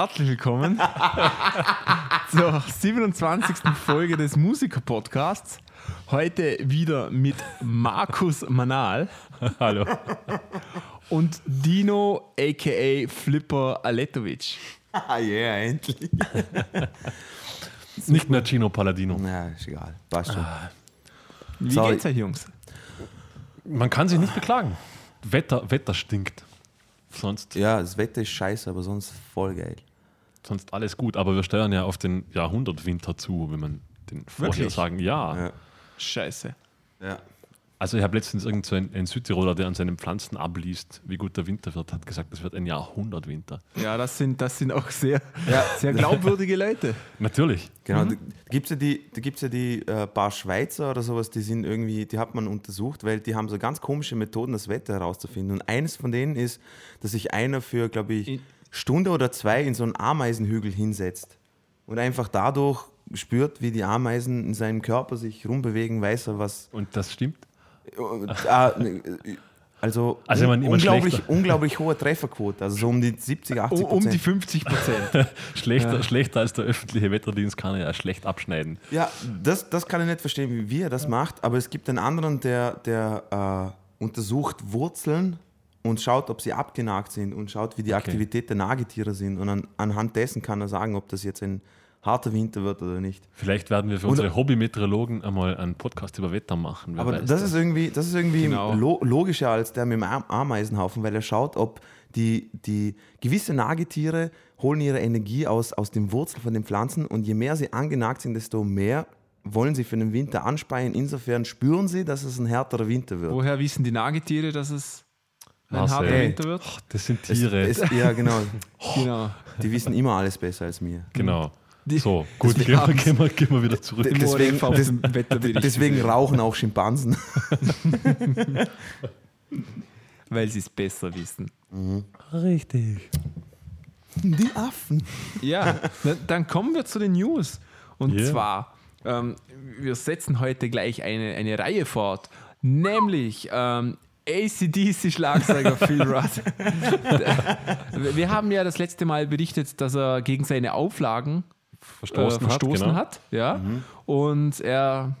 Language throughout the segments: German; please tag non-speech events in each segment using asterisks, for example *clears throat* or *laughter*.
herzlich willkommen *laughs* zur 27. Folge des Musiker-Podcasts. Heute wieder mit Markus Manal. Hallo. Und Dino, a.k.a. Flipper Aletovic. Ah, yeah, endlich. Nicht mehr Gino Palladino. Na, ist egal. Passt schon. Wie Sorry. geht's euch, Jungs? Man kann sich nicht beklagen. Wetter, Wetter stinkt. Sonst, Ja, das Wetter ist scheiße, aber sonst voll geil. Sonst alles gut. Aber wir steuern ja auf den Jahrhundertwinter zu, wenn man den vorher sagen. Ja. Ja. Scheiße. Ja. Also ich habe letztens irgend so ein, ein Südtiroler, der an seinen Pflanzen abliest, wie gut der Winter wird, hat gesagt, das wird ein Jahrhundertwinter. Ja, das sind, das sind auch sehr, Ja. sehr glaubwürdige Leute. Natürlich. Genau, da gibt es ja die, da gibt's ja die äh, paar Schweizer oder sowas, die sind irgendwie, die hat man untersucht, weil die haben so ganz komische Methoden, das Wetter herauszufinden. Und eines von denen ist, dass sich einer für, glaube ich, In- Stunde oder zwei in so einen Ameisenhügel hinsetzt und einfach dadurch spürt, wie die Ameisen in seinem Körper sich rumbewegen, weiß er, was. Und das stimmt. Und, ah, ne, also, Also man- man unglaublich, schlechter. unglaublich hohe Trefferquote, also so um die 70, 80 Um, um die 50 Prozent. *laughs* Schlechter, schlechter als der öffentliche Wetterdienst kann er ja schlecht abschneiden. Ja, das, das kann ich nicht verstehen, wie er das macht, aber es gibt einen anderen, der, der äh, untersucht Wurzeln und schaut, ob sie abgenagt sind und schaut, wie die Aktivität der Nagetiere sind. Und an, anhand dessen kann er sagen, ob das jetzt ein harter Winter wird oder nicht. Vielleicht werden wir für Und- unsere Hobby-Meteorologen einmal einen Podcast über Wetter machen. Wer Aber weiß das ist irgendwie, das ist irgendwie Genau. lo logischer als der mit dem Am- Ameisenhaufen, weil er schaut, ob die, die gewisse Nagetiere holen ihre Energie aus, aus den Wurzeln von den Pflanzen und je mehr sie angenagt sind, desto mehr wollen sie für den Winter anspeichern. Insofern spüren sie, dass es ein härterer Winter wird. Woher wissen die Nagetiere, dass es ein Marcel. harter Winter wird? Ach, das sind Es- Tiere. Es, ja, genau. *laughs* Genau. Die wissen immer alles besser als mir. genau. Die- so, gut, gehen wir, gehen, wir, gehen wir wieder zurück. Deswegen- des- Deswegen rauchen auch Schimpansen. *laughs* Weil sie es besser wissen. Richtig. Die Affen. Ja, dann kommen wir zu den News. Und Yeah. zwar, ähm, wir setzen heute gleich eine, eine Reihe fort, nämlich ähm, ACDC-Schlagzeuger Phil Rudd. *laughs* wir haben ja das letzte Mal berichtet, dass er gegen seine Auflagen Verstoßen, äh, verstoßen genau. hat. Ja? Und er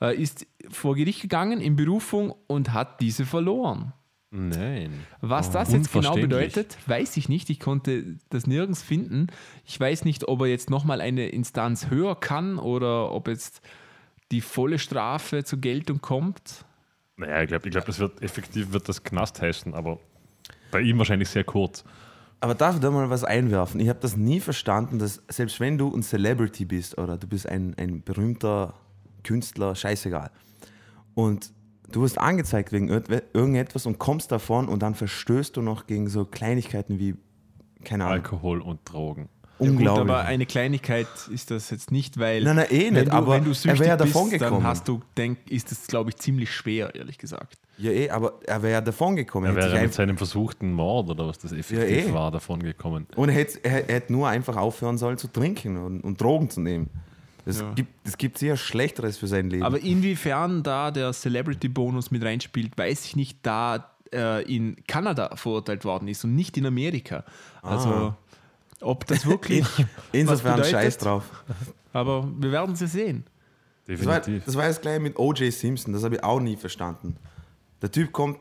äh, ist vor Gericht gegangen in Berufung und hat diese verloren. Nein. Was das jetzt genau bedeutet, weiß ich nicht. Ich konnte das nirgends finden. Ich weiß nicht, ob er jetzt nochmal eine Instanz höher kann oder ob jetzt die volle Strafe zur Geltung kommt. Naja, ich glaube, ich glaub, das wird effektiv wird das Knast heißen, aber bei ihm wahrscheinlich sehr kurz. Aber darf ich da mal was einwerfen? Ich habe das nie verstanden, dass selbst wenn du ein Celebrity bist oder du bist ein, ein berühmter Künstler, scheißegal, und du wirst angezeigt wegen irgend- irgendetwas und kommst davon und dann verstößt du noch gegen so Kleinigkeiten wie, keine Ahnung, Alkohol und Drogen. Ja, gut, unglaublich. aber eine Kleinigkeit ist das jetzt nicht, weil Nein, nein, eh wenn nicht, du, aber wenn du er süchtig wäre ja bist, davon dann gekommen. hast du, denk, ist das, glaube ich, ziemlich schwer, ehrlich gesagt. ja, eh, aber er wäre ja davon gekommen. Er wäre mit seinem versuchten Mord oder was das effektiv Ja, eh. war, davon gekommen. Und er hätte, er hätte nur einfach aufhören sollen zu trinken und, und Drogen zu nehmen. Es Ja. gibt, es gibt sicher Schlechteres für sein Leben. Aber inwiefern da der Celebrity-Bonus mit reinspielt, weiß ich nicht, da äh, in Kanada verurteilt worden ist und nicht in Amerika. Also, Ah. Ob das wirklich. *laughs* Insofern was bedeutet. scheiß drauf. Aber wir werden sie sehen. Das war, Definitiv. das war jetzt gleich mit O.J. Simpson, das habe ich auch nie verstanden. Der Typ kommt,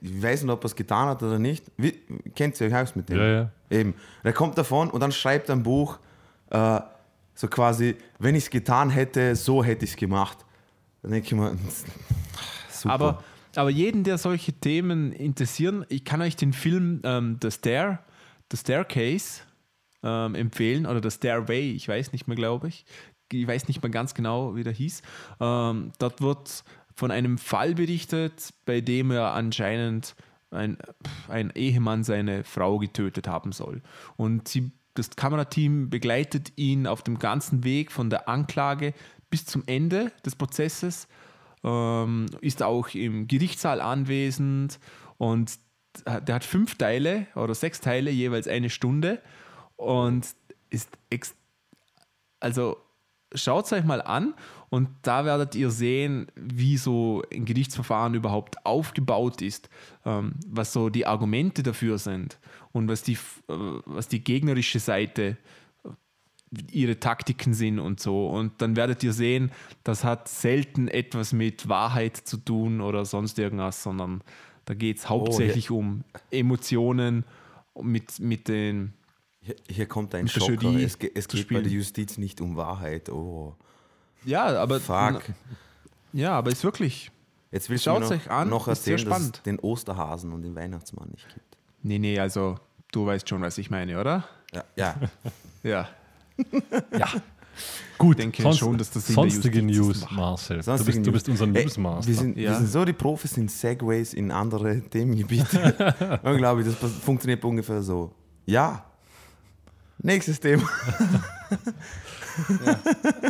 ich weiß nicht, ob er es getan hat oder nicht. Wie, kennt ihr euch aus mit dem? Ja, ja. Eben. Der kommt davon und dann schreibt er ein Buch, äh, so quasi, wenn ich es getan hätte, so hätte ich es gemacht. Dann denke ich mir, *laughs* super. Aber, aber jeden, der solche Themen interessieren, ich kann euch den Film ähm, The Stair, The Staircase ähm, empfehlen oder The Stairway, ich weiß nicht mehr, glaube ich. Ich weiß nicht mehr ganz genau, wie der hieß. Ähm, dort wird von einem Fall berichtet, bei dem er anscheinend ein, ein Ehemann seine Frau getötet haben soll. Und sie, das Kamerateam begleitet ihn auf dem ganzen Weg von der Anklage bis zum Ende des Prozesses ähm, ist auch im Gerichtssaal anwesend und der hat fünf Teile oder sechs Teile, jeweils eine Stunde und ist ex also schaut es euch mal an Und da werdet ihr sehen, wie so ein Gerichtsverfahren überhaupt aufgebaut ist, ähm, was so die Argumente dafür sind und was die, äh, was die gegnerische Seite äh, ihre Taktiken sind und so. Und dann werdet ihr sehen, das hat selten etwas mit Wahrheit zu tun oder sonst irgendwas, sondern da geht es hauptsächlich um Emotionen mit, mit den. Hier, hier kommt ein Schocker. Es, es geht bei der. Justiz nicht um Wahrheit. Oh, Ja, aber. fuck. Ja, aber ist wirklich. Jetzt willst du mir Schaut's noch, euch an, noch erzählen, dass es spannend. den Osterhasen und den Weihnachtsmann nicht gibt. Nee, nee, also du weißt schon, was ich meine, oder? Ja, ja. *laughs* Ja. Ja. Gut, Ich denke schon, dass das in der sonstige News. Marcel. Du Sonstige bist, du bist unser Ey, Newsmaster. Wir sind, wir Ja. sind so die Profis in Segways in andere Themengebiete. *laughs* Unglaublich, das funktioniert ungefähr so. Ja. Nächstes Thema.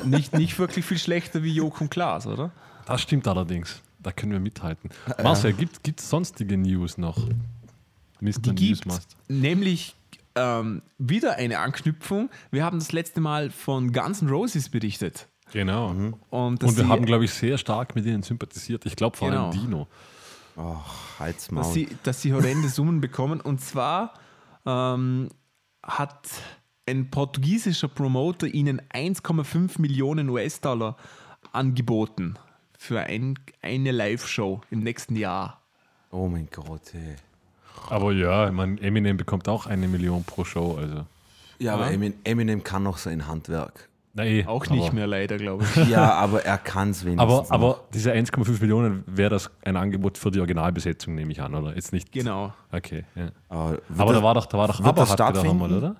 nicht, nicht wirklich viel schlechter wie Joko und Klaas, oder? Das stimmt allerdings. Da können wir mithalten. Marcel, gibt es sonstige News noch? Mr. Die gibt Newsmaster. nämlich ähm, wieder eine Anknüpfung. Wir haben das letzte Mal von Guns N' Roses berichtet. Genau. Und, dass Und wir haben, glaube ich, sehr stark mit ihnen sympathisiert. Ich glaube vor allem Genau. Dino. Oh, halt's dass sie, dass sie horrende Summen bekommen. Und zwar ähm, hat ein portugiesischer Promoter ihnen 1,5 Millionen US-Dollar angeboten für ein, eine Live-Show im nächsten Jahr. Oh mein Gott, ey. Aber ja, ich meine, Eminem bekommt auch eine Million pro Show. Also. Ja, aber Eminem kann noch sein Handwerk. Na eh, Auch aber, nicht mehr leider, glaube ich. Ja, aber er kann es wenigstens. Aber, noch. aber diese 1,5 Millionen wäre das ein Angebot für die Originalbesetzung, nehme ich an, oder? Jetzt nicht. Genau. Okay. Ja. Aber, Aber das- da war doch, da war doch da stattfinden? nochmal, oder?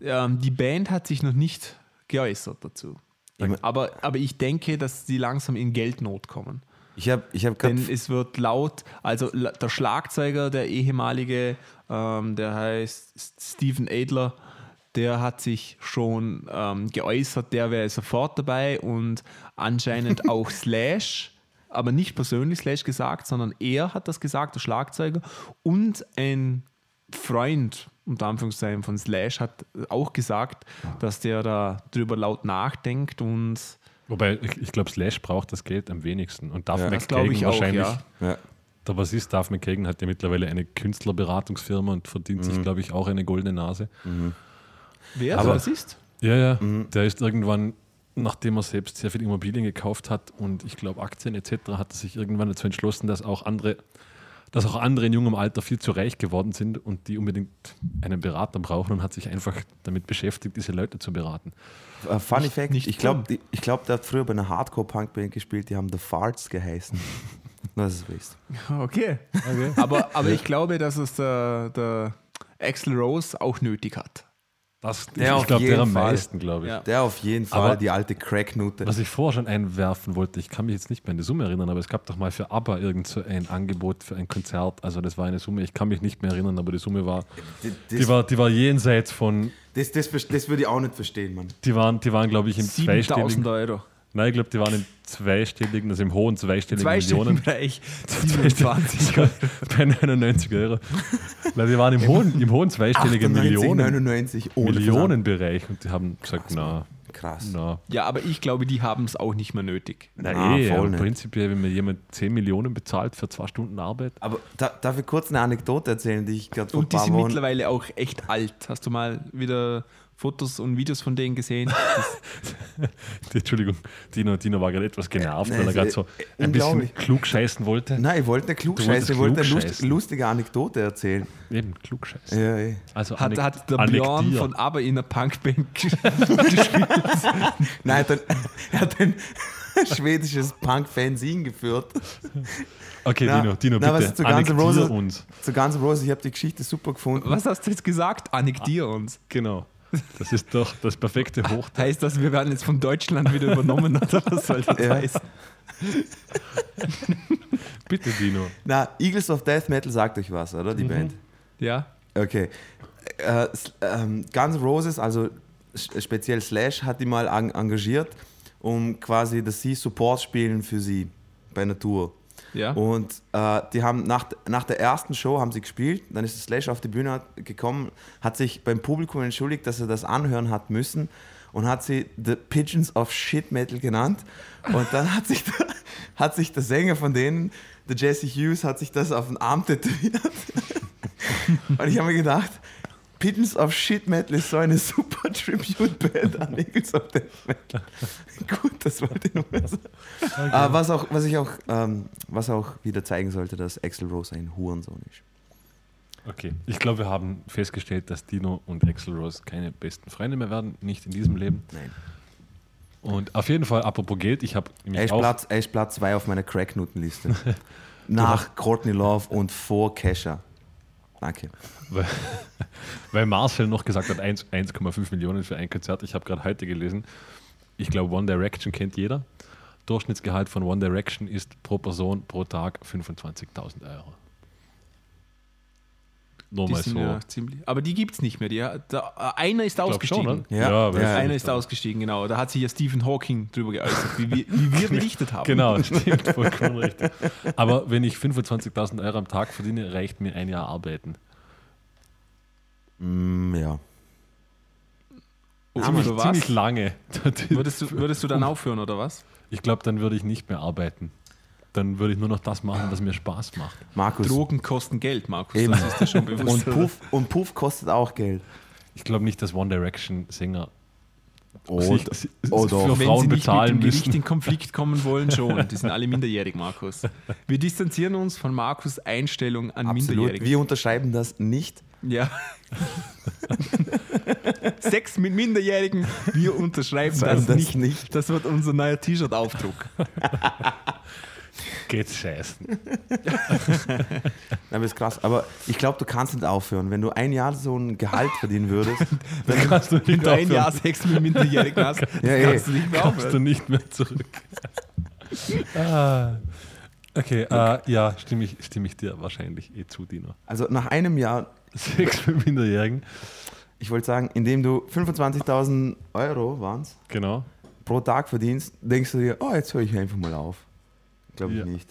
Ähm, die Band hat sich noch nicht geäußert dazu. Aber, aber ich denke, dass sie langsam in Geldnot kommen. ich habe ich hab. Denn es wird laut, also der Schlagzeuger, der ehemalige, ähm, der heißt Steven Adler, der hat sich schon ähm, geäußert, der wäre sofort dabei und anscheinend *laughs* auch Slash, aber nicht persönlich Slash gesagt, sondern er hat das gesagt, der Schlagzeuger und ein Freund, unter Anführungszeichen, von Slash hat auch gesagt, dass der da drüber laut nachdenkt und Wobei, ich, ich glaube, Slash braucht das Geld am wenigsten. Und Duff Ja. McKagan ich auch, wahrscheinlich, ja. ja. der Bassist Duff McKagan hat ja mittlerweile eine Künstlerberatungsfirma und verdient sich, glaube ich, auch eine goldene Nase. Wer Aber- das ist? Ja, ja. Mhm. Der ist irgendwann, nachdem er selbst sehr viel Immobilien gekauft hat und ich glaube Aktien etc., hat er sich irgendwann dazu entschlossen, dass auch andere, dass auch andere in jungem Alter viel zu reich geworden sind und die unbedingt einen Berater brauchen und hat sich einfach damit beschäftigt, diese Leute zu beraten. Äh, Funny Fact, nicht ich glaube, ich glaub, der hat früher bei einer Hardcore-Punk-Band gespielt, die haben The Farts geheißen. Dass du es weißt. Okay. Aber, aber ich glaube, dass es der, der Axel Rose auch nötig hat. Das, Der ich glaube, der jeden am Fall. meisten, glaube ich. Ja. Der auf jeden Fall, Aber- die alte Cracknute. Was ich vorher schon einwerfen wollte, ich kann mich jetzt nicht mehr an die Summe erinnern, aber es gab doch mal für ABBA irgend so ein Angebot für ein Konzert. Also das war eine Summe, ich kann mich nicht mehr erinnern, aber die Summe war, Das, die war, die war jenseits von, das, das, das, würde ich auch nicht verstehen, Mann. die waren, die waren glaube ich, im 7000 zweistelligen, Euro. Nein, ich glaube, die waren im zweistelligen, also im hohen zweistelligen Millionen. Bereich *laughs* 27 bei 99 Euro. Weil wir waren im hohen, im hohen zweistelligen 98, Millionen, 99 ohne Millionenbereich und die haben gesagt, na. Krass. na. Ja, aber ich glaube, die haben es auch nicht mehr nötig. Na Na, eh, voll prinzipiell, wenn mir jemand 10 Millionen bezahlt für zwei Stunden Arbeit, Aber da, darf ich kurz eine Anekdote erzählen, die ich gerade vor Und die sind Wochen... mittlerweile auch echt alt. Hast du mal wieder Fotos und Videos von denen gesehen? *laughs* Entschuldigung, Dino, Dino war gerade etwas genervt, Nein, weil er gerade so ein bisschen unglaublich. klug scheißen wollte. Nein, ich wollte eine wolltest Klugscheiße, ich wollte eine lust, klugscheißen. lustige Anekdote erzählen. Eben, klug scheißen. Ja. Also Hat, hat der. Björn von ABBA in einer Punkband gespielt? *laughs* *laughs* Nein, dann, er hat ein schwedisches Punk-Fanzine geführt. Okay, Na, Dino, Dino, na, bitte, zu annektier Roses- uns. Zu Guns N' Roses, ich habe die Geschichte super gefunden. Was hast du jetzt gesagt? Annektier uns. Genau. Das ist doch das perfekte Hoch. Heißt das, wir werden jetzt von Deutschland wieder übernommen oder was soll das *laughs* Ja. heißen? *laughs* Bitte, Dino. Na, Eagles of Death Metal sagt euch was, oder? Die Mhm. Band. Ja. Okay. Äh, ähm, Guns Roses, also speziell Slash, hat die mal en engagiert, um quasi, dass sie Support spielen für sie bei einer Tour. Ja. Und äh, die haben nach, nach der ersten Show haben sie gespielt, dann ist Slash auf die Bühne gekommen, hat sich beim Publikum entschuldigt, dass er das anhören hat müssen und hat sie The Pigeons of Shit Metal genannt. Und dann hat sich, der, *laughs* hat sich der Sänger von denen, der Jesse Hughes, hat sich das auf den Arm tätowiert. *laughs* und ich habe mir gedacht, Pigeons of Shit Metal ist so eine super Tribute-Band an *laughs* Eagles of Death Metal. *laughs* Gut, das wollte ich nur sagen. Ah, was, auch, was, ich auch, ähm, was auch wieder zeigen sollte, dass Axel Rose ein Hurensohn ist. Okay, ich glaube, wir haben festgestellt, dass Dino und Axel Rose keine besten Freunde mehr werden, nicht in diesem Leben. Nein. Und auf jeden Fall, apropos Geld, ich habe Er auch Platz, er ist Platz 2 auf meiner Cracknotenliste. *laughs* Nach Courtney Love und vor Kesha. Danke. Weil, *laughs* weil Marcel noch gesagt hat, 1 1,5 Millionen für ein Konzert. Ich habe gerade heute gelesen, ich glaube, One Direction kennt jeder. Durchschnittsgehalt von One Direction ist pro Person pro Tag 25.000 Euro. Nur Die mal so. ja ziemlich, aber die gibt es nicht mehr. Die, da, äh, einer ist ausgestiegen. schon, oder? Ja, ja, das- Einer ist ausgestiegen, genau. Da hat sich ja Stephen Hawking drüber geäußert, wie wir, wie wir *laughs* berichtet haben. Genau, *laughs* stimmt, vollkommen richtig. Aber wenn ich 25.000 Euro am Tag verdiene, reicht mir ein Jahr arbeiten. Mm, ja. Oh, ziemlich, was? ziemlich lange. *laughs* Würdest du, würdest du dann aufhören, oder was? Ich glaube, dann würde ich nicht mehr arbeiten. Dann würde ich nur noch das machen, was mir Spaß macht. Markus. Drogen kosten Geld, Markus. Eben. Das ist dir schon *laughs* bewusst. Und Puff, und Puff kostet auch Geld. Ich glaube nicht, dass One Direction Sänger Oh, sich, oh für doch. Wenn Frauen sie nicht bezahlen mit dem Gericht müssen. in Konflikt kommen wollen, schon. Die sind alle *laughs* minderjährig, Markus. Wir distanzieren uns von Markus Einstellung an Absolut. Minderjährige. Wir unterschreiben das nicht. Ja. Sex mit Minderjährigen, wir unterschreiben Schreiben das, das nicht. nicht. Das wird unser neuer T-Shirt-Aufdruck. *laughs* Geht's scheißen. *laughs* Aber ist krass. Aber ich glaube, du kannst nicht aufhören. Wenn du ein Jahr so ein Gehalt *laughs* verdienen würdest, Dann kannst du Wenn nicht du ein. Jahr Sex mit Minderjährigen hast, Ja, eh. kannst du nicht mehr Kommst du aufhören. nicht mehr zurück. ah. Okay, äh, ja, stimme ich, stimme ich dir wahrscheinlich eh zu, Dino. also nach einem Jahr, Sex für Minderjährigen, ich wollte sagen, indem du 25.000 Euro waren's, genau. pro Tag verdienst, denkst du dir, oh, jetzt höre ich einfach mal auf. Glaube ich Ja. nicht.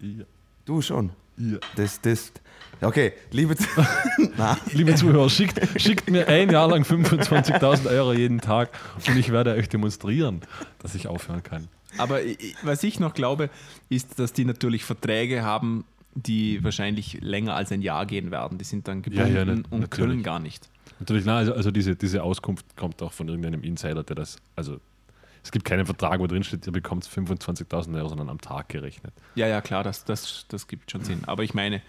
Ja. Du schon. Ja. Das, das. Okay, liebe. *laughs* *laughs* Liebe Zuhörer, schickt, schickt mir ein Jahr lang 25.000 Euro jeden Tag und ich werde euch demonstrieren, dass ich aufhören kann. Aber was ich noch glaube, ist, dass die natürlich Verträge haben, die wahrscheinlich länger als ein Jahr gehen werden. Die sind dann Ja, gebunden ja, nat- und natürlich. können gar nicht. Natürlich, na, also, also diese, diese Auskunft kommt auch von irgendeinem Insider, der das, also es gibt keinen Vertrag, wo drin steht, ihr bekommt 25.000 Euro, sondern am Tag gerechnet. Ja, ja, klar, das, das, das gibt schon Sinn. Aber ich meine,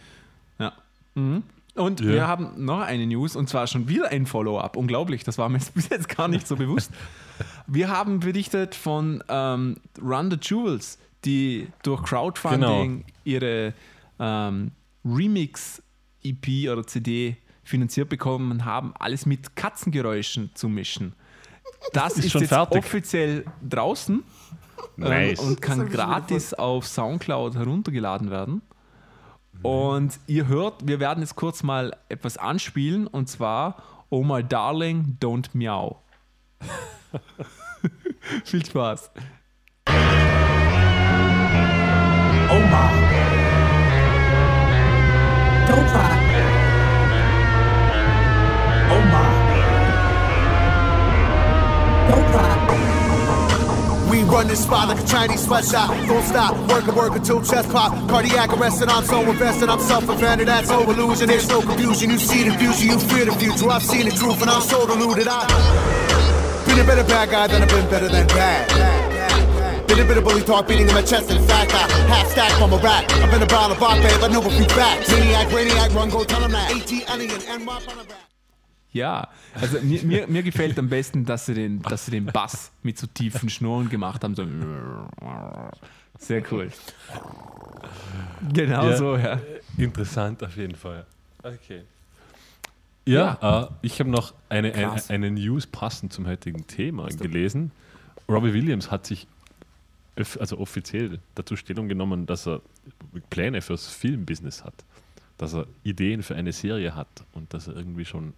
ja. Mhm. Und Ja. wir haben noch eine News und zwar schon wieder ein Follow-up. Unglaublich, das war mir *laughs* bis jetzt gar nicht so bewusst. *laughs* Wir haben berichtet von ähm, Run the Jewels, die durch Crowdfunding ihre ähm, Remix-EP oder CD finanziert bekommen haben, alles mit Katzengeräuschen zu mischen. Das Ist ist, schon jetzt fertig. offiziell draußen ähm, und kann gratis auf Soundcloud heruntergeladen werden. Und ihr hört, wir werden jetzt kurz mal etwas anspielen und zwar Oh my darling, don't meow. *laughs* Viel Spaß. Oh my. Cry. Oh my. Cry. We run this spot like a Chinese sweatshop. Don't stop, work and work until chest pop. Cardiac arrest, and I'm so invested. I'm self-offended. That's no illusion. There's no confusion. You see the future, you fear the future. I've seen the truth, and I'm so deluded. I've been a better bad guy than I've been better than bad. Been a bit of bully talk, beating in my chest. In fact, I half stack from a rat. I've been a bottle of vodka, but a few facts. Maniac, brainiac, run, go tell him that. AT, Alien, and Mop on a rap. Ja, also mir, mir, mir gefällt am besten, dass sie, den, dass sie den Bass mit so tiefen Schnurren gemacht haben. So. Sehr cool. Genau Ja. so, ja. Interessant auf jeden Fall. Okay. Ja, äh, ich habe noch eine, eine, eine News passend zum heutigen Thema gelesen. Robbie Williams hat sich also offiziell dazu Stellung genommen, dass er Pläne fürs Filmbusiness hat, dass er Ideen für eine Serie hat und dass er irgendwie schon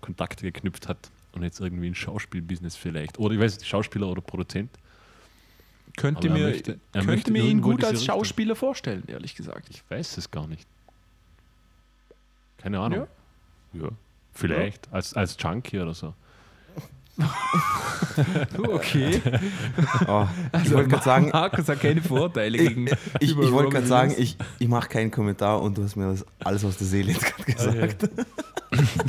Kontakte geknüpft hat und jetzt irgendwie ein Schauspielbusiness vielleicht oder ich weiß nicht, Schauspieler oder Produzent. Könnte mir, möchte- könnte mir ihn gut als Richtung. Schauspieler vorstellen, ehrlich gesagt. Ich weiß es gar nicht. Keine Ahnung. Ja, vielleicht als, als Junkie oder so. *laughs* Okay. Oh, ich Also wollte gerade sagen, Markus hat keine Vorteile ich, gegen. ich, ich wollte gerade sagen, ich, ich mache keinen Kommentar und du hast mir das alles aus der Seele jetzt gerade gesagt.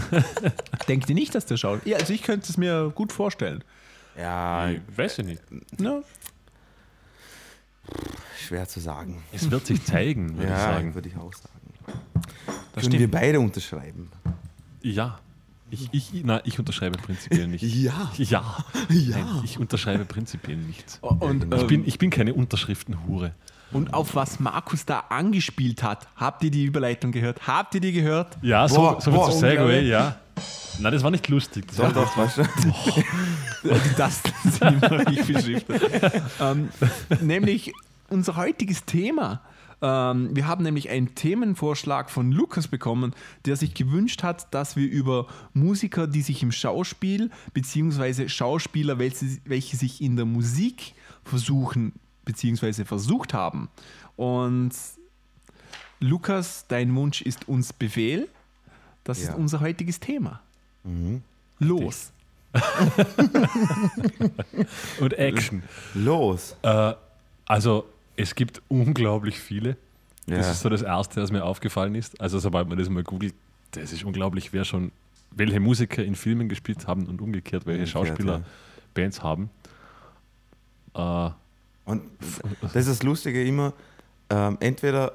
*laughs* Denkt ihr nicht, dass der schaut? Ja, also ich könnte es mir gut vorstellen. Ja, Ich weiß ich nicht. Ja. schwer zu sagen. Es wird sich zeigen, würde ich Ja, sagen. würde ich auch sagen. Das Können wir stimmt. beide unterschreiben? Ja. Ich, ich, na, ich unterschreibe prinzipiell nicht. Ja. Ja. Nein, ich unterschreibe prinzipiell nicht. Und, Ich ähm, bin, ich bin keine Unterschriftenhure. und auf was Markus da angespielt hat, habt ihr die Überleitung gehört? Habt ihr die gehört? Ja, so, Boah, so viel boah, zu Segway, ja. Nein, das war nicht lustig. Das Doch, war, doch, die Tasten sind immer nicht beschriftet. ähm, nämlich unser heutiges Thema. Ähm, wir haben nämlich einen Themenvorschlag von Lukas bekommen, der sich gewünscht hat, dass wir über Musiker, die sich im Schauspiel, beziehungsweise Schauspieler, welche, welche sich in der Musik versuchen, beziehungsweise versucht haben. Und Lukas, dein Wunsch ist uns Befehl. Das Ja. ist unser heutiges Thema. Los. *laughs* und Action. Los. Äh, also, es gibt unglaublich viele. Das Ja. ist so das Erste, was mir aufgefallen ist. Also, sobald man das mal googelt, das ist unglaublich, wer schon, welche Musiker in Filmen gespielt haben und umgekehrt, welche Umgekehrt, Schauspieler ja. Bands haben. Äh, Und das ist das Lustige immer, ähm, entweder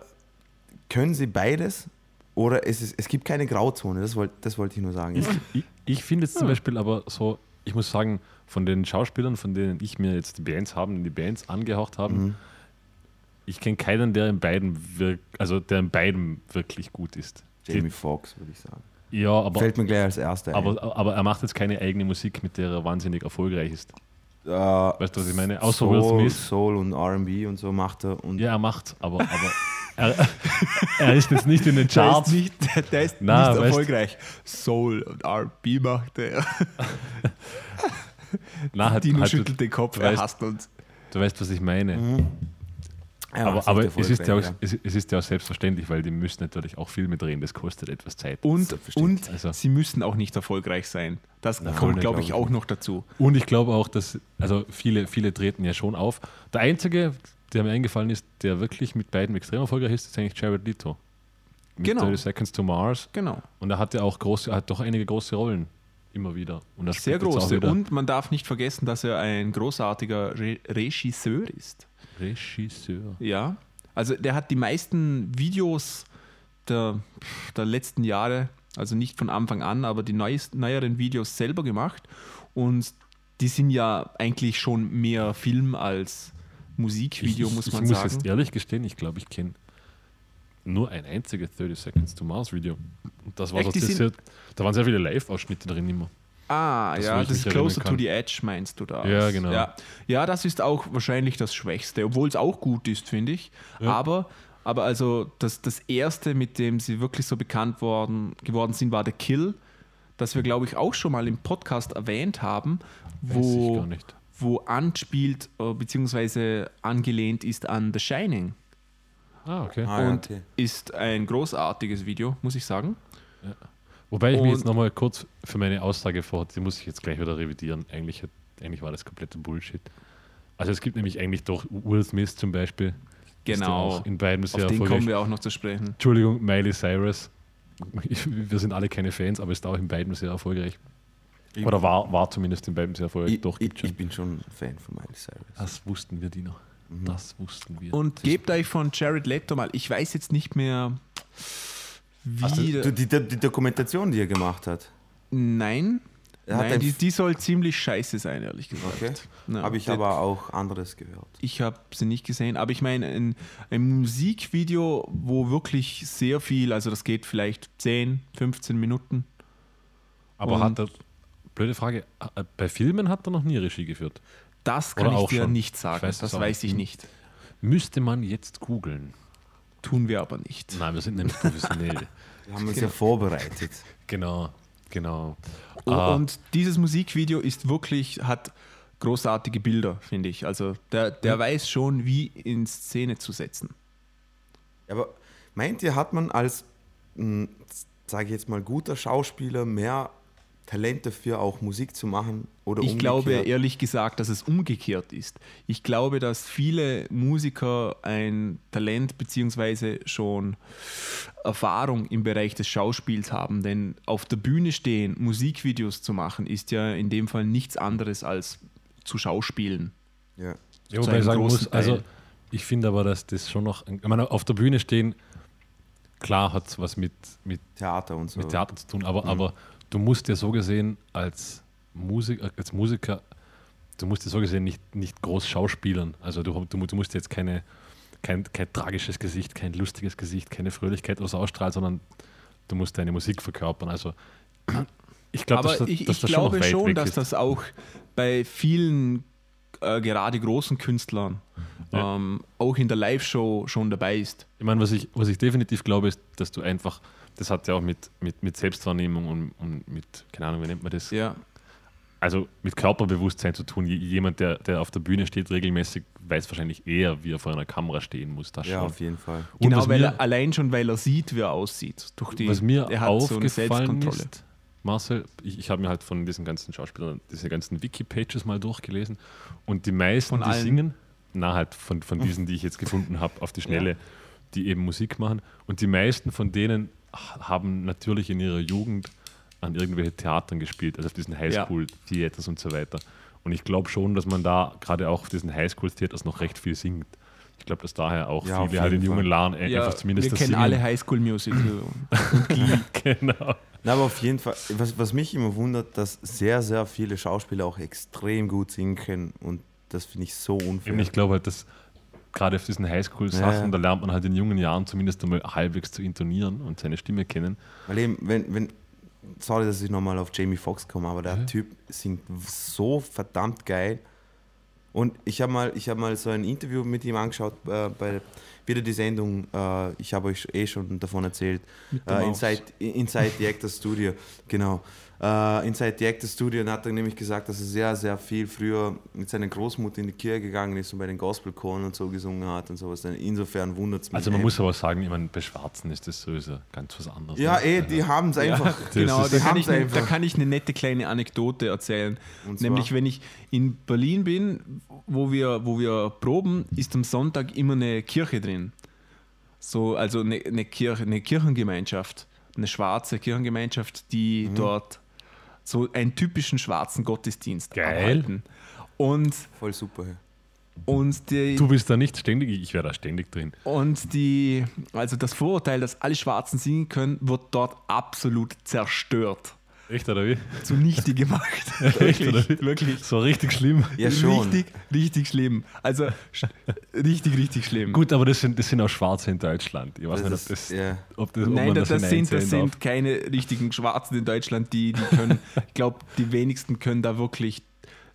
können sie beides oder es, ist, es gibt keine Grauzone, das wollte das wollte ich nur sagen. ich ich, ich finde jetzt zum Beispiel aber so, ich muss sagen, von den Schauspielern, von denen ich mir jetzt die Bands haben, die Bands angehaucht haben, Mhm. Ich kenne keinen, der in beiden wirk also der in beiden wirklich gut ist. Jamie Foxx, würde ich sagen. Ja, aber, Fällt mir gleich als erster ein. aber, aber er macht jetzt keine eigene Musik, mit der er wahnsinnig erfolgreich ist. Äh, Weißt du, was ich meine? Außer Soul, Will Smith. Soul und R&B und so macht er. Und Ja, er macht, aber, aber er, *laughs* er ist jetzt nicht in den Der ist Charts. nicht, der ist Na, nicht weißt- erfolgreich. Soul und RB macht er. *laughs* Na, halt, Dino halt, schüttelt den Kopf, du er weißt- hasst uns. Du weißt, was ich meine. Er aber aber es, ist ja auch, es, es ist ja auch selbstverständlich, weil die müssen natürlich auch Filme drehen, das kostet etwas Zeit. Und, und Also- sie müssen auch nicht erfolgreich sein. Das Nein, kommt, glaub glaube ich ich, auch noch dazu. Und ich glaube auch, dass, also viele, viele treten ja schon auf. Der einzige, der mir eingefallen ist, der wirklich mit beiden extrem erfolgreich ist, ist eigentlich Jared Leto. Mit Genau. 30 Seconds to Mars. Genau. Und er hat ja auch große, er hat doch einige große Rollen. Immer wieder. Und er Sehr große. wieder Und man darf nicht vergessen, dass er ein großartiger Re Regisseur ist. Regisseur. Ja. Also der hat die meisten Videos der, der letzten Jahre, also nicht von Anfang an, aber die neuest, neueren Videos selber gemacht. Und die sind ja eigentlich schon mehr Film als Musikvideo, ich, muss ich man muss sagen. jetzt ehrlich gestehen, ich glaube, ich kenne nur ein einziges 30 Seconds to Mars Video. Und das war Echt, so, das sind- da waren sehr viele Live-Ausschnitte drin immer. Ah, Das, ja, das ist Closer to the Edge, meinst du da? Ja, genau. Ja, ja das ist auch wahrscheinlich das Schwächste, obwohl es auch gut ist, finde ich. Ja. Aber, aber also das, das erste, mit dem sie wirklich so bekannt worden, geworden sind, war The Kill, das wir, glaube ich, auch schon mal im Podcast erwähnt haben, Weiß wo, wo anspielt äh, bzw. angelehnt ist an The Shining. Ah, okay. Ah, ja, und okay. ist ein großartiges Video, muss ich sagen. Wobei ich mich jetzt nochmal kurz für meine Aussage vor, die muss ich jetzt gleich wieder revidieren. Eigentlich, eigentlich war das komplette Bullshit. Also es gibt nämlich eigentlich doch Will Smith zum Beispiel. Genau. auch in beiden sehr Auf den kommen wir auch noch zu sprechen. Entschuldigung, Miley Cyrus. Ich, wir sind alle keine Fans, aber ist auch in beiden sehr erfolgreich. Oder war, war zumindest in beiden sehr erfolgreich. Ich, Doch, ich, schon. ich bin schon Fan von Miley Cyrus. Das wussten wir, Dino. Das wussten wir. Und gebt euch von Jared Leto mal, ich weiß jetzt nicht mehr, wie. Der- du, die, die, die Dokumentation, die er gemacht hat, nein, hat nein ein die, die soll ziemlich scheiße sein, ehrlich gesagt. okay. Ja, habe ich der- aber auch anderes gehört. Ich habe sie nicht gesehen, aber ich meine, ein, ein Musikvideo, wo wirklich sehr viel, also das geht vielleicht 10, 15 Minuten. aber und- hat er, blöde Frage, äh, bei Filmen hat er noch nie Regie geführt. Das kann Oder ich auch dir schon. nicht sagen. Ich weiß das weiß ich nicht. nicht. Müsste man jetzt googeln. Tun wir aber nicht. Nein, wir sind nämlich professionell. *laughs* Wir haben uns ja vorbereitet. genau, genau. Oh, Ah, Und dieses Musikvideo ist wirklich, hat großartige Bilder, finde ich. Also der, der weiß schon, wie in Szene zu setzen. Aber meint ihr, hat man als, sage ich jetzt mal, guter Schauspieler mehr Talent dafür, auch Musik zu machen? Oder Ich glaube umgekehrt? ehrlich gesagt, dass es umgekehrt ist. Ich glaube, dass viele Musiker ein Talent bzw. schon Erfahrung im Bereich des Schauspiels haben. Denn auf der Bühne stehen, Musikvideos zu machen, ist ja in dem Fall nichts anderes als zu schauspielen. Ja. Ja, Zu wobei ich sagen muss, also ich finde aber, dass das schon noch, ich meine, auf der Bühne stehen, klar hat es was mit, mit, Theater und so. mit Theater zu tun, aber, aber du musst ja so gesehen als, Musik, als Musiker, du musst ja so gesehen nicht, nicht groß schauspielern. Also du, du, du musst jetzt keine, kein, kein tragisches Gesicht, kein lustiges Gesicht, keine Fröhlichkeit oder ausstrahlen, sondern du musst deine Musik verkörpern. Also *clears throat* ich glaube, Aber dass, ich, dass ich das schon glaube schon, weg dass ist. das auch bei vielen, äh, gerade großen Künstlern, Ja. ähm, auch in der Live-Show schon dabei ist. Ich meine, was ich, was ich definitiv glaube, ist, dass du einfach, das hat ja auch mit, mit, mit Selbstwahrnehmung und, und mit, keine Ahnung, wie nennt man das? Ja. Also mit Körperbewusstsein zu tun. Jemand, der, der auf der Bühne steht, regelmäßig weiß wahrscheinlich eher, wie er vor einer Kamera stehen muss. Das Ja, schon. auf jeden Fall. Und Genau, weil mir, er, allein schon, weil er sieht, wie er aussieht. Durch die, was mir er hat so aufgefallen Selbstkontrolle. ist, Marcel, ich, ich habe mir halt von diesen ganzen Schauspielern diese ganzen Wiki-Pages mal durchgelesen und die meisten, Von die allen? singen, na halt von, von diesen, die ich jetzt gefunden habe, auf die *laughs* Schnelle, die eben Musik machen und die meisten von denen haben natürlich in ihrer Jugend an irgendwelche Theatern gespielt, also auf diesen Highschool-Theaters und so weiter. Und ich glaube schon, dass man da gerade auch auf diesen Highschool-Theaters noch recht viel singt. Ich glaube, dass daher auch Ja, viele halt in jungen. Jahren äh, Ja, einfach zumindest wir das kennen Singen. alle Highschool Musical. *laughs* *laughs* genau. Na, aber auf jeden Fall, was, was mich immer wundert, dass sehr, sehr viele Schauspieler auch extrem gut singen können und das finde ich so unfair. Eben, ich glaube halt, dass gerade auf diesen Highschool-Sachen, Ja, da lernt man halt in jungen Jahren zumindest einmal halbwegs zu intonieren und seine Stimme kennen. Weil eben, wenn, wenn, sorry, dass ich nochmal auf Jamie Foxx komme, aber der Ja. Typ singt so verdammt geil. Und ich habe mal, ich hab mal so ein Interview mit ihm angeschaut, äh, bei wieder die Sendung, äh, ich habe euch eh schon davon erzählt, äh. Inside, Inside the Actors Studio, genau. Äh, Inside the Actors Studio und hat er nämlich gesagt, dass er sehr, sehr viel früher mit seiner Großmutter in die Kirche gegangen ist und bei den Gospelchoren und so gesungen hat und sowas. Insofern wundert es mich. Also man nicht. muss aber sagen, ich meine, bei Schwarzen ist das sowieso ganz was anderes. Ja, ne? eh, die haben es einfach. genau, ist- da kann, haben's ich einfach. da kann ich eine nette kleine Anekdote erzählen. Und zwar? Nämlich, wenn ich in Berlin bin, wo wir, wo wir proben, ist am Sonntag immer eine Kirche drin. So, also eine, eine, Kirche, eine Kirchengemeinschaft, eine schwarze Kirchengemeinschaft, die Mhm. dort so einen typischen schwarzen Gottesdienst Geil. abhalten. Und, Voll super. ja. und die, Du bist da nicht ständig, ich wäre da ständig drin. Und die, also das Vorurteil, dass alle Schwarzen singen können, wird dort absolut zerstört. Echt, oder wie? Zunichte gemacht. *laughs* Echt, wirklich, oder wie? wirklich. So richtig schlimm. Ja, schon. Richtig, richtig schlimm. Also richtig, richtig schlimm. Gut, aber das sind, das sind auch Schwarze in Deutschland. Ich weiß Das nicht, ob das, ist- ja. ob das ob Nein, das, das, sind, das darf. sind keine richtigen Schwarzen in Deutschland, die, die können, *laughs* ich glaube, die wenigsten können da wirklich,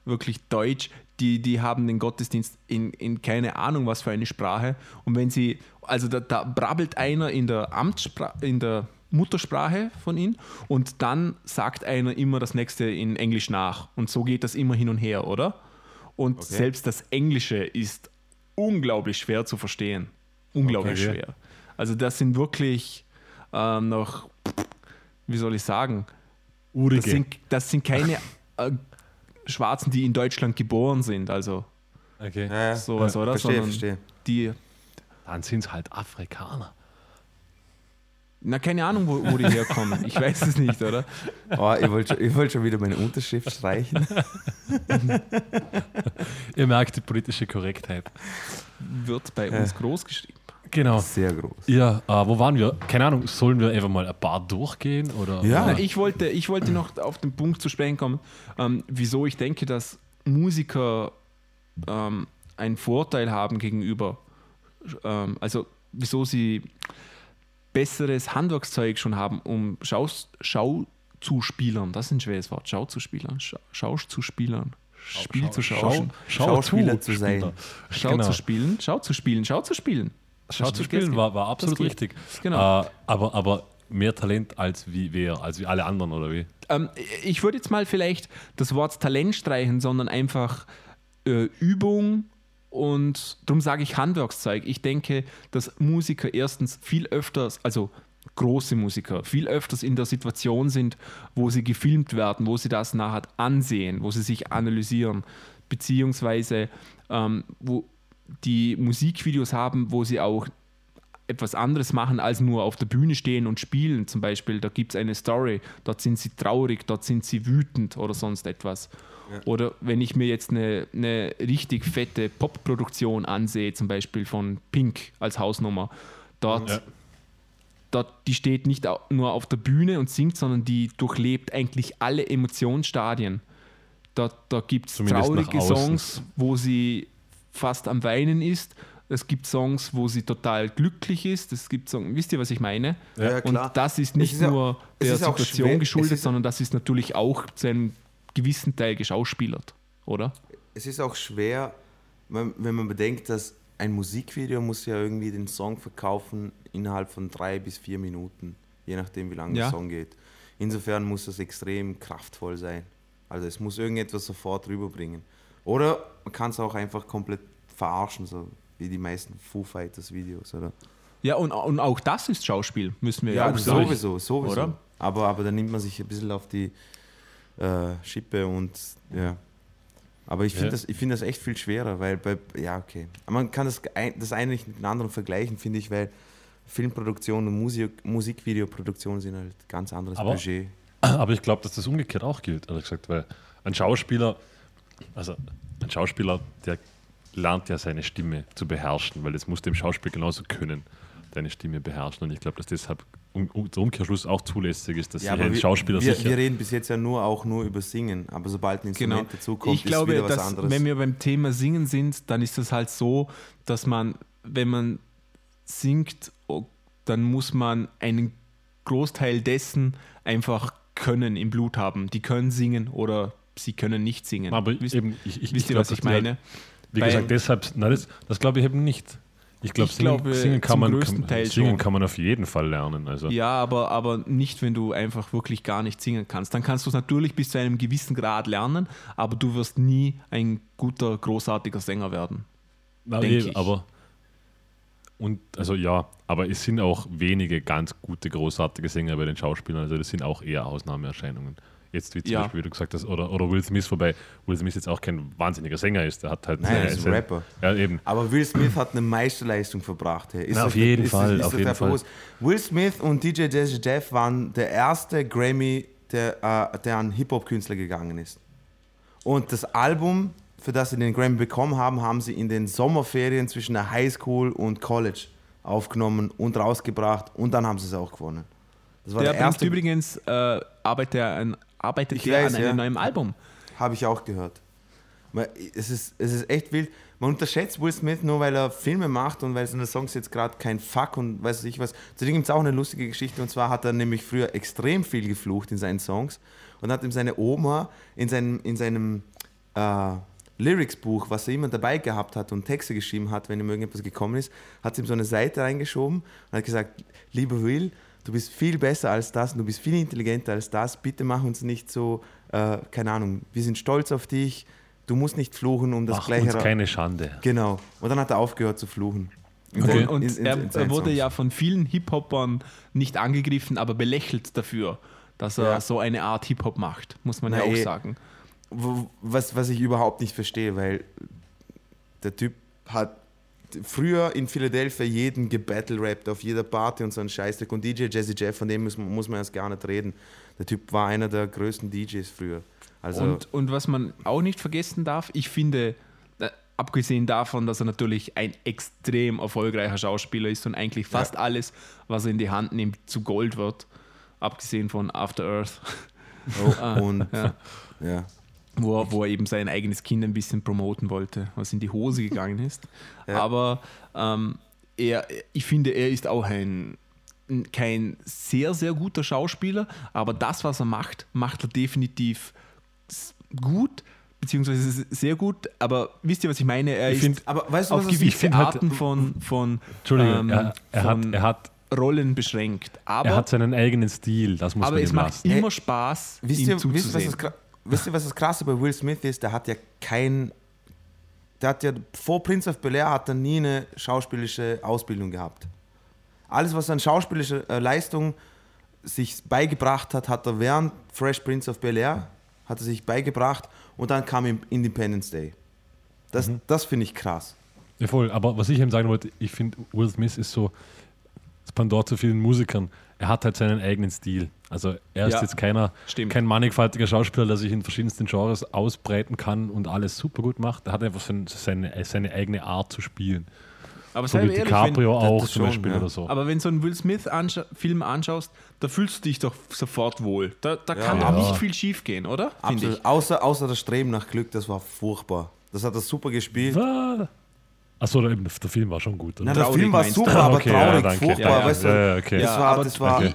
wirklich Deutsch. Die, die haben den Gottesdienst in, in keine Ahnung, was für eine Sprache. Und wenn sie, also da, da brabbelt einer in der Amtssprache, in der Muttersprache von ihnen und dann sagt einer immer das nächste in Englisch nach. Und so geht das immer hin und her, oder? Und selbst das Englische ist unglaublich schwer zu verstehen. Unglaublich Okay. schwer. Also das sind wirklich ähm, noch, wie soll ich sagen, Urige. das sind, das sind keine äh, Schwarzen, die in Deutschland geboren sind, also okay. Ja, ja. sowas, oder? Verstehe, Sondern verstehe. die, Dann sind es halt Afrikaner. Na keine Ahnung, wo, wo die herkommen. Ich weiß es nicht, oder? Oh, ich wollte schon, ich wollt schon wieder meine Unterschrift streichen. *laughs* Ihr merkt die politische Korrektheit. Wird bei uns groß geschrieben. Genau. Sehr groß. Ja, äh, wo waren wir? Keine Ahnung, sollen wir einfach mal ein paar durchgehen? Oder, Ja. Oder? Ich, wollte, ich wollte noch auf den Punkt zu sprechen kommen, ähm, wieso ich denke, dass Musiker ähm, einen Vorteil haben gegenüber, ähm, also wieso sie besseres Handwerkszeug schon haben, um Schau, Schau zu spielern. Das ist ein schweres Wort. Schau zu spielern. Schau, Schau zu spielern. Spiel zu schauschen. Schauspieler zu zu sein. Schau Genau. zu spielen. Schau zu spielen. Schau zu spielen. Schau zu spielen war, war absolut richtig. Genau. Äh, aber, aber mehr Talent als wie wer, als wie alle anderen, oder wie? Ähm, ich würde jetzt mal vielleicht das Wort Talent streichen, sondern einfach äh, Übung und darum sage ich Handwerkszeug. Ich denke, dass Musiker erstens viel öfters, also große Musiker viel öfters in der Situation sind, wo sie gefilmt werden, wo sie das nachher ansehen, wo sie sich analysieren, beziehungsweise ähm, wo die Musikvideos haben, wo sie auch etwas anderes machen als nur auf der Bühne stehen und spielen. Zum Beispiel, da gibt es eine Story, dort sind sie traurig, dort sind sie wütend oder sonst etwas. Oder wenn ich mir jetzt eine, eine richtig fette Pop-Produktion ansehe, zum Beispiel von Pink als Hausnummer, dort, Ja. dort, die steht nicht nur auf der Bühne und singt, sondern die durchlebt eigentlich alle Emotionsstadien. Da, da gibt es traurige. Songs, wo sie fast am Weinen ist. Es gibt Songs, wo sie total glücklich ist. Es gibt Songs, wisst ihr, was ich meine? Ja, klar. Und das ist nicht ist nur es der auch Situation geschuldet, sondern das ist natürlich auch zu einem gewissen Teil geschauspielert, oder? es ist auch schwer, wenn wenn man bedenkt, dass ein Musikvideo muss ja irgendwie den Song verkaufen innerhalb von drei bis vier Minuten, je nachdem wie lange Ja. der Song geht. Insofern muss das extrem kraftvoll sein. Also es muss irgendetwas sofort rüberbringen. Oder man kann es auch einfach komplett verarschen, so wie die meisten Foo Fighters Videos, oder? Ja, und, und auch das ist Schauspiel, müssen wir ja, Ja, auch sagen. sowieso, sowieso. Oder? Aber, aber da nimmt man sich ein bisschen auf die äh, Schippe und ja. Aber ich finde Ja. das, ich find das echt viel schwerer, weil bei, ja, okay. Man kann das, ein, das eine nicht mit dem anderen vergleichen, finde ich, weil Filmproduktion und Musik, Musikvideoproduktion sind halt ganz anderes Aber- Budget. *clears throat* Aber ich glaube, dass das umgekehrt auch gilt, ehrlich gesagt, weil ein Schauspieler, also ein Schauspieler, der lernt ja seine Stimme zu beherrschen, weil das muss dem Schauspiel genauso können, deine Stimme beherrschen. Und ich glaube, dass deshalb um, um, der Umkehrschluss auch zulässig ist, dass sich ein Schauspieler wir, sicher. wir reden bis jetzt ja nur auch nur über Singen, aber sobald ein Genau. Instrument dazukommt, ich glaube, ist wieder was dass, anderes. wenn wir beim Thema Singen sind, dann ist das halt so, dass man, wenn man singt, dann muss man einen Großteil dessen einfach können im Blut haben. Die können singen oder sie können nicht singen. aber wisst, eben, ich, ich, wisst ihr, glaub, was ich die halt- meine? Wie Weil- gesagt, deshalb, na, das, das glaube ich eben nicht. Ich, glaub, Ich singen, glaube, singen, kann man, kann, singen kann man auf jeden Fall lernen. Also. Ja, aber, aber nicht, wenn du einfach wirklich gar nicht singen kannst. Dann kannst du es natürlich bis zu einem gewissen Grad lernen, aber du wirst nie ein guter, großartiger Sänger werden. Na, denk eh, ich. aber und also ja, aber es sind auch wenige ganz gute, großartige Sänger bei den Schauspielern. Also das sind auch eher Ausnahmeerscheinungen. Jetzt wie zum Ja. Beispiel, wie du gesagt hast, oder, oder Will Smith, wobei Will Smith jetzt auch kein wahnsinniger Sänger ist. Der hat halt Nein, er ist ein Rapper. Ja, eben. Aber Will Smith hat eine Meisterleistung verbracht. Hey. Ist Na, das- auf jeden ist, Fall, Ist, auf das jeden Fall. Will Smith und DJ Jazzy Jeff waren der erste Grammy, der, äh, der an Hip-Hop-Künstler gegangen ist. Und das Album, für das sie den Grammy bekommen haben, haben sie in den Sommerferien zwischen der Highschool und College aufgenommen und rausgebracht und dann haben sie es auch gewonnen. Das war Der, der, erste, übrigens, äh, arbeitet, er an, arbeitet Ich der weiß, an einem ja. neuen Album. Habe ich auch gehört. Es ist, es ist echt wild. Man unterschätzt Will Smith nur, weil er Filme macht und weil seine Songs jetzt gerade kein Fuck und weiß ich was. Zudem gibt es auch eine lustige Geschichte und zwar hat er nämlich früher extrem viel geflucht in seinen Songs und hat ihm seine Oma in seinem, in seinem äh, Lyrics-Buch, was er immer dabei gehabt hat und Texte geschrieben hat, wenn ihm irgendetwas gekommen ist, hat ihm so eine Seite reingeschoben und hat gesagt, lieber Will, du bist viel besser als das und du bist viel intelligenter als das, bitte mach uns nicht so, äh, keine Ahnung, wir sind stolz auf dich, du musst nicht fluchen, um das Mach gleiche... uns keine Schande. Genau. Und dann hat er aufgehört zu fluchen. Okay. seinen- Und in- in- er, in er wurde Songs. ja von vielen Hip-Hopern nicht angegriffen, aber belächelt dafür, dass er Ja. so eine Art Hip-Hop macht, muss man Na, ja auch eh. sagen. Was, was ich überhaupt nicht verstehe, weil der Typ hat früher in Philadelphia jeden gebattle-rappt auf jeder Party und so ein Scheißdreck. Und DJ Jazzy Jeff, von dem muss man, muss man erst gar nicht reden. Der Typ war einer der größten DJs früher. Also, Und, und was man auch nicht vergessen darf, ich finde, äh, abgesehen davon, dass er natürlich ein extrem erfolgreicher Schauspieler ist und eigentlich fast alles, was er in die Hand nimmt, zu Gold wird, abgesehen von After Earth, oh, *laughs* und ja. ja. Wo, er, wo er eben sein eigenes Kind ein bisschen promoten wollte, was in die Hose *laughs* gegangen ist. Ja. Aber ähm, er, ich finde, er ist auch ein kein sehr, sehr guter Schauspieler, aber das, was er macht, macht er definitiv gut, beziehungsweise sehr gut. Aber wisst ihr, was ich meine? Er Ich ist find- Aber weißt du, auf was es- gewisse halt- Arten von, von, Entschuldigung, ähm, er, er, hat, von er, hat, Rollen beschränkt. Aber, er hat seinen eigenen Stil, das muss aber man es ihm macht lassen. immer Spaß, Wisst ihm ihr, wisst, ihr, was zuzusehen. das, Gra- wisst ihr, was das Krasse bei Will Smith ist? Der hat ja kein. Der hat ja vor Prince of Bel Air hat er nie eine schauspielerische Ausbildung gehabt. Alles, was an schauspielerischer äh, Leistung sich beigebracht hat, hat er während Fresh Prince of Bel Air hat er sich beigebracht und dann kam Independence Day. Das, das finde ich krass. Ja, voll. Aber was ich eben sagen wollte, ich finde, Will Smith ist so das Pendant zu vielen Musikern. Er hat halt seinen eigenen Stil. Also er ist Ja, jetzt keiner, stimmt. kein mannigfaltiger Schauspieler, der sich in verschiedensten Genres ausbreiten kann und alles super gut macht. Er hat einfach sein- seine, seine eigene Art zu spielen. Aber So wie ehrlich, DiCaprio wenn- auch zum schon, Beispiel ja. oder so. wenn, aber wenn so einen Will Smith-Film anschaust, da fühlst du dich doch sofort wohl. Da, da kann Ja. nicht viel schief gehen, oder? Absolut. ich. Außer, außer das Streben nach Glück, das war furchtbar. Das hat er super gespielt. Achso, der, der Film war schon gut. Oder? Na, der Traurig Film war super, aber Okay, ja, traurig, furchtbar. Ja, ja, weißt du? ja, ja, okay. Das Ja, war, aber das war okay.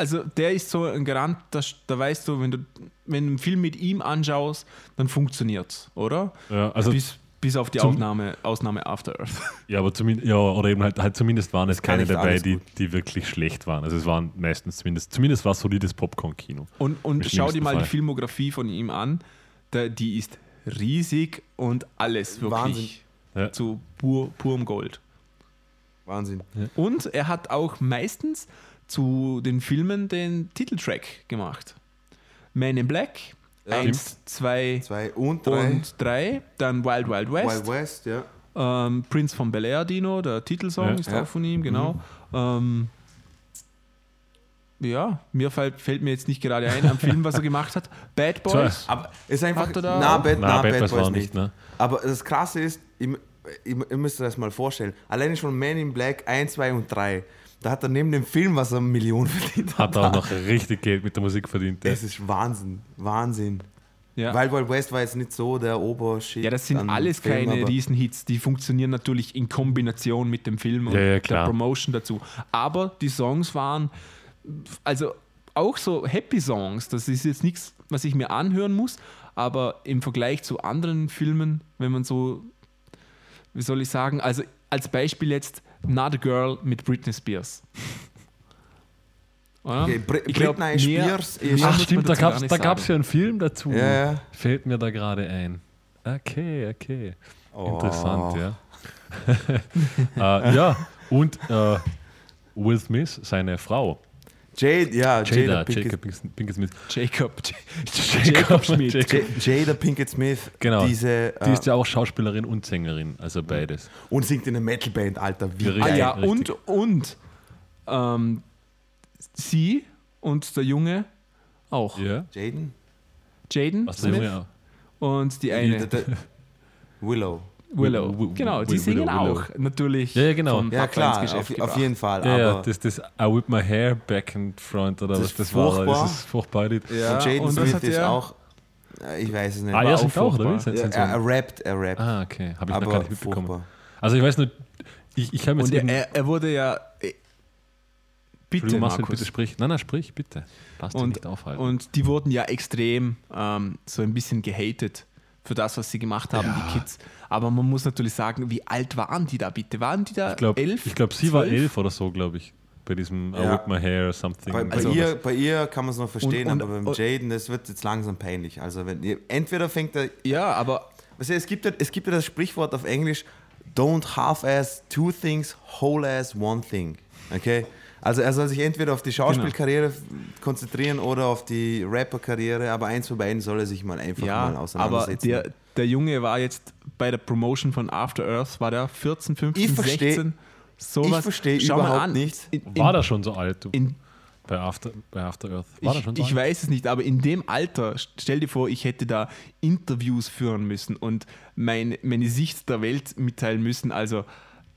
Also der ist so ein Garant, da, da weißt du, wenn du wenn du einen Film mit ihm anschaust, dann funktioniert's, oder? Ja, also bis, bis auf die Aufnahme, Ausnahme After Earth. *laughs* Ja, aber zumindest, ja, oder eben halt, halt zumindest waren es keine dabei, die, gut. die wirklich schlecht waren. Also es waren meistens zumindest, zumindest war es solides Popcorn-Kino. Und, und schau dir mal Fall. die Filmografie von ihm an. Der, die ist riesig und alles wirklich Wahnsinn. Ja. zu pur, purem Gold. Wahnsinn. Und er hat auch meistens zu den Filmen den Titeltrack gemacht. Man in Black, Ja. 1, 2 Zwei und drei. und 3, dann Wild Wild West, Wild West, ja. ähm, Prince von Bel Air Dino, der Titelsong Ja. ist Ja. auch von ihm, genau. Ähm, ja, mir fällt, fällt mir jetzt nicht gerade ein am Film, was er gemacht hat. *laughs* Bad Boys. Aber ist einfach. Hat er da na? Bad, Na, na, Bad Bad, Boys Boys nicht. nicht, ne? Aber das Krasse ist, ihr, ihr, ihr müsst euch das mal vorstellen. Alleine schon Man in Black 1, 2 und 3. Da hat er neben dem Film, was er Millionen *laughs* verdient Hat auch noch richtig Geld mit der Musik verdient. Ja. Das ist Wahnsinn. Wahnsinn. Ja. Wild Wild West war jetzt nicht so der Obershit. Ja, das sind alles Film, keine Riesenhits. Die funktionieren natürlich in Kombination mit dem Film und Ja, ja, der. Promotion dazu. Aber die Songs waren, also auch so Happy Songs. Das ist jetzt nichts, was ich mir anhören muss. Aber im Vergleich zu anderen Filmen, wenn man so, wie soll ich sagen, also als Beispiel jetzt Not a Girl mit Britney Spears. *laughs* Oder? Okay, Br Ich glaub, Britney mehr- Spears ist. Ach stimmt, da gab es da gab's ja einen Film dazu. Ja. Fällt mir da gerade ein. Okay, okay. Oh. Interessant, ja. *laughs* äh, ja, und äh, Will Smith, seine Frau, Jade, ja, Jada, Jada, Pinkett, Jacob Pinkett- Pinkett Smith. Jacob. Jacob Schmidt. Jada Pinkett Smith. Genau. Diese, Die äh, ist ja auch Schauspielerin und Sängerin, also beides. und singt in einer Metalband, Alter. Wie Ja, Ah ja, richtig. und, und ähm, sie und der Junge auch. Ja. Jaden? Jaden Was der Smith Junge und die eine der- *laughs* Willow. Willow. Wi- Wi- genau, die singen Willow, Willow. auch natürlich. Ja, ja, genau. Von Ja, klar, auf, auf jeden Fall. Ja, ja, aber das, das I whip my hair back and front oder Das was ist das war. furchtbar. Das ist furchtbar. Ja, und Jaden und Smith hat ist er- auch. äh, Ich weiß es nicht. Ah, war ja, auch singt auch, oder Ja, er, er rappt, er rappt. Ah, okay. Habe ich noch gar aber nicht mitbekommen. furchtbar. Also ich weiß nur, ich, ich habe jetzt Und er, eben... er, er wurde ja. äh, Bitte, Marcel, Markus. bitte sprich. Nein, nein, sprich, bitte. Lass dich Und, nicht aufhalten. und die wurden ja extrem ähm, so ein bisschen gehatet für das, was sie gemacht haben, die Kids. Aber man muss natürlich sagen, wie alt waren die da bitte? Waren die da ich glaube, elf? ich glaub, sie war zwölf? elf oder so, glaube ich. Bei diesem I Ja. whip my hair something. Bei, bei, sowas. ihr, bei ihr kann man es noch verstehen, Und- und- aber beim und- Jaden, das wird jetzt langsam peinlich. Also wenn ihr, entweder fängt er, Ja, aber weißt du, es gibt ja, es gibt ja das Sprichwort auf Englisch, don't half-ass two things, whole-ass one thing. Okay? Also er soll sich entweder auf die Schauspielkarriere f- konzentrieren oder auf die Rapperkarriere, aber eins von beiden soll er sich mal einfach mal Ja, aber auseinandersetzen. der, der Junge war jetzt bei der Promotion von After Earth, war der 14, 15, Ich versteh- 16? Sowas. ich verstehe Schau mal überhaupt an. nicht. In, in, War der schon so alt, du? in, bei, After, bei After Earth? War der ich, schon so ich alt? weiß es nicht, aber in dem Alter, stell dir vor, ich hätte da Interviews führen müssen und mein, meine Sicht der Welt mitteilen müssen. Also,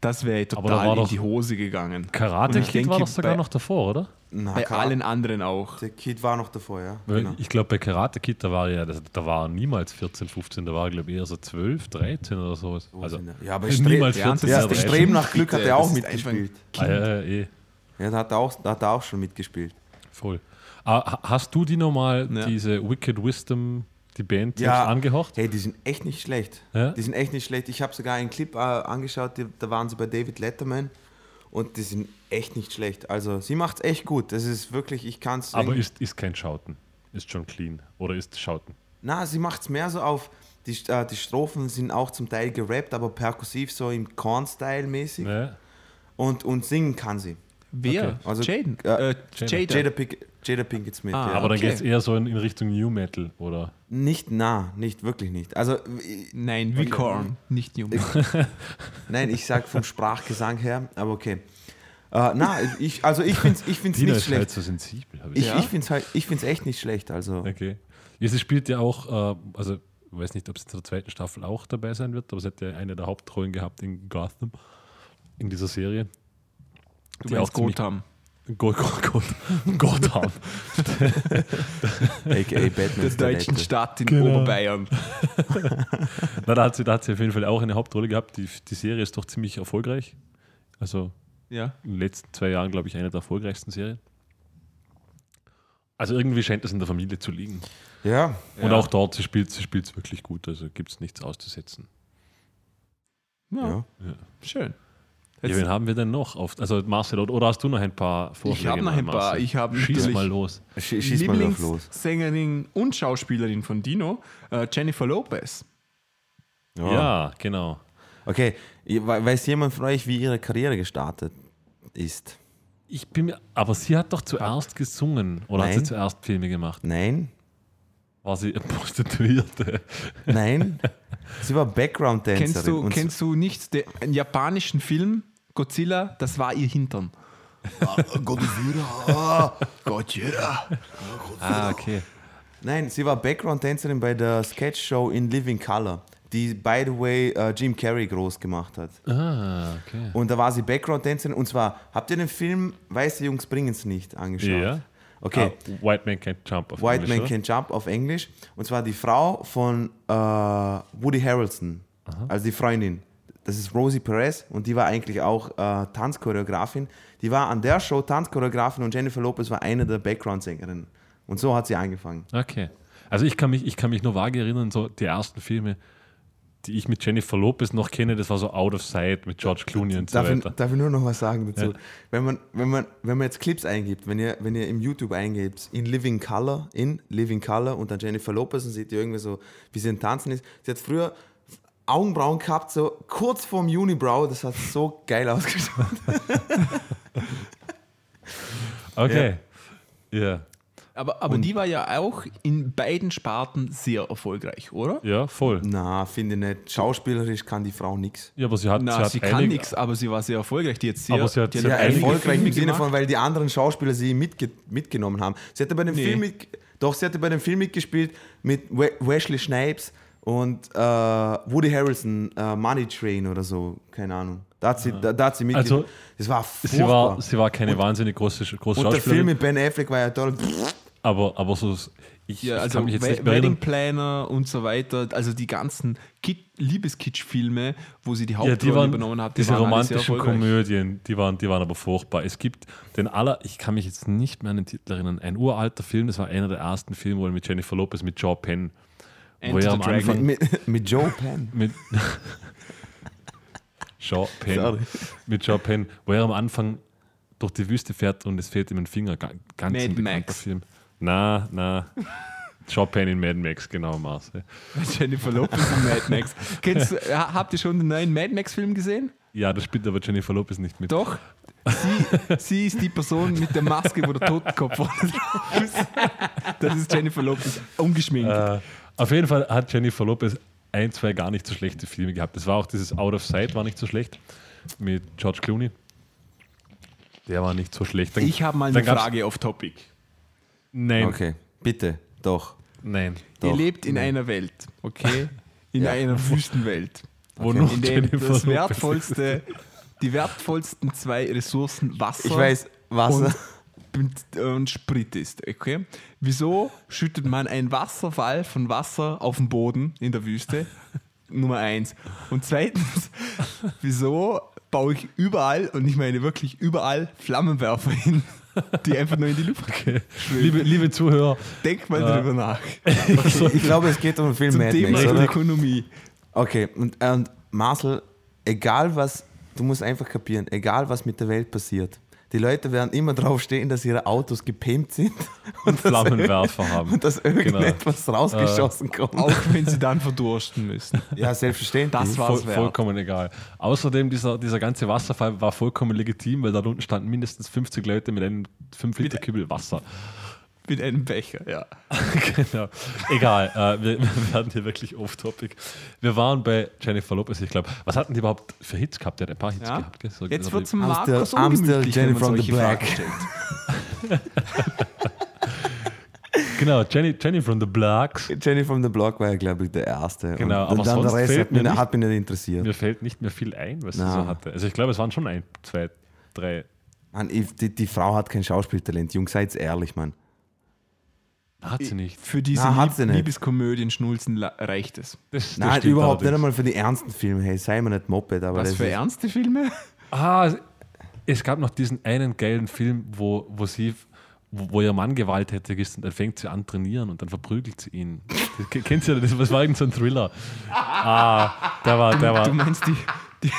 das wäre Aber da total war in doch die Hose gegangen. Karate Kid war denke, doch sogar bei- noch davor, oder? Na, Bei Kar- allen anderen auch. Der Kid war noch davor, ja. Genau. Ich glaube, bei Karate Kid, da war er ja, das- da war niemals 14, 15, da war er, glaube ich, eher so 12, 13 oder sowas. Also, Ja, aber *laughs* niemals Ja, 14, das Ja, das der 13. Streben nach Glück hat Bitte, er auch mitgespielt. Ah, ja, ja, eh, Ja, da hat er auch, da hat er auch schon mitgespielt. voll. Ah, ha- hast du die nochmal, Ja. diese Wicked Wisdom, die Band, Ja. selbst angehaucht? Hey, die sind echt nicht schlecht. Ja? Die sind echt nicht schlecht. Ich habe sogar einen Clip äh, angeschaut, die, da waren sie bei David Letterman und die sind echt nicht schlecht. Also sie macht es echt gut. Das ist wirklich, ich kann es. Aber ist, ist kein Schauten. Ist schon clean. Oder ist Schauten? Na, sie macht es mehr so auf. Die, äh, die Strophen sind auch zum Teil gerappt, aber perkussiv, so im Korn-Style mäßig. Ne? Und, und singen kann sie. Wer? Also, Jaden. äh, Äh, Jada. Jada. Jada, Pink, Jada Pinkett Smith. Ah, ja. Aber dann okay. geht es eher so in, in Richtung New Metal, oder? Nicht nah, nicht wirklich nicht. Also, ich- Nein, wie Korn, nicht Newman. nein, ich sag vom Sprachgesang her, aber okay. Äh, na, ich, also ich finde es ich find's Dina nicht ist halt schlecht. so sensibel. hab Ich, Ja. ich finde es halt, ich find's echt nicht schlecht. Also, Okay. Ja, sie spielt ja auch, äh, also ich weiß nicht, ob sie in der zweiten Staffel auch dabei sein wird, aber sie hat ja eine der Hauptrollen gehabt in Gotham, in dieser Serie. Du Die meinst auch ziemlich- Gotham. Go Go Go Gotham. aka Batman. Der deutschen. Stadt in Genau. Oberbayern. *laughs* Na, da, hat sie, da hat sie auf jeden Fall auch eine Hauptrolle gehabt. Die, die Serie ist doch ziemlich erfolgreich. Also Ja. in den letzten zwei Jahren, glaube ich, eine der erfolgreichsten Serien. Also irgendwie scheint es in der Familie zu liegen. Ja, Und Ja. auch dort, sie spielt sie spielt's wirklich gut, also gibt es nichts auszusetzen. Ja, ja. schön. Ja, wen haben wir denn noch? Auf, also Marcel, oder, hast du noch ein paar Vorschläge? Ich habe noch ein mal, paar. Ich habe Schieß mal los. Sch schieß mal drauf los. Lieblingssängerin und Schauspielerin von Dino, äh, Jennifer Lopez. Ja, genau. Okay, weiß jemand von euch, wie ihre Karriere gestartet ist? Ich bin mir, aber sie hat doch zuerst gesungen oder hat Nein. sie zuerst Filme gemacht? Nein, War sie Prostituierte? nein. *laughs* Sie war Background-Dancerin. Kennst du, kennst du nicht den einen japanischen Film Godzilla? Das war ihr Hintern. Godzilla. Godzilla. Ah, okay. Nein, sie war Background-Dancerin bei der Sketch-Show in Living Color, die, by the way, äh, Jim Carrey groß gemacht hat. Ah, okay. Und da war sie Background-Dancerin. Und zwar, habt ihr den Film Weiße Jungs bringen's nicht angeschaut? Ja. Okay. Ah, White Man Can't Jump auf White Englisch, Man oder? Can Jump auf Englisch. Und zwar die Frau von äh, Woody Harrelson, also die Freundin. Das ist Rosie Perez und die war eigentlich auch äh, Tanzchoreografin. Die war an der Show Tanzchoreografin und Jennifer Lopez war eine der Background-Sängerinnen. Und so hat sie angefangen. Okay. Also ich kann mich, ich kann mich nur vage erinnern, so die ersten Filme, die ich mit Jennifer Lopez noch kenne, das war so Out of Sight mit George Clooney und so Darf ich, weiter. darf ich nur noch was sagen dazu? Ja. Wenn, man, wenn, man, wenn man jetzt Clips eingibt, wenn ihr, wenn ihr im YouTube eingebt, in Living Color, in Living Color und dann Jennifer Lopez und seht ihr irgendwie so, wie sie im Tanzen ist. Sie hat früher Augenbrauen gehabt, so kurz vorm Unibrow, das hat so geil ausgeschaut. *laughs* Okay. Ja. Aber, aber die war ja auch in beiden Sparten sehr erfolgreich, oder? Ja, voll. Na, finde ich nicht. Schauspielerisch kann die Frau nichts. Ja, aber sie hat, Na, sie hat sie kann nichts, aber sie war sehr erfolgreich. Die hat sehr, Aber sie hat- die sie Ja, erfolgreich im Sinne von, weil die anderen Schauspieler sie mitge mitgenommen haben. Sie hatte bei dem Nee. Film mit, doch, sie hatte bei dem Film mitgespielt mit We Wesley Snipes und äh, Woody Harrelson, äh, Money Train oder so, keine Ahnung. Da hat sie, da, da hat sie mitgespielt. Also, das war Sie furchtbar. war, sie war keine wahnsinnig große, große und der Film mit Ben Affleck war ja toll. aber, aber so, ich, Ja, ich also kann mich jetzt We- nicht mehr Wedding. Planner und so weiter, also die ganzen Kit- Liebeskitsch-Filme, wo sie die Ja, Hauptrolle die waren, übernommen hat, die diese romantischen. Komödien, die waren, die waren aber furchtbar. Es gibt den aller, ich kann mich jetzt nicht mehr an den Titel erinnern, ein uralter Film, das war einer der ersten Filme wohl mit Jennifer Lopez, mit Joe Penn. Wo Enter er the am Dragon. Anfang mit, mit Joe Penn. *laughs* mit Joe Penn, Sorry. mit Joe Penn, wo er am Anfang durch die Wüste fährt und es fehlt ihm ein Finger. Ga- Ganz Mad ein Max. Film. Na, na. Joe Penn in Mad Max, genau, Marcel. Jennifer Lopez und Mad Max. Kennst, habt ihr schon den neuen Mad Max-Film gesehen? Ja, da spielt aber Jennifer Lopez nicht mit. Doch. Sie, sie ist die Person mit der Maske, wo der Totenkopf *laughs* ist. Das ist Jennifer Lopez, ungeschminkt. Äh, auf jeden Fall hat Jennifer Lopez ein, zwei gar nicht so schlechte Filme gehabt. Das war auch dieses Out of Sight, war nicht so schlecht. Mit George Clooney. Der war nicht so schlecht. Dann- ich habe mal eine Frage auf Topic. Nein, Okay, bitte, doch. nein. Ihr Doch. lebt in einer Welt, okay? *laughs* In Ja. einer Wüstenwelt. Wo Okay. noch In dem Jennifer das Lopez wertvollste, die wertvollsten zwei Ressourcen Wasser Ich weiß, Wasser. Und, Sprit ist. Okay? Wieso schüttet man einen Wasserfall von Wasser auf den Boden in der Wüste? *laughs* Nummer eins. Und zweitens, wieso baue ich überall, und ich meine wirklich überall, Flammenwerfer hin, die einfach nur in die Luft gehen? Liebe, liebe Zuhörer, Denk mal drüber nach. *laughs* Ich glaube, es geht um Film Zum Mad Thema Max? Ökonomie. Okay, und, und Marcel, egal was, du musst einfach kapieren, egal was mit der Welt passiert, die Leute werden immer drauf stehen, dass ihre Autos gepimpt sind *laughs* Und dass Flammenwerfer irgend- haben. und dass irgendetwas rausgeschossen kommt. Auch wenn sie dann verdursten müssen. *laughs* Ja, selbstverständlich. Das war- Voll, vollkommen egal. Außerdem, dieser, dieser ganze Wasserfall war vollkommen legitim, weil da unten standen mindestens 50 Leute mit einem 5 Liter Kübel Wasser. Mit einem Becher, ja. *laughs* genau. Egal, äh, wir, wir werden hier wirklich off-topic. Wir waren bei Jennifer Lopez, ich glaube. Was hatten die überhaupt für Hits gehabt? Der hat ein paar Hits ja. gehabt. Gell? So- Jetzt so- wird zum Markus ungemütlich, Jenny wenn man from the solche Black. Fragen stellt. *laughs* Genau, Jenny, Jenny from the Blacks. Jenny from the Block war ja, glaube ich, der erste. Genau, und aber dann der sonst Rest fällt hat mich, mir nicht- nicht- hat mich nicht interessiert. Mir fällt nicht mehr viel ein, was sie so hatte. Also ich glaube, es waren schon ein, zwei, drei. Mann, die, die Frau hat kein Schauspieltalent, Jungs, seid ehrlich, Mann. Hat sie nicht. Für diese hat Lieb nicht. Liebeskomödien Schnulzen la- reicht es. Das, das Nein, stimmt überhaupt nicht allerdings. einmal für die ernsten Filme. Hey, sei mir nicht Moped, aber Was das für ist, ernste Filme? Ah, es gab noch diesen einen geilen Film, wo, wo sie, wo, wo ihr Mann gewalttätig ist und dann fängt sie an trainieren und dann verprügelt sie ihn. Das- Kennt ihr das? Das war irgend so ein Thriller. Ah, der war, der Du war. meinst die, die,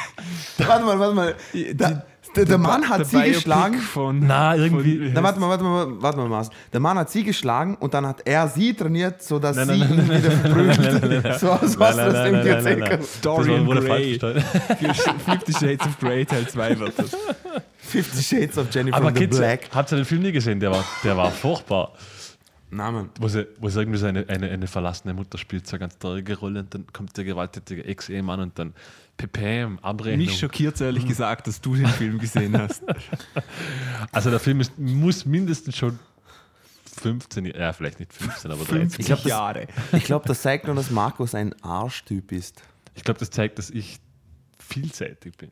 Warte mal, warte mal. Da, der, der Mann hat der sie Biopic geschlagen. Von, Na, irgendwie. Von, Na, warte mal, warte mal, warte mal, Mars. Der Mann hat sie geschlagen und dann hat er sie trainiert, sodass Nein, sie nein, ihn wieder verprügelt. So aus was Nein, nein, das nein. kann. Das Dorian Gray. *laughs* Fifty Shades of Grey Teil 2 wird das. Fifty Shades of Jenny Aber Kids, Black. habt ihr den Film nie gesehen? Der war, der war furchtbar. Na, Mann. Wo sie, wo sie irgendwie so eine, eine, eine verlassene Mutter spielt, so eine ganz traurige Rolle und dann kommt der gewalttätige Ex-Ehemann und dann Pepam, Abrechnung. Mich schockiert ehrlich gesagt, dass du den Film gesehen hast. *laughs* Also der Film ist, muss mindestens schon 15, ja vielleicht nicht 15, aber 13. 50 Ich glaub, das- Jahre. Ich glaube, das zeigt nur, dass Markus ein Arschtyp ist. Ich glaube, das zeigt, dass ich vielseitig bin.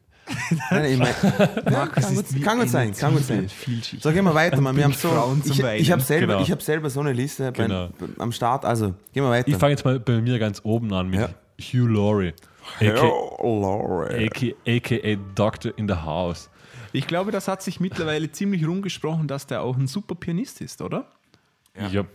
Nein, ich mein, *laughs* ja, Markus kann, gut, kann gut sein, kann gut sein. So, gehen wir weiter, Mann. Wir haben so, ich, ich habe selber, Genau. ich hab selber so eine Liste bei, Genau. am Start. Also, gehen wir weiter. Ich fange jetzt mal bei mir ganz oben an mit Ja. Hugh Laurie, aka, Lord. aka, aka Doctor in the House. Ich glaube, das hat sich mittlerweile ziemlich rumgesprochen, dass der auch ein super Pianist ist, oder? Ich hab,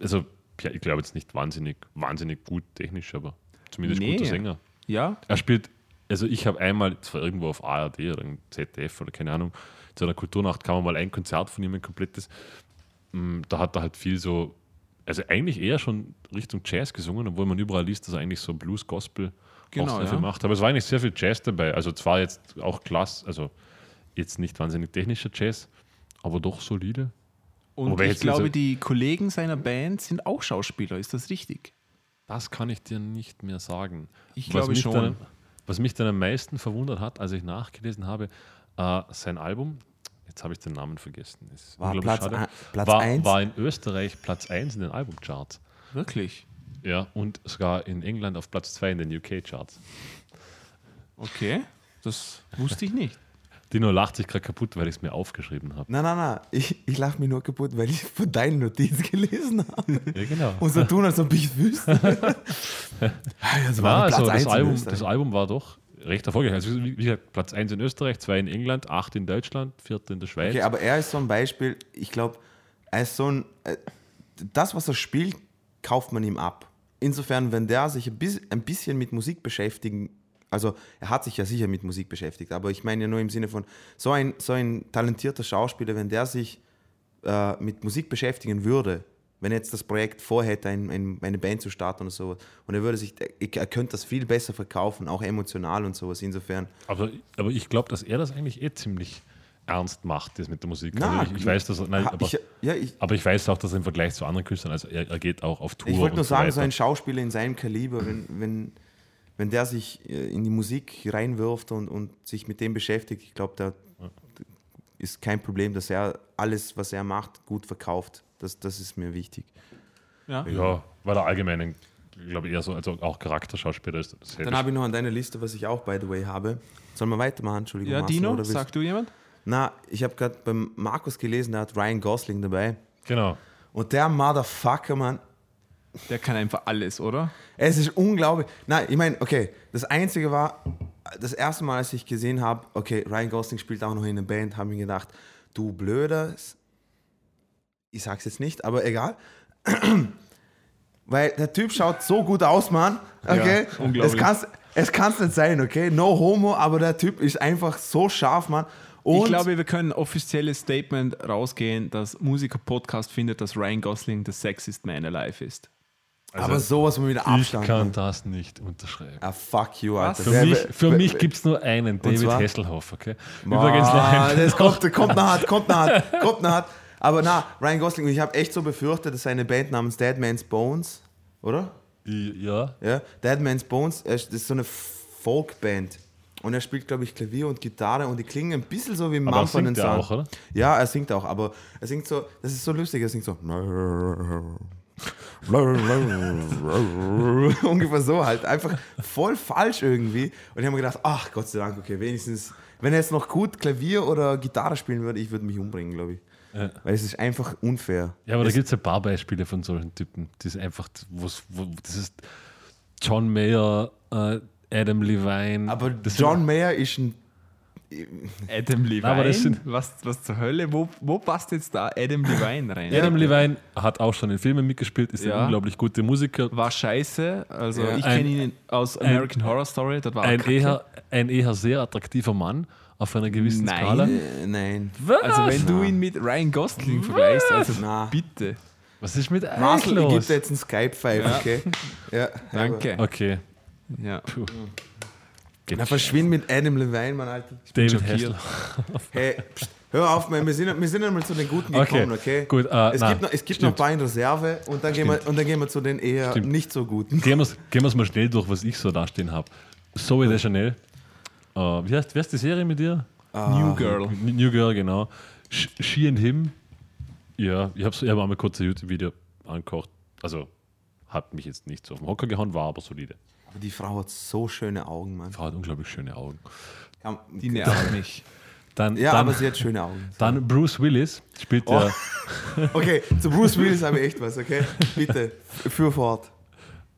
also, ja, ich glaube jetzt nicht wahnsinnig, wahnsinnig gut technisch, aber zumindest Nee. guter Sänger. Ja. Er spielt, also ich habe einmal, zwar irgendwo auf ARD oder ZDF oder keine Ahnung, zu einer Kulturnacht kam mal ein Konzert von ihm, ein komplettes. Mm, Da hat er halt viel so, also eigentlich eher schon Richtung Jazz gesungen, obwohl man überall liest, dass er eigentlich so Blues, Gospel Genau, ja. macht. Aber es war eigentlich sehr viel Jazz dabei. Also zwar jetzt auch klasse, also jetzt nicht wahnsinnig technischer Jazz, aber doch solide. Und Wobei ich glaube, diese- die Kollegen seiner Band sind auch Schauspieler. Ist das richtig? Das kann ich dir nicht mehr sagen. Ich Was glaube schon. Dann, was mich dann am meisten verwundert hat, als ich nachgelesen habe, äh, sein Album, jetzt habe ich den Namen vergessen, ist War Platz schade, Platz war, eins? war in Österreich Platz 1 in den Albumcharts. Wirklich? Ja, und sogar in England auf Platz 2 in den UK-Charts. Okay. Das wusste ich nicht. Dino lacht sich gerade kaputt, weil ich es mir aufgeschrieben habe. Nein, nein, nein. Ich, ich lache mich nur kaputt, weil ich von deinen Notizen gelesen habe. Ja, genau. Und so tun, als ob ich es wüsste. *laughs* das also Platz eins das, in Album, das Album war doch recht erfolgreich. Also wie gesagt, Platz 1 in Österreich, 2 in England, 8 in Deutschland, 4 in der Schweiz. Okay, aber er ist so ein Beispiel, ich glaube, er ist so ein. äh, Das, was er spielt, kauft man ihm ab. Insofern, wenn der sich ein bisschen mit Musik beschäftigen, also er hat sich ja sicher mit Musik beschäftigt, aber ich meine ja nur im Sinne von, so ein, so ein talentierter Schauspieler, wenn der sich äh, mit Musik beschäftigen würde, wenn er jetzt das Projekt vorhätte, ein, ein, eine Band zu starten oder so, und er würde sich, er könnte das viel besser verkaufen, auch emotional und sowas. Insofern, Aber, aber ich glaube, dass er das eigentlich eh ziemlich ernst macht, das mit der Musik. Na, also ich, ich weiß, dass er, nein, aber, ich, ja, ich, aber ich weiß auch, dass er im Vergleich zu anderen Künstlern, also er, er geht auch auf Tour. Ich wollte nur und sagen, so weiter. ein Schauspieler in seinem Kaliber, wenn, wenn, wenn der sich äh, in die Musik reinwirft und, und sich mit dem beschäftigt, ich glaube, da ist kein Problem, dass er alles, was er macht, gut verkauft. Das, das ist mir wichtig. Ja. Ja, weil er allgemein, ein, glaube ich, eher so, also auch Charakterschauspieler ist. Dann habe ich noch an deiner Liste, was ich auch, by the way, habe. Sollen wir weitermachen? Entschuldigung. Ja, Marcel, Dino, oder willst- sag du jemand? Na, ich habe gerade beim Markus gelesen, der hat Ryan Gosling dabei. Genau. Und der Motherfucker, Mann, Der kann einfach alles, oder? Es ist unglaublich. Nein, ich meine, okay, das Einzige war, das erste Mal, als ich gesehen habe, okay, Ryan Gosling spielt auch noch in einer Band, habe ich mir gedacht, du Blöder, ich sag's jetzt nicht, aber egal. *clears throat* Weil der Typ schaut so gut aus, Mann. Okay? unglaublich. Es kann's, es kann's nicht sein, okay? No homo, aber der Typ ist einfach so scharf, Mann. Und ich glaube, wir können ein offizielles Statement rausgehen, dass Musiker-Podcast findet, dass Ryan Gosling der sexiest man alive ist. Aber sowas mal wieder Ich Abstand. kann Mann. das nicht unterschreiben. Ah, fuck you, Alter. Für mich, für mich gibt es nur einen, David? Hasselhoff, okay? Boah, Übrigens noch ein. Das kommt, kommt noch hart, *laughs* kommt noch hart, kommt noch hart. Aber na, Ryan Gosling, ich habe echt so befürchtet, dass seine Band namens Dead Man's Bones, oder? Ja, Ja, Dead Man's Bones, er ist- das ist so eine Folkband. Und er spielt, glaube ich, Klavier und Gitarre und die klingen ein bisschen so wie aber Mumford singt er Sons. auch, oder? Ja, er singt auch, aber er singt so, das ist so lustig, er singt so. *laughs* Ungefähr so halt, einfach voll falsch irgendwie. Und ich habe mir gedacht, ach Gott sei Dank, okay, wenigstens, wenn er jetzt noch gut Klavier oder Gitarre spielen würde, ich würde mich umbringen, glaube ich. Ja. Weil es ist einfach unfair. Ja, aber da Es- gibt es ein paar Beispiele von solchen Typen. Die ist einfach, wo, das ist John Mayer, äh, Adam Levine. aber John sind, Mayer ist ein. Adam Levine? Aber das sind- was, was zur Hölle? Wo, wo passt jetzt da Adam Levine rein? Adam Levine hat auch schon in Filmen mitgespielt, ist Ja. ein unglaublich guter Musiker. War scheiße. Also Ja. ich Ein- kenne ihn aus American Horror Story. Das war Ein eher, ein eher sehr attraktiver Mann auf einer gewissen Nein. Skala. Äh, nein. Also wenn du ihn mit Ryan Gosling vergleichst, also Na. bitte. Was ist mit Eich Marcel, ich gebe los? jetzt einen Skype-Five, okay? Ja, Danke. Okay, Ja. puh. Na, verschwind mit Adam Levine, Mann, Alter. David schockiert. Hasselhoff. *laughs* Hey, pst, hör auf, man, wir sind, wir sind einmal zu den Guten Okay, gekommen, okay? gut, äh, es, nein, gibt noch, es gibt noch ein stimmt. paar in Reserve und dann, gehen wir, und dann gehen wir zu den eher Stimmt. nicht so Guten. Gehen wir gehen wir's mal schnell durch, was ich so dastehen habe. Zoe Deschanel. Äh, wie, heißt, wie heißt die Serie mit dir? New Girl. New Girl, genau. Sh- She and Him. Ja, ich habe ich hab einmal kurz ein YouTube-Video angekocht. Also hat mich jetzt nicht so auf den Hocker gehauen, war aber solide. Aber die Frau hat so schöne Augen, Mann. Frau hat unglaublich schöne Augen. Kann- Die nervt mich. Dann, Ja, dann, aber sie hat schöne Augen. dann Bruce Willis spielt Oh. der. Okay, zu Bruce Willis habe ich echt was, okay? Bitte, für fort.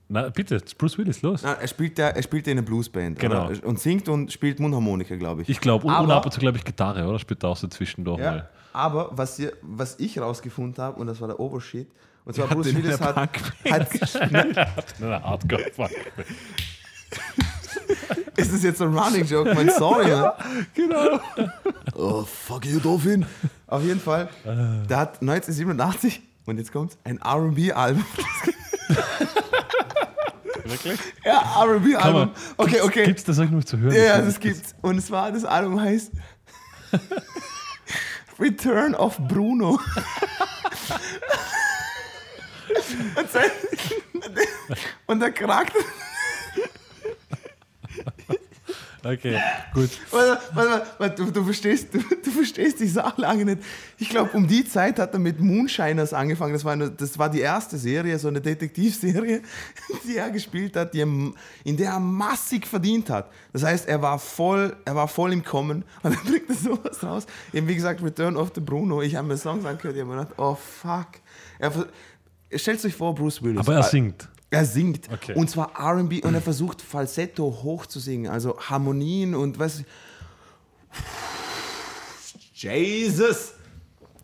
Na, bitte, Bruce Willis, los. Na, er, spielt ja, er spielt ja in einer Bluesband. Genau. oder? Und singt und spielt Mundharmonika, glaube ich. Ich glaube, und, und Aber- ab und zu, glaube ich, Gitarre, oder? Spielt er auch so zwischendurch Ja, mal. aber was, was ich rausgefunden habe, und das war der Obershit, und zwar Bruce Willis hat, hat *laughs* *laughs* Na, hardcore fuck. *laughs* Ist das jetzt ein Running Joke? Mein Sorry, Mann. Genau. Oh, fuck you, Dolphin. Auf jeden Fall, der hat 1987, und jetzt kommt's, ein RB-Album. Wirklich? Ja, RB-Album. Okay, okay. Gibt's das noch zu hören? Ja, ja, das gibt's. Und es war, das Album heißt Return of Bruno. Und, sein, und der Charakter. Okay, gut. Warte, warte, warte, du, du, verstehst, du, du verstehst die Sachlage nicht. Ich glaube, um die Zeit hat er mit Moonshiners angefangen. Das war, eine, das war die erste Serie, so eine Detektivserie, die er gespielt hat, die er, in der er massig verdient hat. Das heißt, er war voll, er war voll im Kommen *laughs* und dann bringt er sowas raus. Eben wie gesagt, Return of the Bruno. Ich habe mir Songs angehört, ich habe mir gedacht, oh fuck. Er, stellt euch vor, Bruce Willis. Aber er singt. Er singt. Okay. Und zwar RB und er versucht Falsetto hoch zu singen. Also Harmonien und was. Jesus!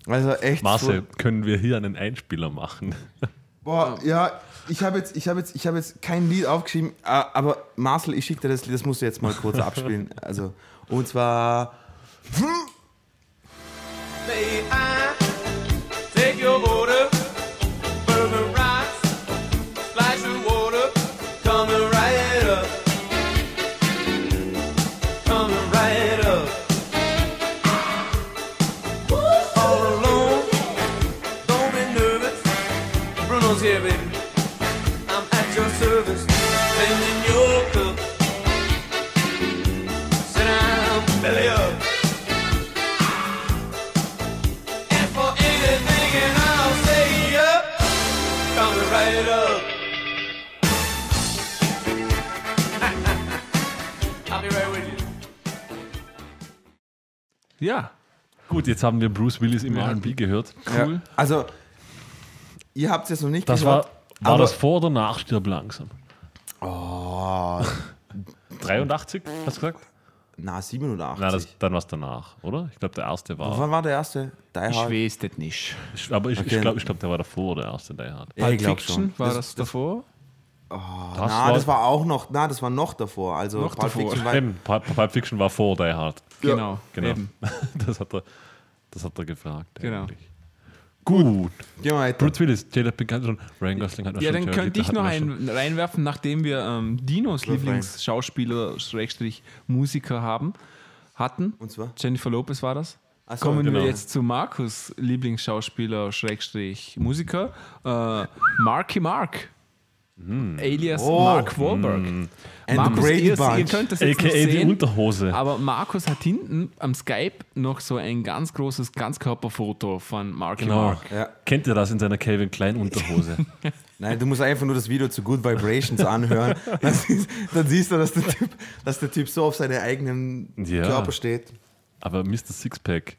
Also echt. Marcel, können wir hier einen Einspieler machen? *laughs* Boah, ja, ich habe jetzt, ich habe jetzt, ich habe jetzt kein Lied aufgeschrieben, ah, aber Marcel, ich schicke dir das Lied, das musst du jetzt mal kurz abspielen. *laughs* Also, und zwar. May I Ja. Gut, jetzt haben wir Bruce Willis im R&B gehört. Ja, also, ihr habt es jetzt noch nicht Das war, gehört. war aber- das vor oder nach Stirb langsam? Oh, *laughs* 83, hast du gesagt? na, 87. Nein, das, dann war es danach, oder? Ich glaube, der erste war. Wann war der erste? Die Ich Hard? weiß das nicht. Ich, aber ich, Okay. ich glaube, ich glaub, der war davor, der erste Die Hard. Ja, ich Pulp Fiction, schon. war Das- das, davor? Das na, das war auch noch, na, das war noch davor. Also Noch Pulp davor. Fiction war, Eben, Pulp Pulp Fiction war vor Die Hard. Genau, Genau. Eben. *laughs* Das hat er, das hat er gefragt. Genau. Eigentlich. Gut. Geh mal weiter. Bruce Willis, Jada Pinkett schon. Ryan Gosling hat wir Ja, schon. dann Jared könnte ich noch einen reinwerfen, nachdem wir ähm, Dinos. Lieblingsschauspieler, Schrägstrich Musiker haben, hatten. Und zwar? Jennifer Lopez war das. So, Kommen genau. wir jetzt zu Markus Lieblingsschauspieler, Schrägstrich Musiker. Äh, Marky Mark. Alias Oh. Mark Wahlberg. And the Markus, Brady ihr, ihr Bunch. könnt das jetzt AKA nicht die sehen, Unterhose. aber Markus hat hinten am Skype noch so ein ganz großes Ganzkörperfoto von Marky Genau. Mark. Ja. Kennt ihr das in seiner Calvin Klein Unterhose? *laughs* Nein, du musst einfach nur das Video zu Good Vibrations anhören. *laughs* Dann siehst, dann siehst du, dass der, typ, dass der Typ so auf seinen eigenen Ja. Körper steht. Aber Mr. Sixpack,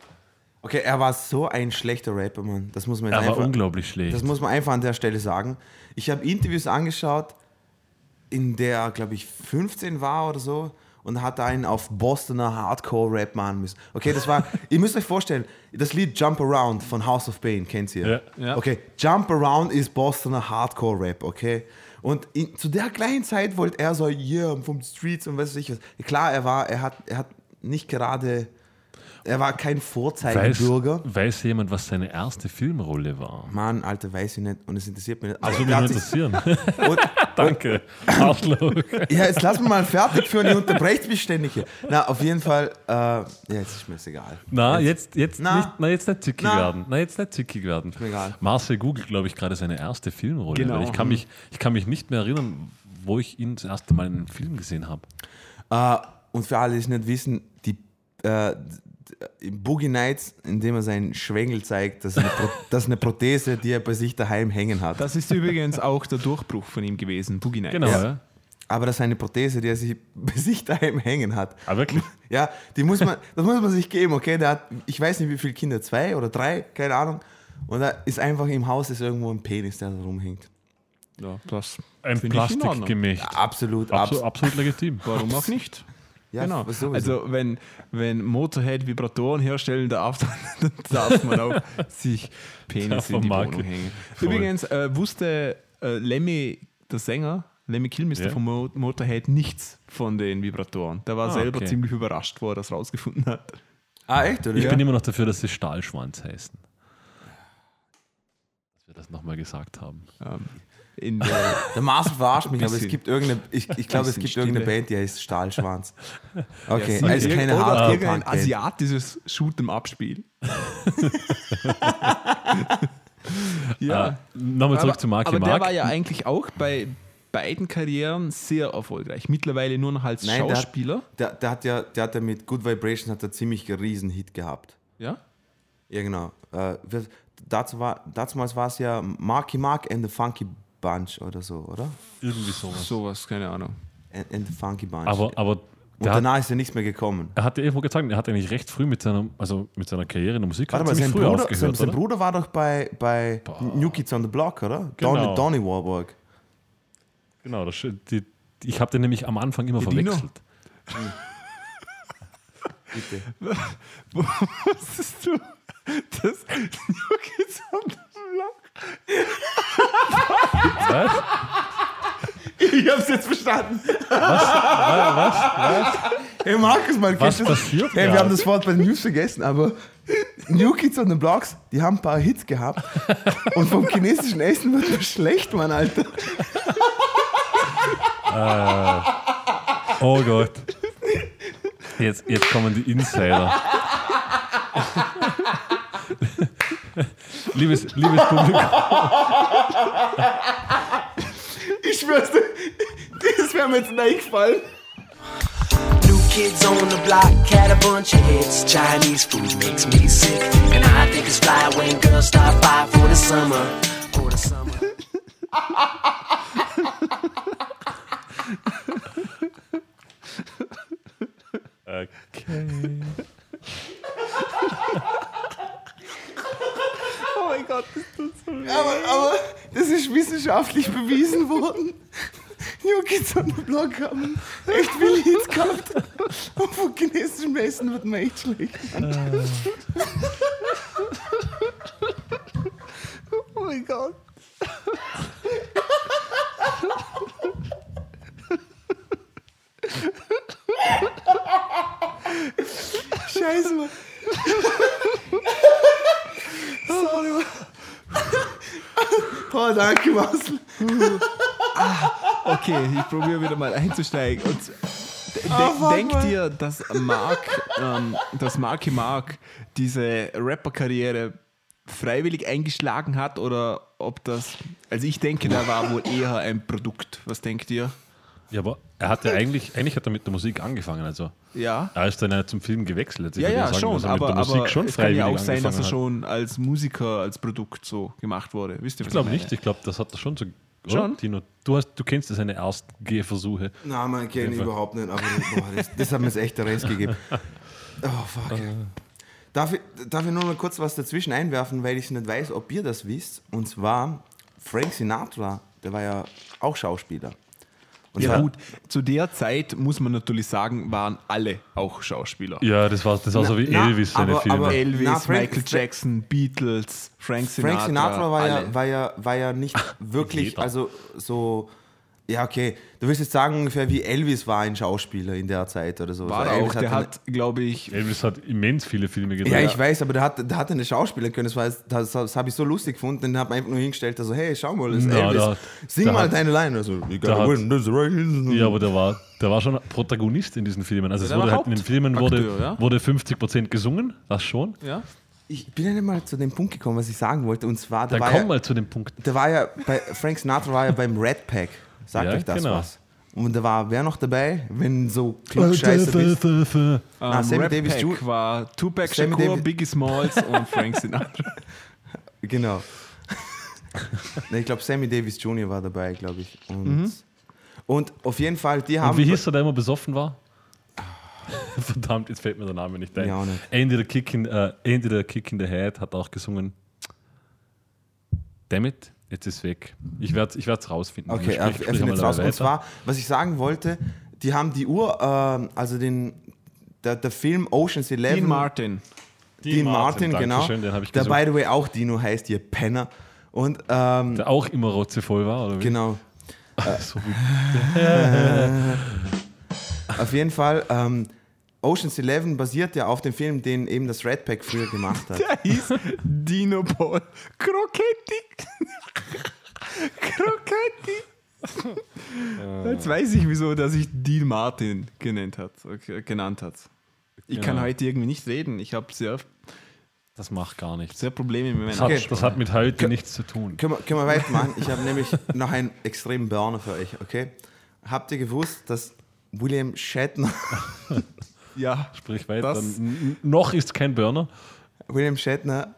Okay, er war so ein schlechter Rapper, Mann. Das muss man jetzt er war einfach, unglaublich schlecht. das muss man einfach an der Stelle sagen. Ich habe Interviews angeschaut, in der, glaube ich, 15 war oder so und hat einen auf Bostoner Hardcore-Rap machen müssen. Okay, das war, *laughs* ihr müsst euch vorstellen, das Lied Jump Around von House of Pain, kennt ihr? Ja. Ja. Okay, Jump Around ist Bostoner Hardcore-Rap, okay? Und in, zu der kleinen Zeit wollte er so, yeah, the streets und was weiß ich was. Klar, er war, er hat, er hat nicht gerade, er war kein weiß, Vorzeigebürger. weiß jemand, was seine erste Filmrolle war? Mann, Alter, weiß ich nicht und es interessiert mich nicht. Würde er mich interessieren. und, *laughs* *laughs* Danke. Ja, jetzt lass mich mal fertig führen, ihr unterbrecht mich ständig hier. Na, auf jeden Fall, äh, ja, jetzt ist mir das egal. Na, jetzt, jetzt, Na. nicht, na, jetzt nicht zickig werden. Na, jetzt nicht zickig werden. mir egal. Marcel googelt, glaube ich, gerade seine erste Filmrolle. Genau. Ich kann, mich, ich kann mich nicht mehr erinnern, wo ich ihn das erste Mal in einem Film gesehen habe. Äh, und für alle, die es nicht wissen, die äh, im Boogie Nights, indem er seinen Schwengel zeigt, das ist, eine Pro *laughs* das ist eine Prothese, die er bei sich daheim hängen hat. Das ist übrigens auch der Durchbruch von ihm gewesen, Boogie Nights. Genau, Ja. ja. Aber das ist eine Prothese, die er sich *laughs* bei sich daheim hängen hat. Aber wirklich. *laughs* Ja, die muss man, das muss man sich geben, okay? Der hat, ich weiß nicht, wie viele Kinder, zwei oder drei, keine Ahnung. Und da ist einfach im Haus ist irgendwo ein Penis, der da rumhängt. Ja, das Ein. Plastikgemächt. Absolut, Absolut, absolut. absolut legitim. Warum auch nicht? Ja, genau. sowieso. Also wenn, wenn Motorhead Vibratoren herstellen darf, *laughs* dann darf man auch *laughs* sich Penis in die man Wohnung Marke. hängen. Voll. Übrigens äh, wusste äh, Lemmy, der Sänger, Lemmy Kilmister Ja. von Mo Motorhead, nichts von den Vibratoren. Der war Ah, selber okay. ziemlich überrascht, wo er das rausgefunden hat. ah, echt, oder? Ich ja. bin immer noch dafür, dass sie Stahlschwanz heißen. Dass wir das nochmal gesagt haben. Ähm, in der, *laughs* Der Marcel verarscht mich, aber es gibt irgendeine, ich, ich glaube, es gibt irgendeine Stille. Band, die heißt Stahlschwanz. *laughs* Okay, Ja, irgend- keine oder irgendein Hardcore-Punk-Band. asiatisches Shoot'em-Up-Spiel. *laughs* ja. Äh, Nochmal zurück zu Marky aber der Mark. war ja eigentlich auch bei beiden Karrieren sehr erfolgreich. Mittlerweile nur noch als Nein, der hat- Schauspieler. Der, der hat ja, der hat ja mit Good Vibrations hat er ziemlich riesen Hit gehabt. ja? Ja, genau. Äh, dazu war, damals war es ja Marky Mark and the Funky Bunch oder so, oder? Irgendwie sowas. Sowas, keine Ahnung. And, and the Funky Bunch. Aber, aber Und der hat, danach ist ja nichts mehr gekommen. er hat ja irgendwo gesagt, er hat eigentlich recht früh mit seiner, also mit seiner Karriere in der Musik Warte mal, sein früh Bruder, aufgehört, sein, sein? Bruder war doch bei, bei New Kids on the Block, oder? Genau. Donny, Donny Warburg. Genau, das, die, die, ich habe den nämlich am Anfang immer Die verwechselt. *laughs* Bitte. *laughs* Wusstest du, dass New Kids on the Block Was? Ich hab's jetzt verstanden. Was? Hey Markus, mal Was passiert Hey, wir haben das Wort bei den News vergessen, aber New Kids on the Blocks, die haben ein paar Hits gehabt und vom chinesischen Essen wird das schlecht, Mann, Alter. Oh Gott. Jetzt, jetzt kommen die Insider. Liebes, liebes Publikum, Ich schwör's dir, das wäre mir jetzt nicht eingefallen. New kids on the block had a bunch of hits. Chinese food makes me sick. And I think it's fly when girls stop by for the summer. For the summer. okay. Oh mein Gott, das tut so weh. Aber, aber das ist wissenschaftlich bewiesen worden. New Kids on the Block haben echt viele Hits gehabt. Und von chinesischem Essen wird mir echt schlecht. Oh mein Gott. danke, Marcel. Okay, ich probiere wieder mal einzusteigen. Und de de denkt ihr, dass Mark, ähm, dass Marky Mark diese Rapper-Karriere freiwillig eingeschlagen hat oder ob das. Also ich denke, da war wohl eher ein Produkt. Was denkt ihr? Ja, aber er hat ja eigentlich, eigentlich hat er mit der Musik angefangen. Also Ja. er ist dann ja zum Film gewechselt. Also Ja, ich würde ja, sagen, schon, dass er mit aber, der Musik aber schon es kann ja auch sein, dass er hat. schon als Musiker, als Produkt so gemacht wurde. Wisst ihr, Ich glaube nicht, ich glaube, das hat er schon so. Schon? Tino, du, hast, du kennst ja seine ersten Gehversuche. Nein, man kennt ihn Einfach. überhaupt nicht, aber boah, das, das hat mir jetzt echt der Rest gegeben. *laughs* Oh, fuck. Darf ich, darf ich nur mal kurz was dazwischen einwerfen, weil ich nicht weiß, ob ihr das wisst? Und zwar Frank Sinatra, der war ja auch Schauspieler. Und Ja, gut, zu der Zeit muss man natürlich sagen, waren alle auch Schauspieler. Ja, das war, das war so wie na, Elvis, seine aber- Filme. aber- Elvis, Na, Frank- Michael Jackson, Beatles, Frank Sinatra. Frank Sinatra war ja, alle. war, ja, war ja nicht *laughs* wirklich, also so, ja, okay, du willst jetzt sagen, ungefähr wie Elvis war ein Schauspieler in der Zeit oder so. war so, er Elvis auch, der hat, glaube ich, Elvis hat immens viele Filme gedreht. Ja, ich weiß, aber der hat, der hat eine Schauspieler können. Das, war, das, das habe ich so lustig gefunden. Den habe einfach nur hingestellt, also hey, schau mal, das ist Na, Elvis. da- Sing da mal hat- deine Line. Also, you da gotta hat- win this race. Ja, aber der war, der war schon Protagonist in diesen Filmen. Also es wurde halt in den Filmen wurde, ja? wurde 50% gesungen, das schon. ja, Ich bin ja nicht mal zu dem Punkt gekommen, was ich sagen wollte. Und zwar, der Dann war, komm ja, mal zu dem Punkt. der war ja bei Frank Sinatra war ja beim Red Pack. Sagt Ja, euch das genau. was? Und da war wer noch dabei, wenn so klugscheiße bist? ähm, Sammy Rap Davis Pack Ju- war Tupac Sammy Shakur, Davis- Biggie Smalls und *laughs* Frank Sinatra. Genau. nee, ich glaube, Sammy Davis Jr. war dabei, glaube ich. Und, Mhm. und auf jeden Fall, die haben. Und wie hieß er, der immer besoffen war? *laughs* Verdammt, jetzt fällt mir der Name nicht ein. Ja, auch nicht. Andy, the Kick in, äh, Andy the Kick in the Head hat auch gesungen. Dammit, jetzt ist weg. Ich werde es ich rausfinden. Okay, Sprich- er, er findet es raus. weiter. Und zwar, was ich sagen wollte, die haben die Uhr, ähm, also den, der, der Film Ocean's Eleven. Dean Martin. Dean Martin, genau. Dankeschön, den habe ich der, gesungen. by the way, auch Dino heißt, ihr Penner. Und, ähm, Der auch immer rotzevoll war, oder wie? genau. So wie *laughs* Auf jeden Fall, ähm, Ocean's Eleven basiert ja auf dem Film, den eben das Red Pack früher gemacht hat. *laughs* Der hieß Dino Paul Crocetti. Crocetti. Jetzt weiß ich, wieso der sich Dean Martin genannt hat. Okay, genannt hat. Ich kann Genau. heute irgendwie nicht reden. Ich habe sehr, Das macht gar nichts. sehr Probleme mit Das meiner hat, das hat mit heute nichts zu tun. Können wir, können wir weitermachen? Ich habe nämlich noch einen extremen Burner für euch, okay? Habt ihr gewusst, dass William Shatner, *laughs* Ja, Sprich weiter. Noch ist kein Burner. William Shatner,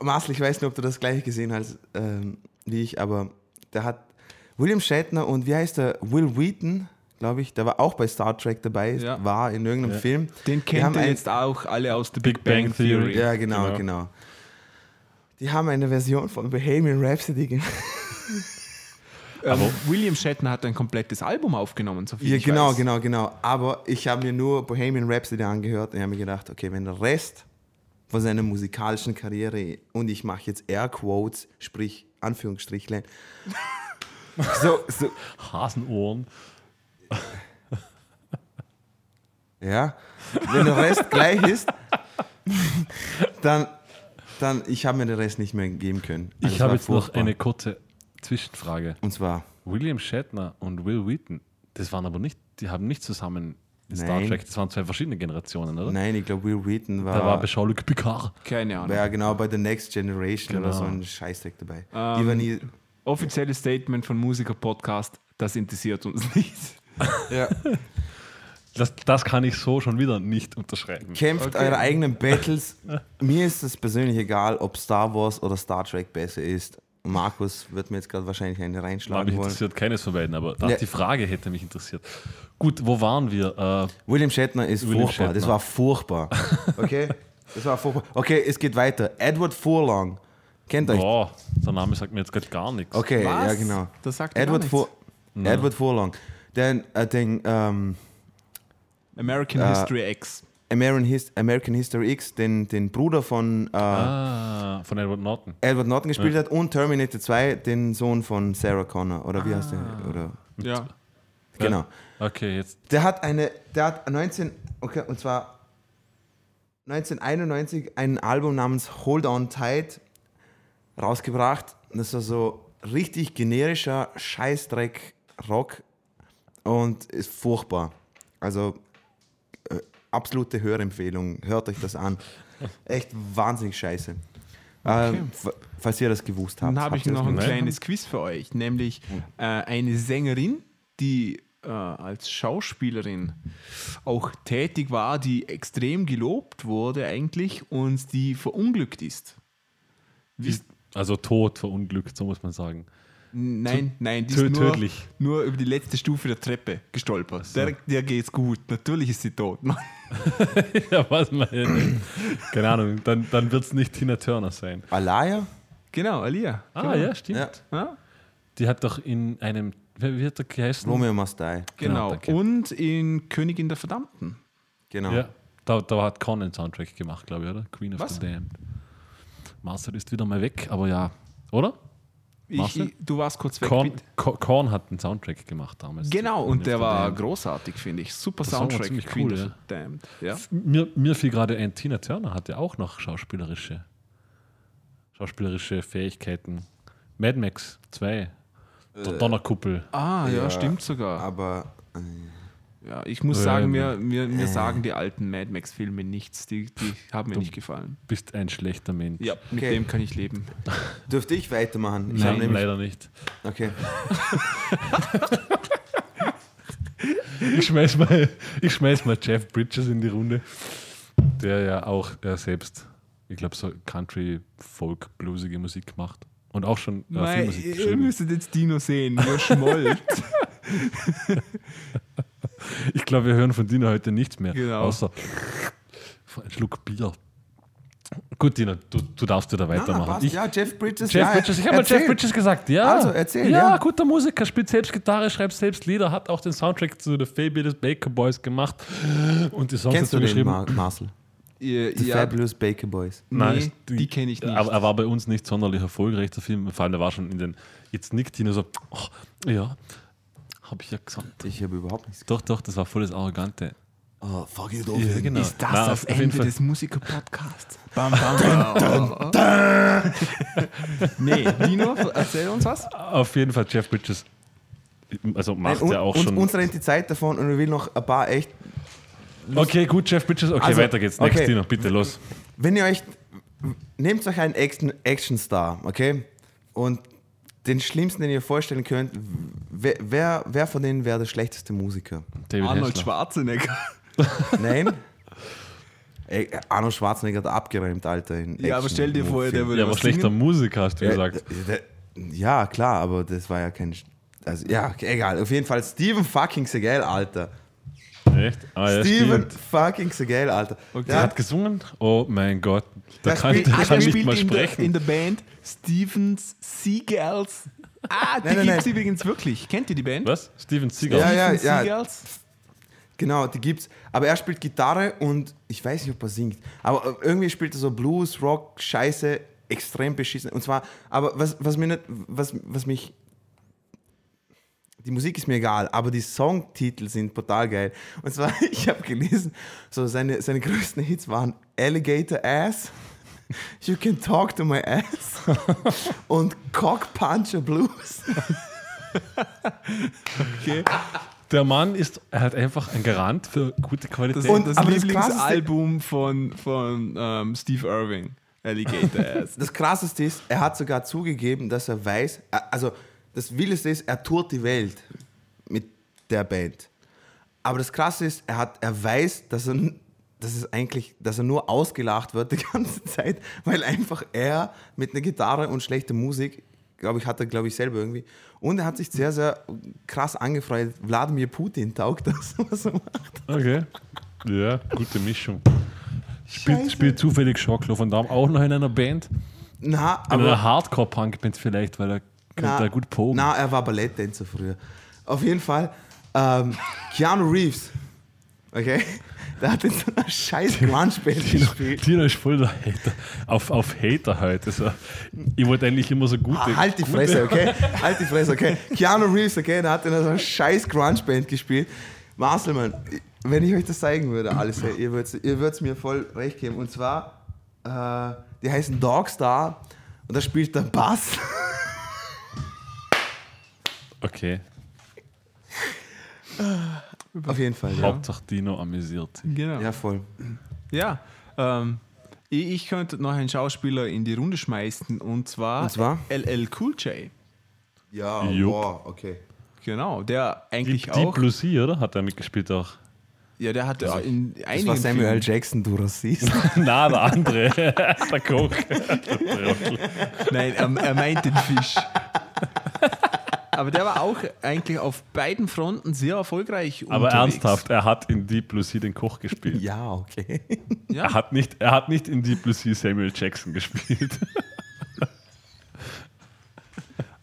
Marcel, ich weiß nicht, ob du das gleiche gesehen hast ähm, wie ich, aber der hat William Shatner und wie heißt der? Will Wheaton, glaube ich, der war auch bei Star Trek dabei, Ja. war in irgendeinem Film. den ihr ein- jetzt auch alle aus der Big Big, Bang, Bang Theory. Theory. Ja, genau, Genau. genau. Die haben eine Version von Bohemian Rhapsody gemacht. *laughs* Ähm, William Shatner hat ein komplettes Album aufgenommen, so viel Ja, ich genau, weiß. genau, genau. Aber ich habe mir nur Bohemian Rhapsody angehört und habe mir gedacht, okay, wenn der Rest von seiner musikalischen Karriere und ich mache jetzt Airquotes, sprich Anführungsstrichlein, *laughs* so, so, Hasenohren. ja, wenn der Rest gleich ist, dann, dann ich habe mir den Rest nicht mehr geben können. Also Ich habe jetzt noch furchtbar. eine kurze Zwischenfrage. Und zwar, William Shatner und Will Wheaton, das waren aber nicht, die haben nicht zusammen in Star Nein. Trek, das waren zwei verschiedene Generationen, oder? nein, ich glaube, Will Wheaton war, Da war bei Jean-Luc Picard. Keine Ahnung. war ja genau bei The Next Generation oder Genau. so ein Scheißdreck dabei. Ähm, Die war nie, Offizielles Statement von Musiker-Podcast, das interessiert uns *laughs* nicht. ja. Das, das kann ich so schon wieder nicht unterschreiben. Kämpft eure eigenen Battles. Mir ist es persönlich egal, ob Star Wars oder Star Trek besser ist. Markus wird mir jetzt gerade wahrscheinlich eine War reinschlagen mich wollen. interessiert keines von beiden, aber das, Ja. die Frage hätte mich interessiert. Gut, wo waren wir? Äh, William Shatner ist William furchtbar. Das Shatner. war furchtbar. *laughs* Okay? Das war furchtbar. Okay, es geht weiter. Edward Furlong. Kennt euch? boah, der Name sagt mir jetzt gerade gar nichts. Okay, Was? ja genau. Das sagt Edward, Fur Edward Furlong. Den, äh, den ähm, American Äh, History X. American, His American History X, den, den Bruder von äh, Ah, von Edward Norton. Edward Norton gespielt hat und Terminator 2, den Sohn von Sarah Connor. Oder wie heißt der? Oder, Ja. genau. Okay, jetzt. Der hat eine, der hat 19, okay, und zwar 1991 ein Album namens Hold On Tight rausgebracht. das war so richtig generischer Scheißdreck-Rock und ist furchtbar. Also absolute Hörempfehlung. Hört euch das an. Echt wahnsinnig scheiße. Ähm, f- falls ihr das gewusst habt. Dann habe ich noch ein kleines Quiz für euch, nämlich äh, eine Sängerin, die äh, als Schauspielerin auch tätig war, die extrem gelobt wurde eigentlich und die verunglückt ist. Wisst, Also tot verunglückt, so muss man sagen. Nein, nein, die ist nur, tödlich. nur über die letzte Stufe der Treppe gestolpert. Der, der geht's gut. Natürlich ist sie tot. *laughs* ja, was man. Keine Ahnung, dann, dann wird es nicht Tina Turner sein. Alaya? genau, Alia. Ah, genau. ja, stimmt. Ja. Ja, Die hat doch in einem, wie hat der geheißen? Romeo Must Die. genau. danke. und in Königin der Verdammten. Genau. Ja, da, da hat Con den Soundtrack gemacht, glaube ich, oder? Queen of Was? the Damned. Marcel ist wieder mal weg, aber ja, oder? Ich, du warst kurz weg. Korn, Korn hat den Soundtrack gemacht damals. Genau, Queen und der war Damned. großartig, finde ich. Super Soundtrack. ziemlich Queen cool, of ja. Damned. Ja. Mir, mir fiel gerade ein, Tina Turner hatte auch noch schauspielerische, schauspielerische Fähigkeiten. Mad Max 2, der Donnerkuppel. Ah, ja, Ja, stimmt sogar. Aber äh, Ja, ich muss Ähm, sagen, mir, mir, mir sagen die alten Mad Max-Filme nichts. Die, die haben mir Du- nicht gefallen. Bist ein schlechter Mensch. Ja, mit Okay. dem kann ich leben. dürfte ich weitermachen? Ich Nein, nämlich, leider nicht. Okay. *laughs* Ich schmeiß, mal, ich schmeiß mal Jeff Bridges in die Runde, der ja auch äh, selbst, ich glaube, so Country, Folk, bluesige Musik macht. Und auch schon äh, Filmmusik ihr müsstet jetzt Dino sehen, wie er schmollt. *laughs* Ich glaube, wir hören von Dina heute nichts mehr. Genau. Außer ein Schluck Bier. Gut, Dina, du, du darfst wieder weitermachen. passt. ich, ja, Jeff Bridges. Jeff ja, Bridges, ich habe mal. Jeff Bridges gesagt, ja. Also, erzähl, ja. ja. guter Musiker, spielt selbst Gitarre, schreibt selbst Lieder, hat auch den Soundtrack zu The Fabulous Baker Boys gemacht und die Songs Kennst du dazu den, geschrieben. Mar Marcel? The ja, Fabulous Baker Boys. Nein, nee, ist die, kenne ich nicht. Aber er war bei uns nicht sonderlich erfolgreich, der Film. Vor allem, der war schon in den. Jetzt nickt Tina so, oh, ja, habe ich ja gesagt. Ich habe überhaupt nichts Doch, doch, das war voll das Arrogante. Oh, fuck it Ja, genau. ist das Nein, das auf jeden Ende Fall. des Musiker-Podcasts? *laughs* Bam, bam, bam. *laughs* nee, Dino, erzähl uns was. Auf jeden Fall, Jeff Bridges, also macht und, ja auch und, schon. Uns rennt die Zeit davon und wir will noch ein paar echt. okay, gut, Jeff Bridges, okay, Also, weiter geht's. Next, okay. Dino, bitte, los. Wenn ihr euch. Nehmt euch einen Action- Actionstar, okay? Und den schlimmsten, den ihr vorstellen könnt, wer, wer, wer von denen wäre der schlechteste Musiker? David Arnold Hessler. Schwarzenegger. Nein? *laughs* Ey, Arnold Schwarzenegger hat abgeräumt, Alter. In Ja, aber stell dir vor, der würde Ja, aber schlechter singen. Musiker, hast du Ja, gesagt. der- ja, klar, aber das war ja kein. Also, ja, egal. Auf jeden Fall Steven fucking Seagal, Alter. Echt? Ah, ja, Steven stimmt. fucking Seagal, Alter. Der Der hat gesungen? Oh mein Gott. Der Der kann, spielt- der kann der nicht mal in, der, sprechen. in der Band Stevens Seagulls. Ah, die Nein, nein, gibt es nein. übrigens wirklich. Kennt ihr die Band? Was? Steven Seagal? Ja, ja. Stevens Seagulls? Genau, die gibt's. Aber er spielt Gitarre und ich weiß nicht, ob er singt. Aber irgendwie spielt er so Blues, Rock, Scheiße, extrem beschissen. Und zwar, aber was, was mir nicht, was, was mich. Die Musik ist mir egal, aber die Songtitel sind total geil. Und zwar, *laughs* ich habe gelesen, so seine, seine größten Hits waren Alligator Ass, *laughs* You Can Talk to My Ass *laughs* und Cock Puncher Blues. Der Mann ist halt einfach ein Garant für gute Qualität. Das, Und- das Lieblingsalbum von, von ähm, Steve Irving. Alligator Ass. Das Krasseste ist, er hat sogar zugegeben, dass er weiß, er- also das Wildeste ist, er tourt die Welt mit der Band. Aber das Krasse ist, er, hat, er weiß, dass er, dass es eigentlich, dass er nur ausgelacht wird die *laughs* ganze Zeit, weil einfach er mit einer Gitarre und schlechter Musik, glaube ich, hat er, glaube ich, selber irgendwie. Und er hat sich sehr, sehr krass angefreut. Wladimir Putin taugt das, *laughs* was er macht. Okay. Ja, gute Mischung. Spielt, spielt zufällig Jean-Claude Van Damme auch noch in einer Band? Na, In einer aber. Hardcore-Punk-Band vielleicht, weil er könnte er gut pogen. Na, er war Balletttänzer früher. Auf jeden Fall, ähm, Keanu Reeves, okay, *laughs* der hat in so einer scheiß Grunge-Band gespielt. Tino ist voll der Hater. Auf, auf Hater heute. So. Ich wollte eigentlich immer so gute. Ah, halt die gute- Fresse, okay? *laughs* Halt die Fresse, okay? Keanu Reeves, okay, der hat in einer scheiß Grunge-Band gespielt. Marcel, Mann, wenn ich euch das zeigen würde, alles, ey, ihr würdet ihr mir voll recht geben. Und zwar, äh, die heißen Dogstar und da spielt der Bass. *laughs* Okay. Auf jeden Fall, ja. Hauptsache Dino amüsiert sich. Genau. Ja, voll. Ja, ähm, ich, könnte noch einen Schauspieler in die Runde schmeißen und zwar, Und zwar? LL Cool J. Ja, Jupp. wow, okay. Genau, der Die, eigentlich die auch. Blue Sea, oder? Hat er mitgespielt auch? Ja, der hat ja in Das einigen war Samuel L. Filmen, Jackson, du Rassist. *laughs* Na, der andere. *laughs* der Koch. Der. Nein, er, er meint den Fisch. Aber der war auch eigentlich auf beiden Fronten sehr erfolgreich. Aber unterwegs. ernsthaft, er hat in Deep Blue Sea den Koch gespielt. ja, okay. Ja. Er, hat nicht, er hat nicht in Deep Blue Sea Samuel Jackson gespielt. *laughs*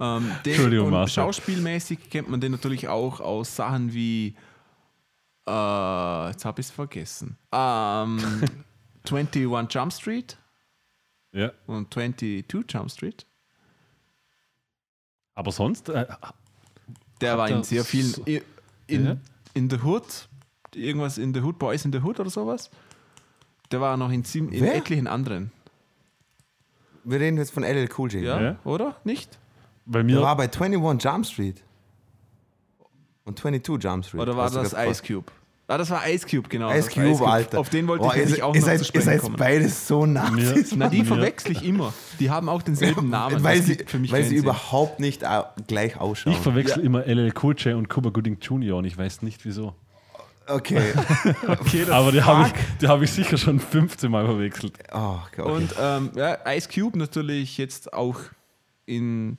Ähm, Entschuldigung. Schauspielmäßig kennt man den natürlich auch aus Sachen wie. Äh, jetzt habe ich es vergessen. Ähm, *laughs* 21 Jump Street ja. und 22 Jump Street. Aber sonst, äh, Der war in sehr vielen. so- In, in, Ja. in the Hood, irgendwas in the Hood, Boys in the Hood oder sowas. Der war noch in, in etlichen anderen. Wir reden jetzt von LL Cool J. Ja, Ja. oder? Nicht? bei Der mir, war bei 21 Jump Street. Und 22 Jump Street. Oder war du das Ice Cube? Ah, das war Ice Cube, genau. Ice das war Cube, Alter. Auf den wollte Boah, ich ihr seid- auch ihr noch seid, zu Ihr sprechen seid kommen. beides so Nazis. Na, die Ja. verwechsel ich immer. Die haben auch denselben Namen. weil sie, gibt für mich weil sie überhaupt nicht au- gleich ausschauen. ich verwechsel immer LL Cool J und Cuba Gooding Jr. und ich weiß nicht wieso. okay. *laughs* Aber die habe ich, die hab ich sicher schon 15 Mal verwechselt. Oh, okay. Und ähm, ja, Ice Cube natürlich jetzt auch in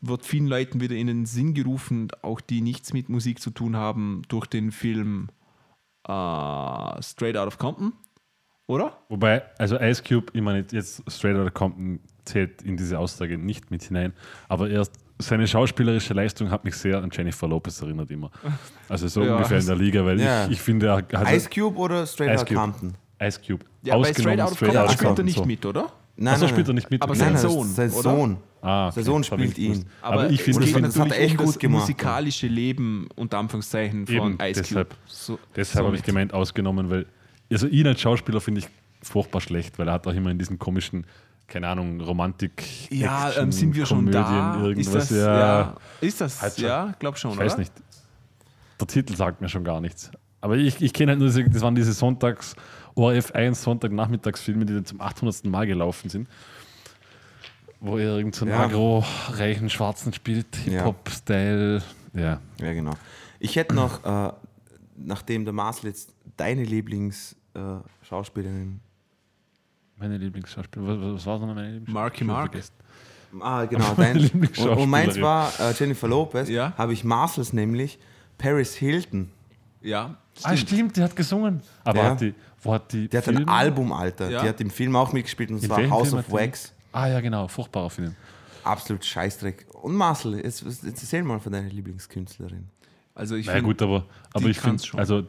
wird vielen Leuten wieder in den Sinn gerufen, auch die nichts mit Musik zu tun haben, durch den Film äh, Straight Out of Compton, oder? Wobei, also Ice Cube, ich meine, jetzt Straight Outta Compton zählt in diese Aussage nicht mit hinein, aber erst seine schauspielerische Leistung hat mich sehr an Jennifer Lopez erinnert immer. Also so Ja. ungefähr in der Liga, weil Ja. ich, ich finde, er hat Ice Cube oder Straight Ice Outta Cube. Compton? Ice Cube. Ja, bei Straight Out of Compton er Compton, nicht so. mit, oder? Nein, Achso, nein, spielt er nicht mit. Aber Okay. Sein nein, Sohn, Sein oder? Sohn. Ah, okay. Sein Sohn spielt ihn. Aber, ich finde, es das geht hat- das natürlich hat echt um das gut gemacht. musikalische Leben, unter Anführungszeichen, von Eben, Ice Cube. deshalb- So, deshalb habe ich gemeint, ausgenommen, weil, also ihn als Schauspieler finde ich furchtbar schlecht, weil er hat auch immer in diesen komischen, keine Ahnung, Romantik. Ja, Action, ähm, sind wir schon da? Komödien, Ist Irgendwas, das, ja. ja, ist das, Halt schon. ja, glaub schon, Ich weiß oder? nicht. Der Titel sagt mir schon gar nichts. Aber ich, ich kenne halt nur, das waren diese Sonntags, ORF 1 Sonntagnachmittagsfilme, die dann zum 800. Mal gelaufen sind. Wo er irgendeinen so einen Ja. agro-reichen Schwarzen spielt, Hip-Hop-Style. Ja. Ja, genau. Ich hätte noch, äh, nachdem der Marcel jetzt deine Lieblingsschauspielerin, äh, Meine Lieblingsschauspielerin. Was, was war so meine Lieblingsschauspielerin? Marky Mark. vergessen. ah, genau, *laughs* dein, und, Lieblingsschauspielerin. und meins war äh, Jennifer Lopez, Ja. habe ich Marcels nämlich, Paris Hilton. Ja, Ah, stimmt, die hat gesungen. Aber Ja. hat die, hat die. Die hat ein? Album, Alter. Ja. Die hat im Film auch mitgespielt und In zwar House Film of Wax. Ah, ja, genau. Furchtbarer Film. Absolut Scheißdreck. Und Marcel, jetzt, jetzt erzähl mal von deiner Lieblingskünstlerin. also ich Na ja, finde, gut, aber, aber die ich finde, also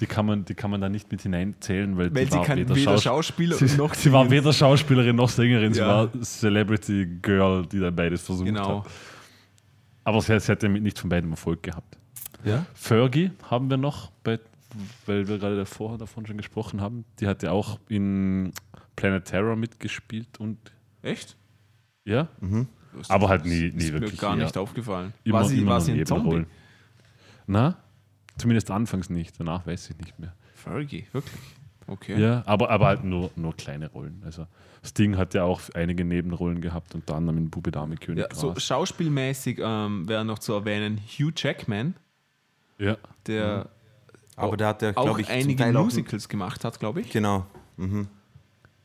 die kann, man, die kann man da nicht mit hineinzählen, weil, weil die sie war kann weder, weder Schaus- Schauspieler sie, noch sie war weder Schauspielerin noch Sängerin, sie Ja. war Celebrity Girl, die dann beides versucht Genau. hat. Aber sie, hat- sie hat damit nicht von beidem Erfolg gehabt. Ja? Fergie haben wir noch, bei, weil wir gerade davor davon schon gesprochen haben. Die hat ja auch in Planet Terror mitgespielt und Echt? ja, Mhm. aber halt nie, nie ist mir wirklich. gar ja. nicht aufgefallen. Immer, war sie, immer war nur sie ein Zombie? Nebenrollen. Na, zumindest anfangs nicht, danach weiß ich nicht mehr. Fergie, wirklich? Okay. Ja, aber, aber halt nur, nur kleine Rollen. Also Sting hat ja auch einige Nebenrollen gehabt, unter anderem in Bube Dame König Ja, so schauspielmäßig ähm, wäre noch zu erwähnen Hugh Jackman, Ja, der Aber der hat ja, auch glaube ich, einige auch- Musicals gemacht hat, glaube ich. Genau. Mhm.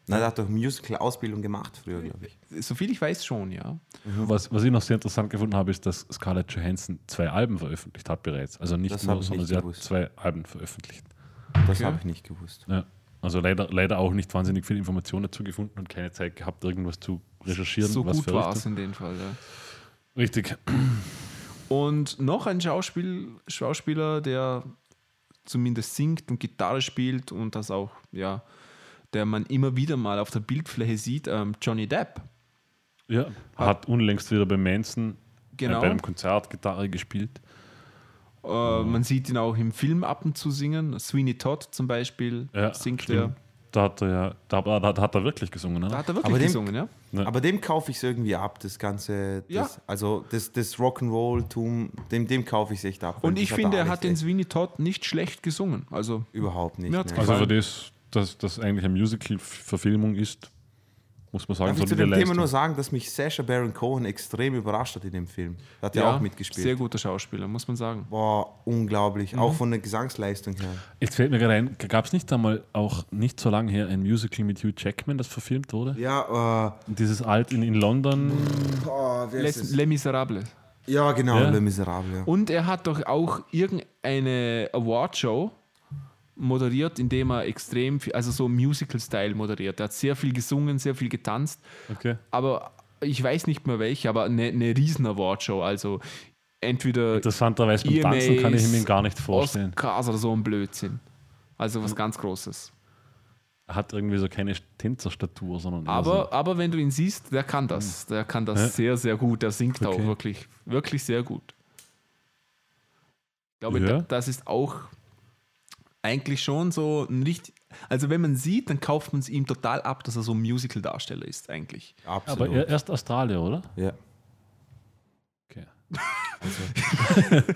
Na, der hat doch Musical-Ausbildung gemacht früher, glaube ich. Soviel ich weiß schon, ja. was, was ich noch sehr interessant gefunden habe, ist, dass Scarlett Johansson zwei Alben veröffentlicht hat bereits. Also nicht Das nur, sondern nicht sie gewusst. hat zwei Alben veröffentlicht. Das Okay. habe ich nicht gewusst. Ja. Also leider, leider auch nicht wahnsinnig viel Information dazu gefunden und keine Zeit gehabt, irgendwas zu recherchieren. So was gut war es in dem Fall, ja. Richtig. Und noch ein Schauspiel, Schauspieler, der zumindest singt und Gitarre spielt und das auch, ja, der man immer wieder mal auf der Bildfläche sieht, ähm, Johnny Depp. Ja, hat unlängst wieder bei Manson Genau. äh, bei einem Konzert Gitarre gespielt. Äh, man sieht ihn auch im Film ab und zu singen. Sweeney Todd zum Beispiel Ja, singt stimmt. er. Da hat er ja, da, da, da hat er wirklich gesungen, Da oder? hat er wirklich Aber dem- gesungen, ja? Aber dem kaufe ich es irgendwie ab, das ganze, das, Ja. also das, das Rock'n'Roll-Tum, dem, dem kaufe ich es echt ab. Und ich finde, er hat den Sweeney Todd nicht schlecht gesungen. Also, Überhaupt nicht. Ne. Also für das, dass das eigentlich eine Musical-Verfilmung ist, muss man sagen, Darf ich zu dem Thema nur sagen, dass mich Sacha Baron Cohen extrem überrascht hat in dem Film. Da hat er auch mitgespielt. Sehr guter Schauspieler, muss man sagen. Boah, unglaublich. Mhm. Auch von der Gesangsleistung her. Jetzt fällt mir gerade ein, gab es nicht einmal auch nicht so lange her ein Musical mit Hugh Jackman, das verfilmt wurde? Ja, äh, Dieses alt in, in London. oh, Les, es? Les Miserables. Ja, genau, Ja. Le Miserable. Ja. Und er hat doch auch irgendeine Awardshow moderiert, indem er extrem viel, also so Musical-Style moderiert. Er hat sehr viel gesungen, sehr viel getanzt, Okay. aber ich weiß nicht mehr welche, aber eine, eine riesen Awardshow. Also entweder Interessanterweise beim EMAs, Tanzen kann ich mir gar nicht vorstellen. Oscars oder so ein Blödsinn. Also was ganz Großes. Er hat irgendwie so keine Tänzerstatur, sondern Aber, aber wenn du ihn siehst, der kann das. Der kann das Ja. sehr, sehr gut. Der singt auch Okay. wirklich, wirklich sehr gut. Ich glaube, Ja. da, das ist auch eigentlich schon so ein richtig. Also, wenn man sieht, dann kauft man es ihm total ab, dass er so ein Musical-Darsteller ist, eigentlich. so. Absolut. Aber er, erst Australier, oder? ja. Okay. *laughs*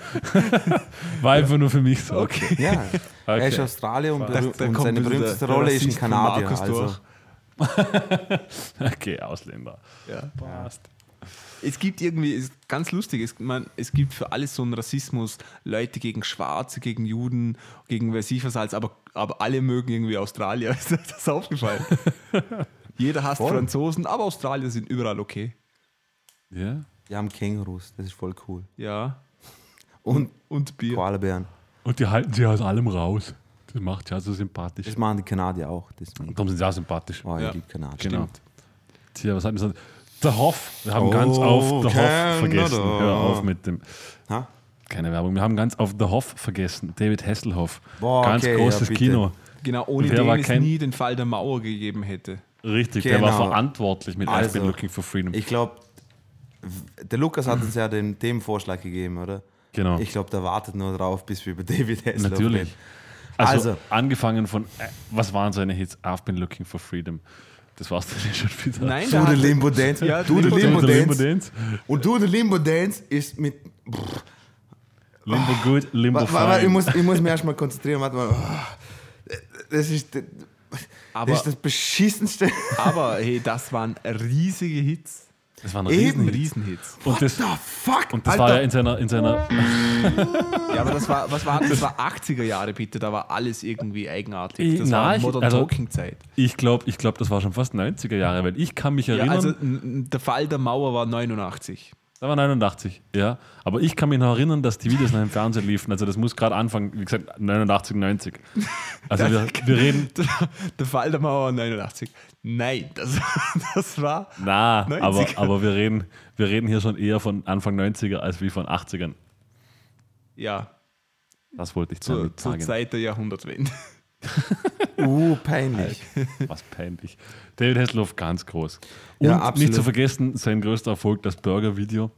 War einfach nur für mich so. Okay. ja. Er ist Okay. Australier und, Da- da und kommt seine berühmteste Rolle ist ein Kanadier. Also, *laughs* okay, Ausländer. Passt. Es gibt irgendwie, es ist ganz lustig, es, man, es gibt für alles so einen Rassismus, Leute gegen Schwarze, gegen Juden, gegen weiß ich was als, aber, aber alle mögen irgendwie Australier. *laughs* Ist das aufgefallen? *laughs* Jeder hasst Voll. Franzosen, aber Australier sind überall okay. Ja. die haben Kängurus, das ist voll cool. Ja. Und Und Bier. Koalabären. Und die halten sie aus allem raus. Das macht ja so sympathisch. Das machen die Kanadier auch. Deswegen. Darum sind sie auch sympathisch. Oh, ich Ja. liebe Kanadier. Genau. Tja, was hat mir gesagt? Der Hoff. Wir haben Oh, ganz auf der Hoff Canada. vergessen. Hör auf mit dem. Ha? Keine Werbung. Wir haben ganz auf der Hoff vergessen. David Hasselhoff. Boah, ganz okay, großes ja. Kino. Genau, ohne Wer den war es kein- nie den Fall der Mauer gegeben hätte. Richtig, der war Genau. verantwortlich mit Also, I've been looking for freedom. Ich glaube, der Lukas hat uns ja den Themenvorschlag gegeben, oder? genau. Ich glaube, der wartet nur drauf, bis wir über David Hasselhoff Natürlich. reden. Also, Also. angefangen von, äh, was waren seine Hits? I've been looking for freedom. Das war's dann schon wieder. Nein, Du, hat- Limbo Dance. Ja, du, der Limbo Limbo Dance. Und du, der Limbo Dance ist mit. Limbo good, Limbo Warte, warte, ich, fine. muss, ich muss mich erstmal konzentrieren. Warte mal. Oh, Das ist, das Aber, ist das beschissenste. aber hey, das waren riesige Hits. Das waren Eben. Riesenhits. Riesenhits. Und das, The fuck? und das Alter. war ja in seiner, in seiner Ja, aber das war, was war das? war *laughs* 80er Jahre, bitte. Da war alles irgendwie eigenartig. Das Na, war Modern also- Talking Zeit. ich glaube, ich glaub, das war schon fast 90er Jahre, weil ich kann mich Ja, erinnern, also n- n- der Fall der Mauer war 89. da war 89, ja. Aber ich kann mich noch erinnern, dass die Videos noch im Fernsehen liefen. Also das muss gerade anfangen, wie gesagt, 89, 90. Also wir, *laughs* wir reden, Der Fall der Mauer war 89. Nein, das, *laughs* das war. na, 90er. aber, aber wir, reden, wir reden hier schon eher von Anfang 90er als wie von 80ern. Ja, Das wollte ich zur, damit zur sagen. Zeit der Jahrhundertwende. *laughs* Uh, peinlich. *laughs* Was peinlich. David Hasselhoff ganz groß. Und Ja, nicht absolut. zu vergessen, sein größter Erfolg, das Burger-Video.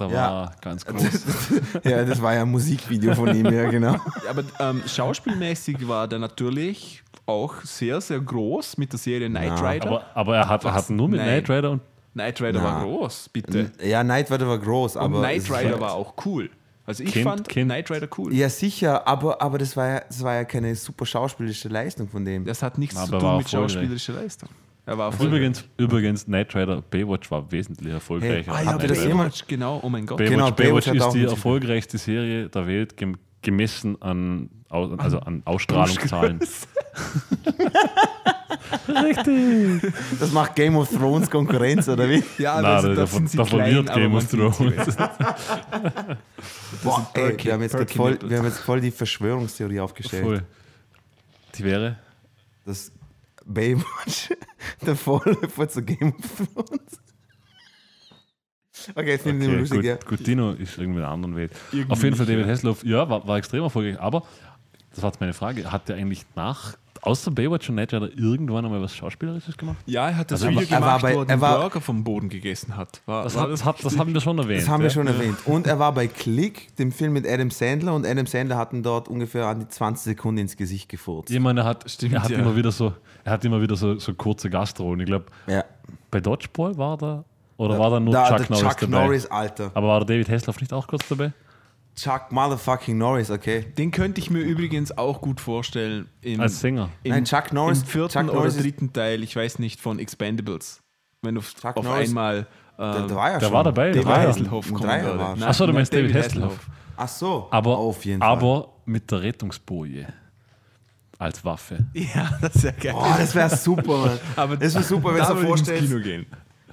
Da Ja. war ganz groß. *laughs* Ja, das war ja ein Musikvideo von ihm, ja, genau. Aber ähm, schauspielmäßig war der natürlich auch sehr, sehr groß mit der Serie Knight Rider. Aber, aber er hat, er Was? hat nur mit Nein. Knight Rider und Knight Rider Na. war groß, bitte. Ja, Knight Rider war groß, Und aber. Knight es Rider war auch cool. Also ich Kind- fand Kind- Knight Rider cool. Ja, sicher, aber, aber das, war ja, das war ja keine super schauspielerische Leistung von dem. Das hat nichts Aber zu tun mit schauspielerischer Leistung. Er war übrigens, übrigens, Knight Rider Baywatch war wesentlich erfolgreicher. Ah als ja, Habt ihr Knight das Baywatch, genau. Oh mein Gott. Baywatch, Genau, Baywatch Baywatch ist die erfolgreichste Serie der Welt, gem gemessen an, also an Ausstrahlungszahlen. *laughs* Das macht Game of Thrones Konkurrenz, oder wie? *laughs* Ja, also, da- das da- sind sie da klein, verliert aber Game of. Thrones. *laughs* Boah, ey, Perky- wir, haben jetzt voll, wir haben jetzt voll die Verschwörungstheorie aufgestellt. Voll. Die wäre? dass Baywatch der Vorläufer zu Game of Thrones. Okay, jetzt finde ich Okay, okay, lustig, gut, ja. gut, Dino ist irgendwie in einer anderen Welt. Irgendwie Auf jeden Fall David ja. Hasselhoff, ja, war, war extrem erfolgreich, aber das war jetzt meine Frage, hat der eigentlich nach außer Baywatch und Knight Rider irgendwann einmal was Schauspielerisches gemacht? Ja, er hat das Also er Video war- er war gemacht, bei- wo er er war- Burger vom Boden gegessen hat. War, Das, war hat, das, hat, das haben wir schon erwähnt. Das haben wir ja. schon erwähnt. Und er war bei Click, dem Film mit Adam Sandler, und Adam Sandler hat ihn dort ungefähr an die 20 Sekunden ins Gesicht gefurzt. Ich meine, er hat, Stimmt, er hat ja. immer wieder so, er hat immer wieder so, so kurze Gastrollen. Ich glaube, Ja. bei Dodgeball war da oder war da nur Da- Chuck der Norris Chuck dabei? Norris, Alter. Aber war der David Hasselhoff nicht auch kurz dabei? Chuck Motherfucking Norris, okay. Den könnte ich mir übrigens auch gut vorstellen im, Als Sänger. im, Nein, Chuck Norris- im vierten Chuck Norris oder dritten Teil, ich weiß nicht, von Expendables. Wenn du Chuck auf Norris- einmal Der, ähm, der war ja der schon. war dabei, der David war ja. Hasselhoff Ein kommen Dreier würde. war er. Nein, Ach so, du meinst David Hasselhoff. Ach so. Aber, auf jeden Fall. aber mit der Rettungsboje als Waffe. Ja, das ja geil. Oh, das wäre super, Mann. Aber das wäre super, wenn du dir ich ins vorstellst, Kino gehen.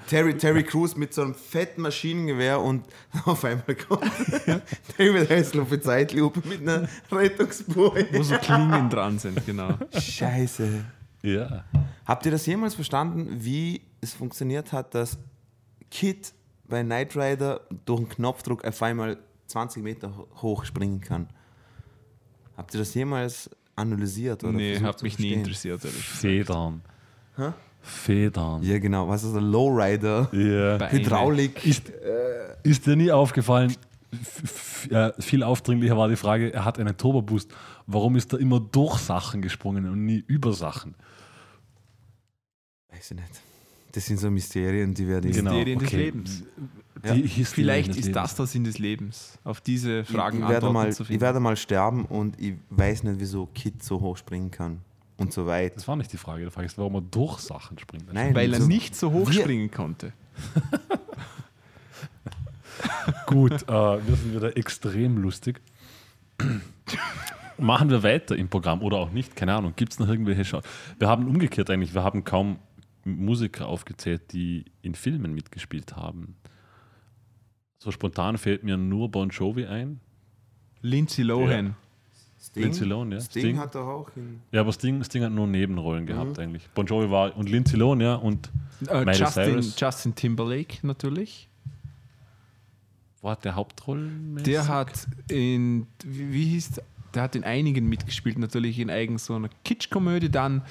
Terry, Terry Crews mit so einem fetten Maschinengewehr und *laughs* auf einmal kommt *laughs* David Hasselhoff in Zeitlupe mit einer Rettungsboje. Wo so Klingen dran sind, genau. Scheiße. Ja. Habt ihr das jemals verstanden, wie es funktioniert hat, dass Kid bei Knight Rider durch einen Knopfdruck auf einmal 20 Meter ho- hoch springen kann? Habt ihr das jemals analysiert? Oder Nee, hat mich nie interessiert. Federn. Federn. Ja, genau. Was ist der Lowrider? Beine. Hydraulik. Ist, ist dir nie aufgefallen, äh, viel aufdringlicher war die Frage, er hat einen Turbo-Boost. Warum ist er immer durch Sachen gesprungen und nie über Sachen? Weiß ich nicht. Das sind so Mysterien, die werden Genau. Mysterien des okay. Lebens. Ja. Vielleicht des ist Lebens. das der Sinn des Lebens, auf diese Fragen ich, ich, werde Antworten mal, zu ich finden. werde mal sterben und ich weiß nicht, wieso Kid so hoch springen kann. Und so weit. Das war nicht die Frage. Die Frage ist, warum er durch Sachen springt. Nein, Weil er so- nicht so hoch Wir- springen konnte. *laughs* Gut, äh, wir sind wieder extrem lustig. *clears throat* Machen wir weiter im Programm oder auch nicht, keine Ahnung. Gibt es noch irgendwelche Schau Wir haben umgekehrt eigentlich, wir haben kaum Musiker aufgezählt, die in Filmen mitgespielt haben. So spontan fällt mir nur Bon Jovi ein. Lindsay Lohan. Sting, Lindsay Lohan, ja. Sting, Sting. hat doch auch in Ja, aber Sting, Sting hat nur Nebenrollen Mhm. gehabt eigentlich. Bon Jovi war und Lindsay Lohan, ja, und Äh, Miley Justin, Cyrus. Justin Timberlake natürlich. wo hat der Hauptrollen? Der hat in, wie, wie hieß, der hat in einigen mitgespielt, natürlich in eigen so einer Kitschkomödie. Dann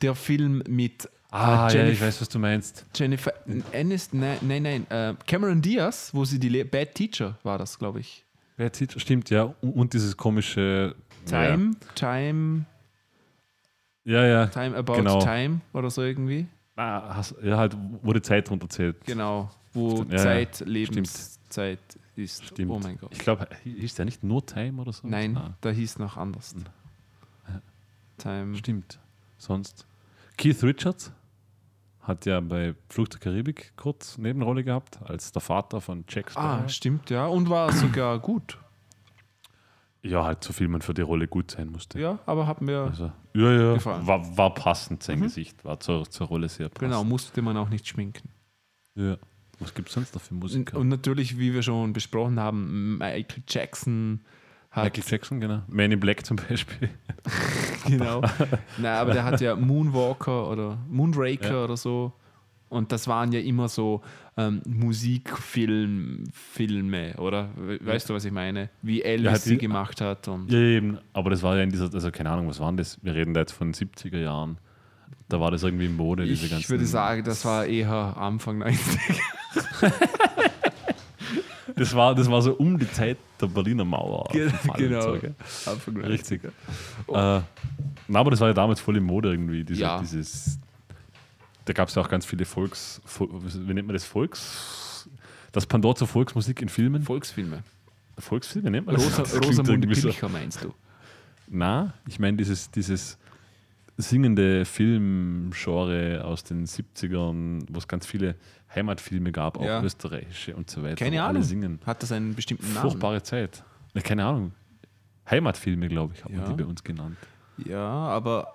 der Film mit Ah, äh, ja, ich weiß, was du meinst. Jennifer Aniston, nein, nein, nein äh, Cameron Diaz, wo sie die Le Bad Teacher war das, glaube ich. Wer zieht, stimmt, ja. Und, und dieses komische Time, Time, Ja, ja. Time About genau. Time oder so irgendwie. Ah, ja, halt, wo die Zeit runterzählt. Genau, wo Stimmt, ja, Zeit, ja. Lebenszeit ist. Stimmt. Oh mein Gott. Ich glaube, hieß der nicht nur Time oder so? Nein, Ah, da hieß noch anders. Time. stimmt. Sonst. Keith Richards hat ja bei Fluch der Karibik kurz Nebenrolle gehabt, als der Vater von Jack Sparrow. Ah, stimmt, ja. Und war sogar gut. Ja, halt so viel man für die Rolle gut sein musste. Ja, aber hat mir. Also, ja, ja. Gefallen. War, war passend sein Gesicht, war zur, zur Rolle sehr passend. Genau, musste man auch nicht schminken. Ja. Was gibt es sonst noch für Und, Musiker? und natürlich, wie wir schon besprochen haben, Michael Jackson hat. Michael Jackson, genau. Man in Black zum Beispiel. *laughs* genau. Nein, aber der hat ja Moonwalker oder Moonraker Ja. oder so. Und das waren ja immer so ähm, Musikfilme, oder? We- Weißt du, was ich meine? Wie Elvis Ja, sie gemacht hat. Und Ja, eben. Aber das war ja in dieser, also keine Ahnung, was waren das? Wir reden da jetzt von 70er Jahren. Da war das irgendwie in Mode, diese ich ganzen. würde sagen, das war eher Anfang 90. *laughs* Das war, das war so um die Zeit der Berliner Mauer. genau. Anfang 90. Richtig. Äh, na, aber das war ja damals voll in Mode irgendwie. Diese, Ja. Dieses, da gab es ja auch ganz viele Volks. Vol- Wie nennt man das? Volks. Das Pendant zur Volksmusik in Filmen. Volksfilme. Volksfilme nennt man das? Rosa, Rosamunde. Pilcher meinst du? Na, ich meine dieses, dieses singende Filmgenre aus den 70ern, wo es ganz viele Heimatfilme gab, auch Ja. österreichische und so weiter. Keine wo alle Ahnung. singen. Hat das einen bestimmten Namen? Furchtbare Zeit. Ne, keine Ahnung. Heimatfilme, glaube ich, hat man Ja. die bei uns genannt. Ja, aber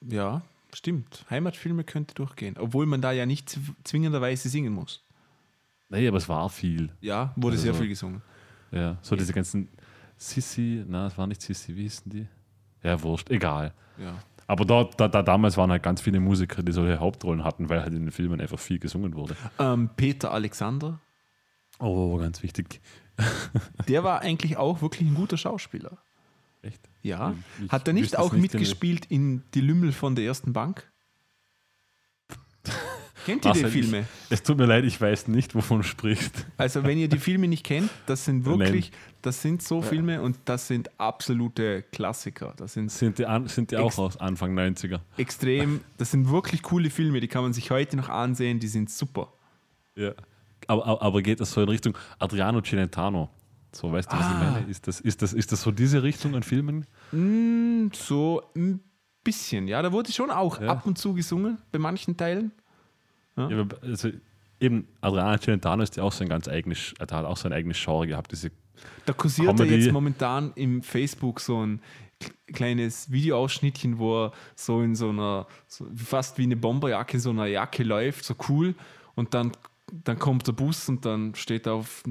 ja, stimmt. Heimatfilme könnte durchgehen. Obwohl man da ja nicht zw- zwingenderweise singen muss. Nee, aber es war viel. Ja, wurde Also sehr viel gesungen. Ja, so diese ganzen Sissi, na, es war nicht Sissi, wie hießen die? Ja, wurscht, egal. Ja. Aber da, da, da damals waren halt ganz viele Musiker, die solche Hauptrollen hatten, weil halt in den Filmen einfach viel gesungen wurde. Ähm, Peter Alexander, Oh, ganz wichtig. der war eigentlich auch wirklich ein guter Schauspieler. Echt? Ja. Ich Hat er nicht auch nicht, mitgespielt in Die Lümmel von der ersten Bank? *laughs* Kennt ihr die? Filme? Es tut mir leid, ich weiß nicht, wovon du sprichst. Also wenn ihr die Filme nicht kennt, das sind Nein. wirklich, das sind so Filme und das sind absolute Klassiker. Das sind Sind die, an, sind die auch aus Anfang 90er? extrem, das sind wirklich coole Filme, die kann man sich heute noch ansehen, die sind super. Ja. Aber, aber, aber geht das so in Richtung Adriano Celentano? So, weißt du, was ich Ah. meine? Ist das, ist, das, ist das so diese Richtung an Filmen? Mm, So ein bisschen, ja, da wurde schon auch Ja. ab und zu gesungen, bei manchen Teilen. Ja, aber also eben, Adriano Celentano ist ja auch so ein ganz eigenes, hat auch so ein eigenes Genre gehabt, diese Da kursiert er jetzt momentan im Facebook so ein kleines Videoausschnittchen, wo er so in so einer, so fast wie eine Bomberjacke, in so einer Jacke läuft, so cool. Und dann, dann kommt der Bus und dann steht er auf,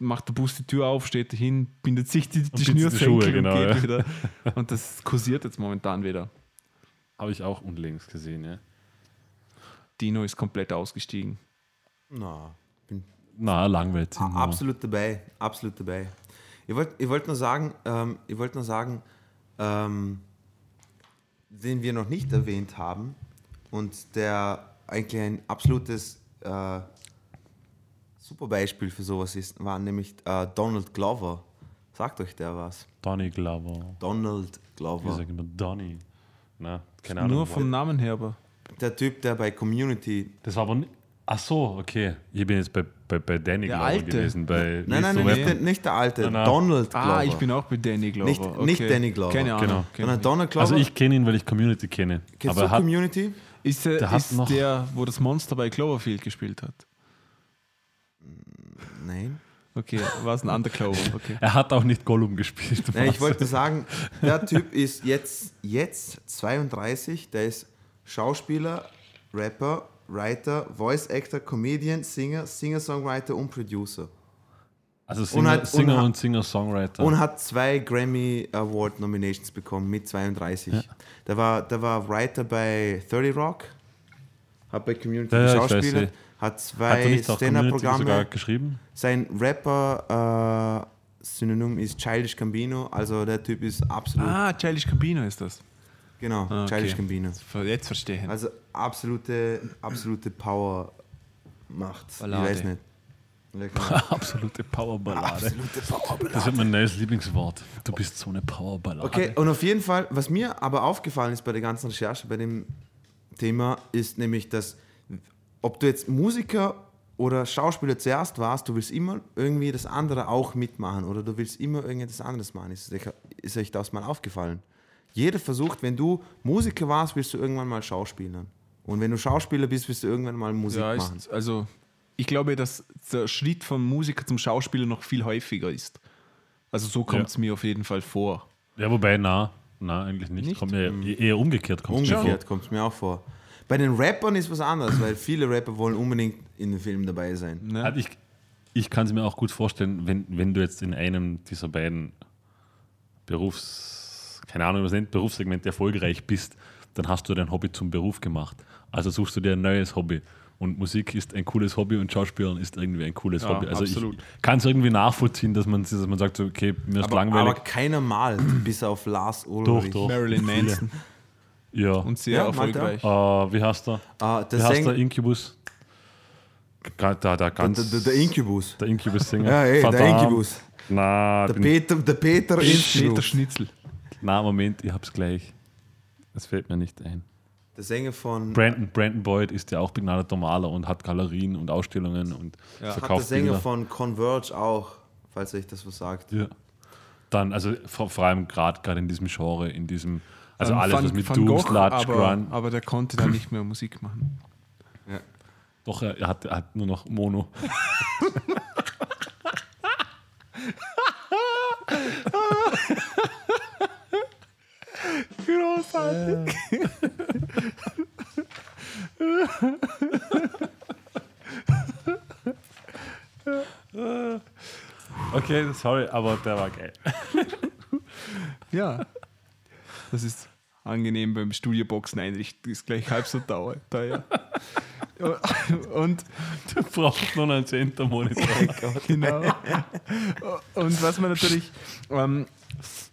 macht der Bus die Tür auf, steht hin, bindet sich die, die Schnürsenkel genau, und geht ja. wieder. Und das kursiert jetzt momentan wieder. habe ich auch unlängst gesehen, ja. Dino ist komplett ausgestiegen. Na, bin Na, langweilig. a- absolut dabei, absolut dabei. Ich wollte ich wollt nur sagen, ähm, ich wollte nur sagen, ähm, den wir noch nicht erwähnt haben und der eigentlich ein absolutes äh, super Beispiel für sowas ist, war nämlich äh, Donald Glover. Sagt euch der was? Donny Glover. Donald Glover. sagen immer Donny. Na, keine Ahnung. Nur vom Namen her, aber. Der Typ, der bei Community. Das war aber nicht. Ach so, okay. Ich bin jetzt bei, bei, bei Danny Der Glover Alte. gewesen. Bei Nein, nein, nein, nicht, der, nicht der alte, Nein, nein. Donald Glover. Ah, ich bin auch bei Danny Glover. Nicht- okay. nicht Danny Glover. Keine Ahnung. Genau. Sondern ich Donald Glover. Also ich kenne ihn, weil ich Community kenne. Kennst aber du hat, Community? Ist, er, Der hat ist noch- der, wo das Monster bei Cloverfield gespielt hat? Nein. Okay, war es ein Undercover. *laughs* Okay. er hat auch nicht Gollum gespielt. Nein, ich wollte sagen, der Typ ist jetzt, jetzt 32, der ist Schauspieler, Rapper, Writer, Voice Actor, Comedian, Singer, Singer-Songwriter und Producer. Also Singer, hat- und Singer hat- und Singer-Songwriter. Und hat zwei Grammy Award Nominations bekommen mit 32. Der, war, der war Writer bei 30 Rock, hat bei Community Ja, ja, hat zwei Stand-Up-Programme. geschrieben? Sein Rapper äh, Synonym ist Childish Gambino, also der Typ ist absolut, Ah, Childish Gambino ist das. genau, Ah, okay. Childish Gambino. Jetzt verstehe ich. Also absolute, absolute Power macht. Ballade. Ich weiß nicht. Genau. *laughs* Absolute Powerballade. absolute Powerballade. Das wird mein neues Lieblingswort. Du bist so eine Powerballade. Okay, und auf jeden Fall, was mir aber aufgefallen ist bei der ganzen Recherche, bei dem Thema, ist nämlich, dass ob du jetzt Musiker oder Schauspieler zuerst warst, du willst immer irgendwie das andere auch mitmachen oder du willst immer irgendetwas anderes machen. Ist, ist euch das mal aufgefallen? Jeder versucht, wenn du Musiker warst, willst du irgendwann mal Schauspielern. Und wenn du Schauspieler bist, willst du irgendwann mal Musik ja, machen. ist, also ich glaube, dass der Schritt vom Musiker zum Schauspieler noch viel häufiger ist. Also so kommt es mir auf jeden Fall vor. Ja, wobei, na, na, eigentlich nicht. Nicht? Kommt mir eher umgekehrt. Kommt mir Umgekehrt kommt es mir auch vor. Bei den Rappern ist was anderes, weil viele Rapper wollen unbedingt in dem Film dabei sein. Ne? Also ich ich kann es mir auch gut vorstellen, wenn, wenn du jetzt in einem dieser beiden Berufs, keine Ahnung, was nennt, Berufssegmente erfolgreich bist, dann hast du dein Hobby zum Beruf gemacht. Also suchst du dir ein neues Hobby. Und Musik ist ein cooles Hobby und Schauspielern ist irgendwie ein cooles Ja, Hobby. Also absolut. ich kann es irgendwie nachvollziehen, dass man, dass man sagt, so, okay, mir ist Aber, langweilig. aber keiner malt, bis auf Lars doch, Ulrich. doch. Marilyn Manson Ja. und sehr Ja, er. erfolgreich. Äh, wie heißt der? Ah, der wie heißt der Incubus? Ga- Der, der, Der, ganz, der, der Incubus. der Incubus-Sänger. Ja, ey, der. Incubus. Na, Der Peter, der Peter Peter. Schnitzel. na, Moment, ich hab's gleich. Es fällt mir nicht ein. Der Sänger von. Brandon, Brandon Boyd ist ja auch begnadeter Maler und hat Galerien und Ausstellungen und hat der verkauft Sänger Bilder. von Converge auch, falls euch das was sagt. Ja. Dann, also vor, vor allem gerade in diesem Genre, in diesem, also Ähm, alles, Van- was mit Van Doom, Gogh, Sludge, aber, Grunge. aber der konnte dann nicht mehr Musik machen. Doch, er, er, hat, er hat nur noch Mono. Großartig. Okay, sorry, aber der war geil. Ja. Das ist angenehm beim Studioboxen einrichten. Ist gleich halb so teuer. *laughs* Und Du brauchst noch einen Center-Monitor. Genau. Und was man natürlich, ähm,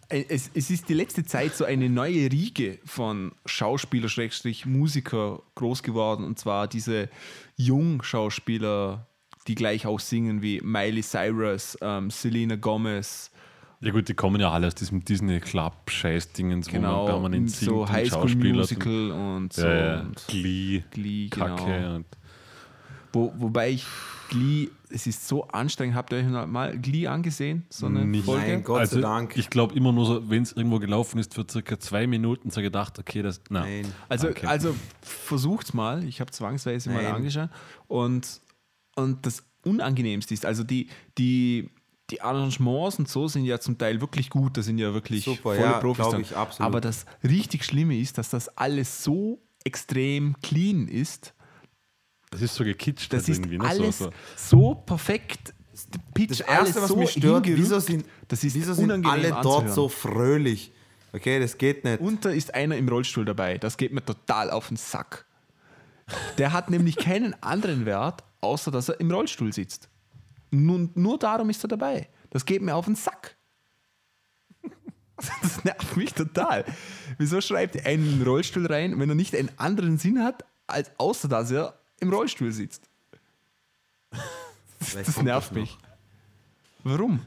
es, es ist die letzte Zeit so eine neue Riege von Schauspieler, Schrägstrich, Musiker groß geworden. Und zwar diese Jungschauspieler, die gleich auch singen wie Miley Cyrus, ähm, Selena Gomez, Ja gut, die kommen ja alle aus diesem Disney Club Scheiß-Dingens, wo man genau, permanent singt so und High School Schauspieler Musical und so. Ja, ja. Und Glee, Glee, Kacke genau. und Wo, wobei ich Glee, es ist so anstrengend. Habt ihr euch mal Glee angesehen? So eine Nicht. Folge? Nein, Gott also sei Dank. ich glaube immer nur so, wenn es irgendwo gelaufen ist, für circa zwei Minuten so gedacht, okay, das, na. Nein. Also, Okay. also versucht's mal. Ich habe zwangsweise mal Nein. angeschaut. Und, und das Unangenehmste ist, also die, die, die Arrangements und so sind ja zum Teil wirklich gut. Da sind ja wirklich Super, volle ja, Profis ich, absolut. Aber das richtig Schlimme ist, dass das alles so extrem clean ist. Das ist so gekitscht Das halt ist irgendwie. Ne? alles So, so. so perfekt. Pitch, Das Erste, alles was so mich stört, wieso sind, das ist wieso sind unangenehm alle dort anzuhören. so fröhlich? Okay, das geht nicht. Und da ist einer im Rollstuhl dabei. Das geht mir total auf den Sack. Der hat nämlich keinen anderen Wert, außer dass er im Rollstuhl sitzt. Nur, nur darum ist er dabei. Das geht mir auf den Sack. *laughs* Das nervt mich total. Wieso schreibt er einen Rollstuhl rein, wenn er nicht einen anderen Sinn hat, als außer dass er im Rollstuhl sitzt? Vielleicht Das nervt noch. mich. Warum?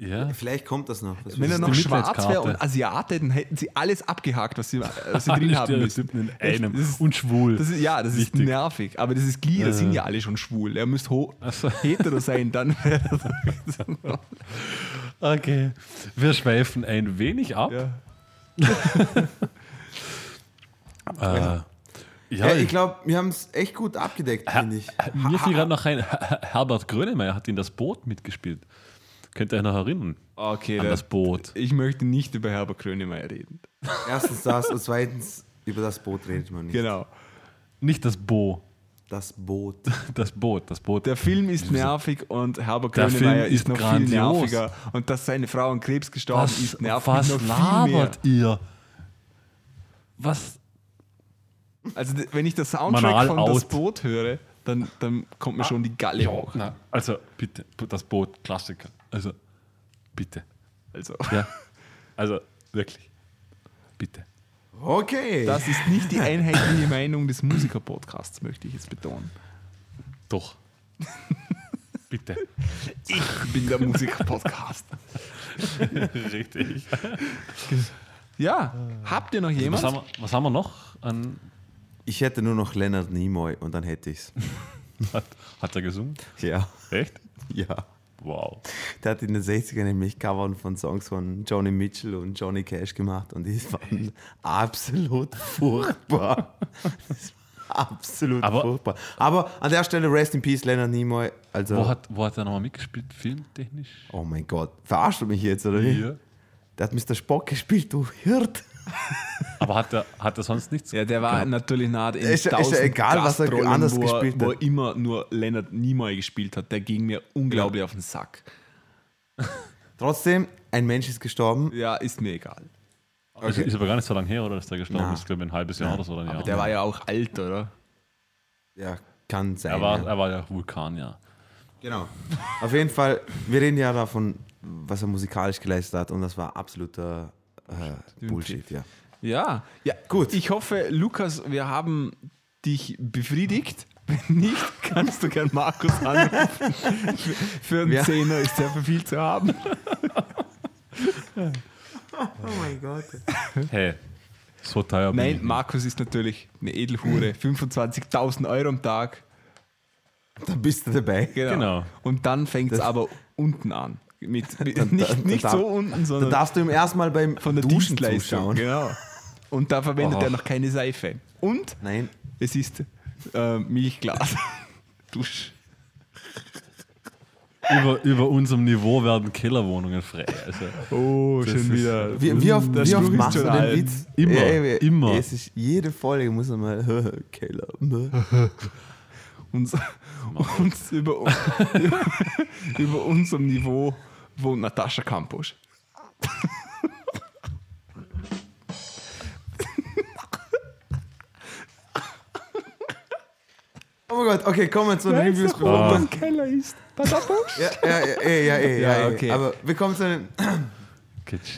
Ja. Vielleicht kommt das noch. Was Wenn er noch schwarz wäre und Asiate, dann hätten sie alles abgehakt, was sie, *laughs* was sie drin haben müssen. In einem. das ist- und schwul. Das ist, ja, das Wichtig. ist nervig. Aber das ist Glee, da sind ja alle schon schwul. Er müsste so. *laughs* hetero sein, dann Okay. Wir schweifen ein wenig ab. ja. *laughs* Äh, ja, Ja, ich glaube, wir haben es echt gut abgedeckt, finde ich. mir fiel gerade noch ein, Herbert Grönemeyer hat in das Boot mitgespielt. Könnt ihr euch noch erinnern? Okay, An da- das Boot. Ich möchte nicht über Herbert Grönemeyer reden. Erstens das und zweitens über das Boot redet man nicht. Genau. Nicht das Bo, Das Boot. das Boot, das Boot. Der Film ist nervig und Herbert Der Grönemeyer Film ist ist noch grandios. viel nerviger. Und dass seine Frau an Krebs gestorben was ist, nervt was mich noch viel mehr. labert ihr? Was? Also wenn ich das Soundtrack Manal von Das out. Boot höre, dann, dann kommt mir schon die Galle hoch. Na, also bitte, das Boot, Klassiker. Also bitte. Also, Ja. Also wirklich. Bitte. Okay. das ist nicht die einheitliche Meinung des Musiker-Podcasts, möchte ich jetzt betonen. Doch. bitte. Ich bin der Musiker-Podcast. *laughs* Richtig. Ja, habt ihr noch Was jemand? haben, wir, was haben wir noch an. Ich hätte nur noch Leonard Nimoy und dann hätte ich's. *laughs* Hat, hat er gesungen? Ja. Echt? Ja. Wow. Der hat in den 60ern nämlich Covern von Songs von Johnny Mitchell und Johnny Cash gemacht und die waren absolut *laughs* furchtbar. Absolut Aber- furchtbar. Aber an der Stelle Rest in Peace, Leonard Nimoy. Also, Wo hat, wo hat er nochmal mitgespielt? Filmtechnisch? oh mein Gott, verarschst du mich jetzt, oder wie? Ja. Der hat Mr. Spock gespielt, du Hirt. Aber hat er, hat er sonst nichts? Ja, der war gehabt? natürlich nah in Ist ja- ist ja 1000 egal, was er anders wo gespielt Wo hat. er immer nur Leonard Nimoy gespielt hat. Der ging mir unglaublich auf den Sack. *laughs* Trotzdem, ein Mensch ist gestorben. Ja, ist mir egal. Also ist aber gar nicht so lange her, oder? Dass der gestorben Na. ist, glaube ich, ein halbes Jahr oder so. Oder ein Jahr. Aber der war ja auch alt, oder? Ja, kann sein. er, war, ja. er war ja Vulkan, ja. Genau. Auf jeden Fall, wir reden ja davon, was er musikalisch geleistet hat und das war absoluter äh, Bullshit, ja. Ja, ja, Gut. Ich hoffe, Lukas, wir haben dich befriedigt. Wenn nicht, kannst du gern Markus anrufen. *laughs* Für, einen Ja. Zehner ist sehr viel zu haben. Oh mein Gott. Hey, so teuer bin Nein, ich. Markus ist natürlich eine Edelhure. 25.000 Euro am Tag. Da bist du dabei. Genau. Genau. Und dann fängt es aber unten an. Mit, *laughs* mit, Dann- nicht dann- nicht dann- so unten, Da sondern darfst du ihm erstmal beim von der Duschen zuschauen. Genau. *laughs* Und da verwendet Oh. er noch keine Seife. Und Nein, es ist äh, Milchglas. *laughs* Dusch. Über, über unserem Niveau werden Kellerwohnungen frei. Also, Oh, schon ist- wieder. wie, wie oft, wie oft machst du den alt. Witz? Immer, Ey, immer. Es ist, jede Folge muss man mal Keller. ne? Uns, uns über, über unserem Niveau wohnt Natascha Kampusch. Oh mein Gott, okay, kommen wir zu den Reviews. wo bevor wir- der Keller ist. Badabumsch. Ja, ja, ja, ja, ja, ja, okay. Aber wir kommen zu den.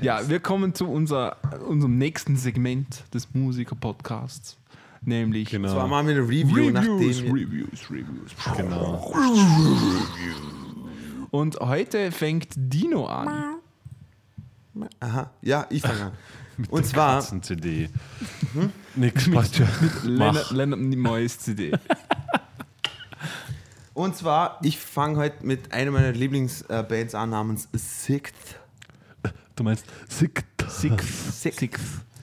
Ja, wir kommen zu unser, unserem nächsten Segment des Musiker-Podcasts. Nämlich Genau. Zwar machen wir eine Review, nachdem. wir- Reviews, Reviews. Genau. Und heute fängt Dino an. Aha, ja, ich fange an. *laughs* Und zwar, Katzen-CD. Nix, passt schon. Lennart, Mach. Lennart Neues CD. *laughs* und zwar, ich fange heute mit einer meiner Lieblingsbands an, namens Sixth. Du meinst Sick. Six. Sixth. Six.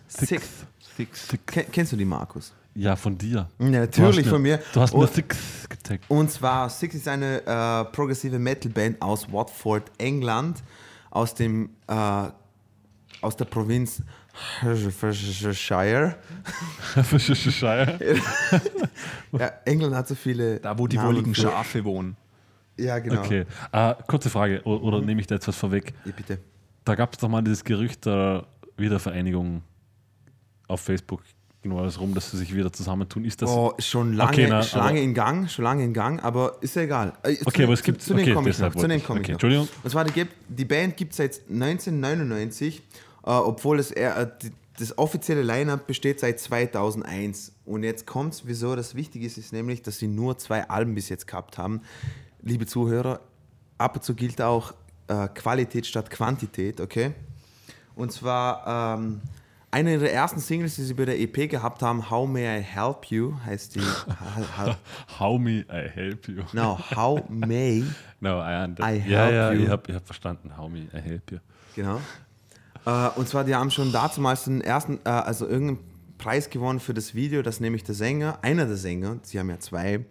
Sixth. Six. Ken- Kennst du die, Markus? Ja, von dir. Ja, natürlich von mir. Du hast mir Und- Six gezeigt. Und zwar, Six ist eine äh, progressive Metal-Band aus Watford, England, aus dem äh, aus der Provinz Shire. Shire. *laughs* Ja, England hat so viele. Da, wo die Namen für- Schafe wohnen. Ja, genau. Okay. Äh, kurze Frage, oder, oder nehme ich da jetzt was vorweg? Ja, bitte. Da gab es doch mal dieses Gerücht der Wiedervereinigung auf Facebook. Ging alles rum, dass sie sich wieder zusammentun. Ist das. Oh, schon lange, Okay, na, schon lange in Gang, schon lange in Gang, aber ist ja egal. Äh, zu- Okay, aber es zu- gibt- zu dem okay, komme ich noch. Zu ich- komme okay. Entschuldigung. Und zwar, die, die Band gibt es seit 1999, äh, obwohl es äh, die, das offizielle Line-Up besteht seit 2001. Und jetzt kommt es, wieso das wichtig ist, ist nämlich, dass sie nur zwei Alben bis jetzt gehabt haben. Liebe Zuhörer, ab und zu gilt auch äh, Qualität statt Quantität, okay? Und zwar ähm, eine ihrer ersten Singles, die sie bei der EP gehabt haben, How May I Help You, heißt die. *laughs* How me I help you. no, How May, No, I, I ja, help ja, you. ich habe ich hab verstanden. How me I help you. genau. Äh, und zwar, die haben schon damals den ersten, äh, also irgendeinen Preis gewonnen für das Video, das nämlich der Sänger, einer der Sänger, sie haben ja zwei,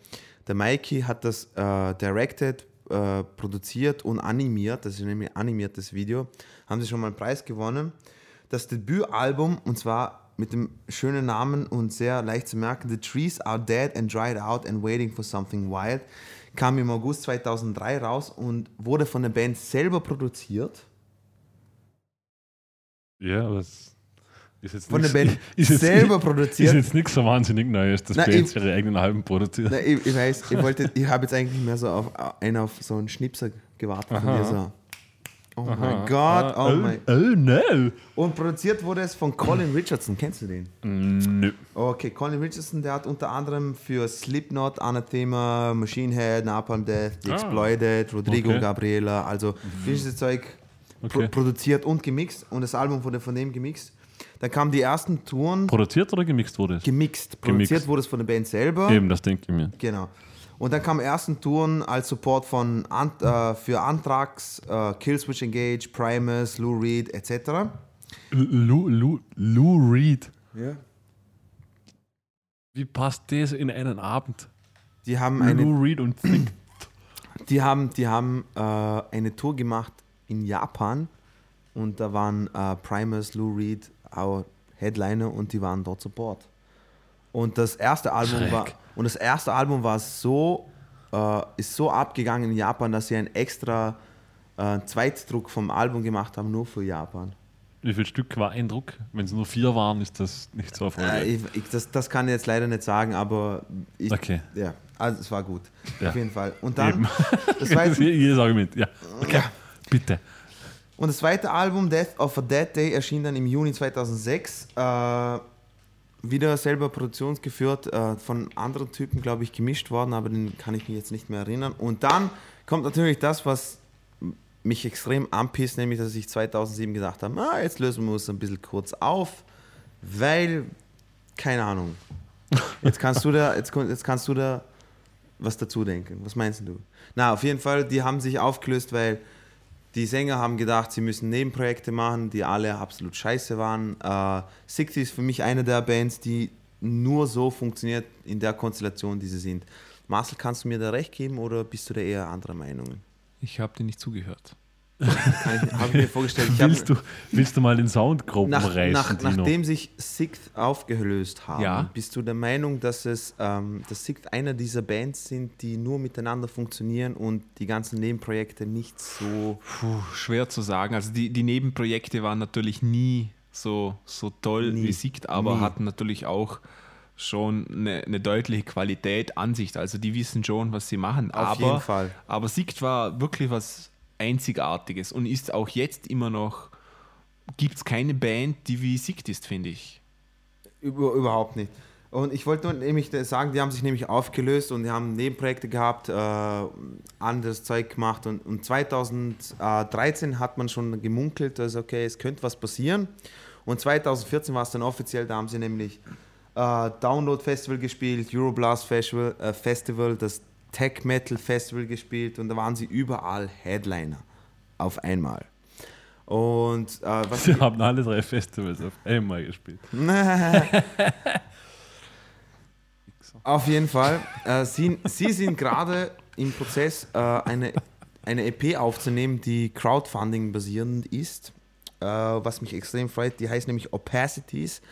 der Mikey hat das äh, directed, äh, produziert und animiert, das ist nämlich ein animiertes Video, haben sie schon mal einen Preis gewonnen. Das Debütalbum, und zwar mit dem schönen Namen und sehr leicht zu merken, The Trees Are Dead and Dried Out and Waiting for Something Wild, kam im August 2003 raus und wurde von der Band selber produziert. Ja, aber es ist jetzt Von der nix- Band *laughs* ist jetzt selber produziert. Ist jetzt nichts so wahnsinnig Neues, dass Na, Bands ich- ihre eigenen Alben produzieren. Ich, ich weiß, ich wollte, ich habe jetzt eigentlich mehr so auf einen auf so einen Schnipser gewartet von dir so. Oh mein Gott, oh mein. oh no. Und produziert wurde es von Colin Richardson. Kennst du den? Nö. Okay, Colin Richardson, der hat unter anderem für Slipknot, Anathema, Machine Head, Napalm Death, The Ah. Exploited, Rodrigo Okay. Gabriela, also dieses Zeug pro Okay. produziert und gemixt und das Album wurde von dem gemixt. Dann kamen die ersten Touren Produziert oder gemixt wurde es? gemixt. Produziert Gemixt. wurde es von der Band selber. Eben, das denke ich mir. Genau. Und dann kamen ersten Touren als Support von Ant, äh, für Anthrax, äh, Killswitch Engage, Primus, Lou Reed etc. Lou, Lou, Lou Reed. Ja. Wie passt das in einen Abend? Die haben eine, Lou Reed und Thick. die haben, die haben äh, eine Tour gemacht in Japan und da waren äh, Primus, Lou Reed, auch Headliner und die waren dort Support. Und das erste Album Schräg. war und das erste Album war so äh, ist so abgegangen in Japan, dass sie einen extra äh, Zweitdruck vom Album gemacht haben nur für Japan. Wie viel Stück war ein Druck? Wenn es nur vier waren, ist das nicht so Äh, erfolgreich. ich, ich, das, das kann ich jetzt leider nicht sagen, aber ich, Okay. ja, also es war gut. Ja. Auf jeden Fall. Und dann Eben. *laughs* das zweite, ist jedes Argument. Ja. ja. Bitte. und das zweite Album, Death of a Dead Day, erschien dann im Juni 2006. Äh, wieder selber produktionsgeführt, äh, von anderen Typen, glaube ich, gemischt worden, aber den kann ich mich jetzt nicht mehr erinnern. Und dann kommt natürlich das, was mich extrem anpisst, nämlich, dass ich 2007 gedacht habe, ah, jetzt lösen wir uns ein bisschen kurz auf, weil, keine Ahnung, jetzt kannst du da, jetzt, jetzt kannst du da was dazu denken. Was meinst du? Na, auf jeden Fall, die haben sich aufgelöst, weil die Sänger haben gedacht, sie müssen Nebenprojekte machen, die alle absolut scheiße waren. Äh, Sixty ist für mich eine der Bands, die nur so funktioniert in der Konstellation, die sie sind. Marcel, kannst du mir da recht geben oder bist du da eher anderer Meinung? Ich habe dir nicht zugehört. Habe ich mir vorgestellt. Ich hab- Willst du, willst du mal den Sound grob nach, reißen, nach, nachdem sich Sixth aufgelöst haben, Ja. bist du der Meinung, dass es ähm, dass Sixth einer dieser Bands sind, die nur miteinander funktionieren und die ganzen Nebenprojekte nicht so Puh, schwer zu sagen. Also die, die Nebenprojekte waren natürlich nie so, so toll Nie. wie Siegt, aber Nie. hatten natürlich auch schon eine, eine deutliche Qualität an sich. Also die wissen schon, was sie machen. Auf aber, jeden Fall. Aber Siegt war wirklich was Einzigartiges und ist auch jetzt immer noch, gibt es keine Band, die wie Siegt ist, finde ich. Über, überhaupt nicht. Und ich wollte nur nämlich sagen, die haben sich nämlich aufgelöst und die haben Nebenprojekte gehabt, äh, anderes Zeug gemacht. Und, und 2013 hat man schon gemunkelt, dass okay, es könnte was passieren. Und 2014 war es dann offiziell, da haben sie nämlich äh, Download Festival gespielt, Euroblast Festival, äh, Festival, das Tech Metal Festival gespielt und da waren sie überall Headliner auf einmal. Und äh, was Sie haben alle drei Festivals auf einmal gespielt. *laughs* Auf jeden Fall. Äh, sie, sie sind gerade im Prozess, äh, eine, eine EP aufzunehmen, die Crowdfunding basierend ist, äh, was mich extrem freut. Die heißt nämlich Opacities.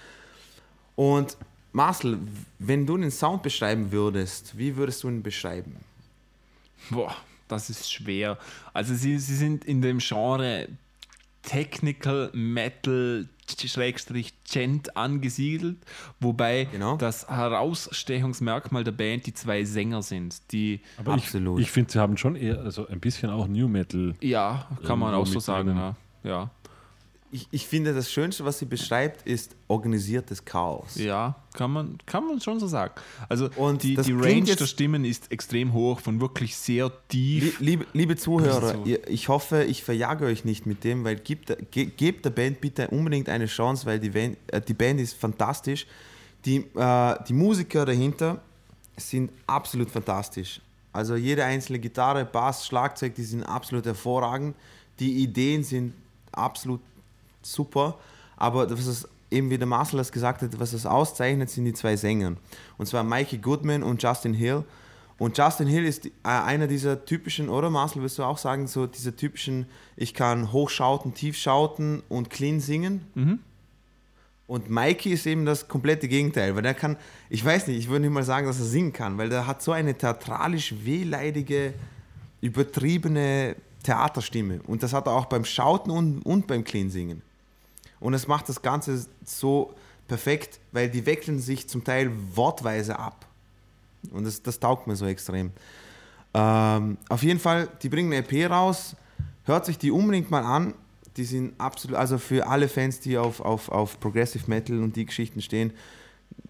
Und Marcel, wenn du den Sound beschreiben würdest, wie würdest du ihn beschreiben? Boah, das ist schwer. Also sie, sie sind in dem Genre Technical Metal Schrägstrich Gent angesiedelt, wobei Genau. das Herausstechungsmerkmal der Band die zwei Sänger sind, die Aber Absolut. ich, ich finde, sie haben schon eher, also ein bisschen auch New Metal. ja, kann man auch so sagen, ja. ja. Ich, ich finde, das Schönste, was sie beschreibt, ist organisiertes Chaos. Ja, kann man, kann man schon so sagen. Also Und die, die Range der Stimmen ist extrem hoch, von wirklich sehr tief. Liebe, liebe Zuhörer, so. ich hoffe, ich verjage euch nicht mit dem, weil gebt, gebt der Band bitte unbedingt eine Chance, weil die Band, äh, die Band ist fantastisch. Die, äh, die Musiker dahinter sind absolut fantastisch. Also jede einzelne Gitarre, Bass, Schlagzeug, die sind absolut hervorragend. Die Ideen sind absolut super. Aber was es eben wie der Marcel das gesagt hat, was es auszeichnet, sind die zwei Sänger. Und zwar Mikey Goodman und Justin Hill. Und Justin Hill ist äh, einer dieser typischen, oder Marcel, wirst du auch sagen, so diese typischen, ich kann hochschauten, tiefschauten und clean singen. Und Mikey ist eben das komplette Gegenteil, weil der kann, ich weiß nicht, ich würde nicht mal sagen, dass er singen kann, weil der hat so eine theatralisch wehleidige, übertriebene Theaterstimme. Und das hat er auch beim Schauten und, und beim Clean singen. Und es macht das Ganze so perfekt, weil die wechseln sich zum Teil wortweise ab. Und das, das taugt mir so extrem. Ähm, auf jeden Fall, die bringen eine EP raus. Hört sich die unbedingt mal an. Die sind absolut, also für alle Fans, die auf, auf, auf Progressive Metal und die Geschichten stehen,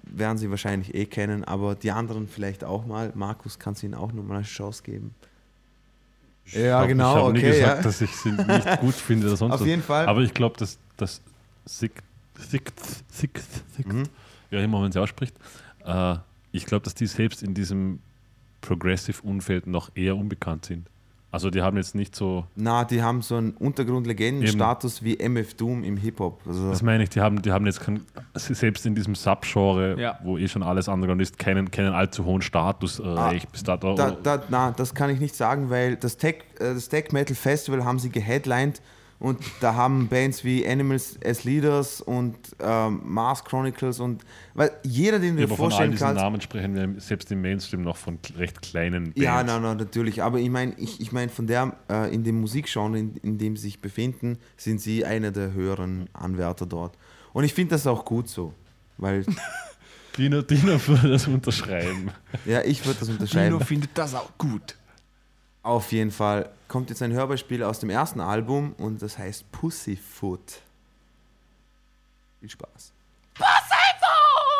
werden sie wahrscheinlich eh kennen, aber die anderen vielleicht auch mal. Markus, kannst du ihnen auch nochmal eine Chance geben? Ja, Ich genau, habe hab nie okay, gesagt, ja. dass ich sie nicht gut finde oder sonst Auf was. jeden Fall. Aber ich glaube, dass das Sixth, Sixth, Sixth, Sixth, Mhm. wie auch immer man sie ausspricht, äh, ich glaube, dass die selbst in diesem Progressive-Umfeld noch eher unbekannt sind. Also die haben jetzt nicht so, Na, die haben so einen Untergrundlegendenstatus wie MF Doom im Hip-Hop. Also, das meine ich, die haben, die haben jetzt kein, selbst in diesem Subgenre, Ja. wo eh schon alles Underground ist, keinen, keinen allzu hohen Status erreicht bis dato. Ah, da, da, na, das kann ich nicht sagen, weil das Tech, äh, das Tech Metal Festival haben sie geheadlined und da haben Bands wie Animals as Leaders und ähm, Mars Chronicles und weil jeder, den du Ja, dir aber von all vorstellen diesen kannst. Namen sprechen wir selbst im Mainstream noch von recht kleinen Bands. Ja, nein, nein, natürlich. Aber ich meine, ich, ich mein, von der, äh, in dem Musikgenre, in, in dem sie sich befinden, sind sie einer der höheren Anwärter dort. Und ich finde das auch gut so. Weil, *laughs* Dino, Dino würde das unterschreiben. ja, ich würde das unterscheiden. Dino findet das auch gut. Auf jeden Fall kommt jetzt ein Hörbeispiel aus dem ersten Album und das heißt Pussyfoot. Viel Spaß. Everything's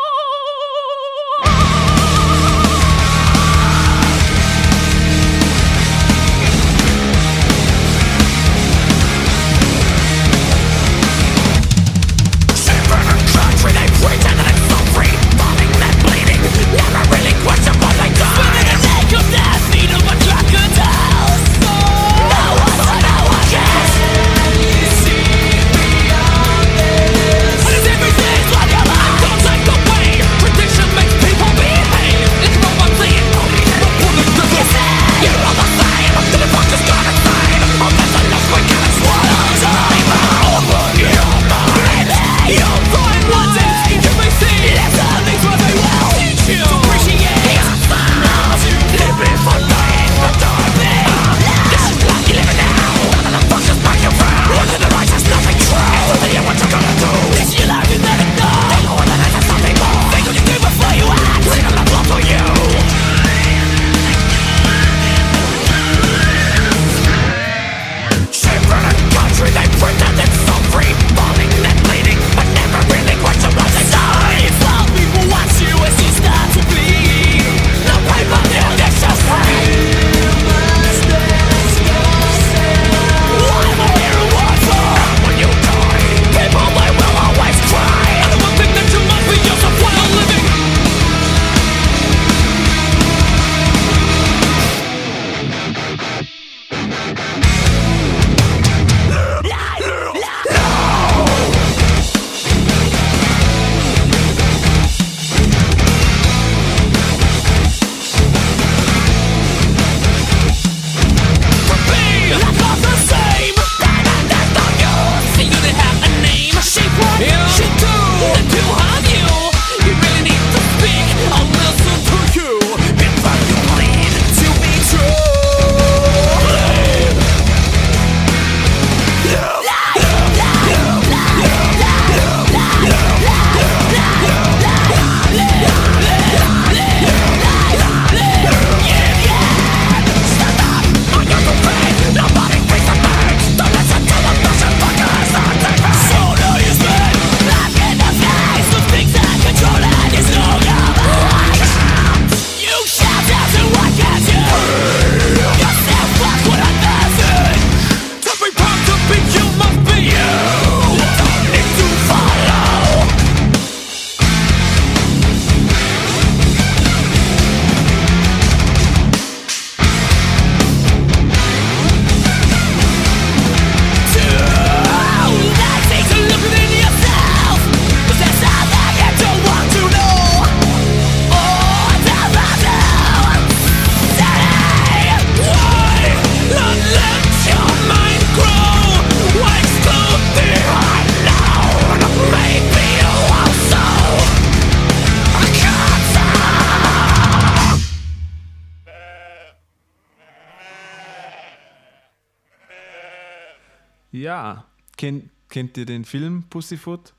Kennt, kennt ihr den Film Pussyfoot?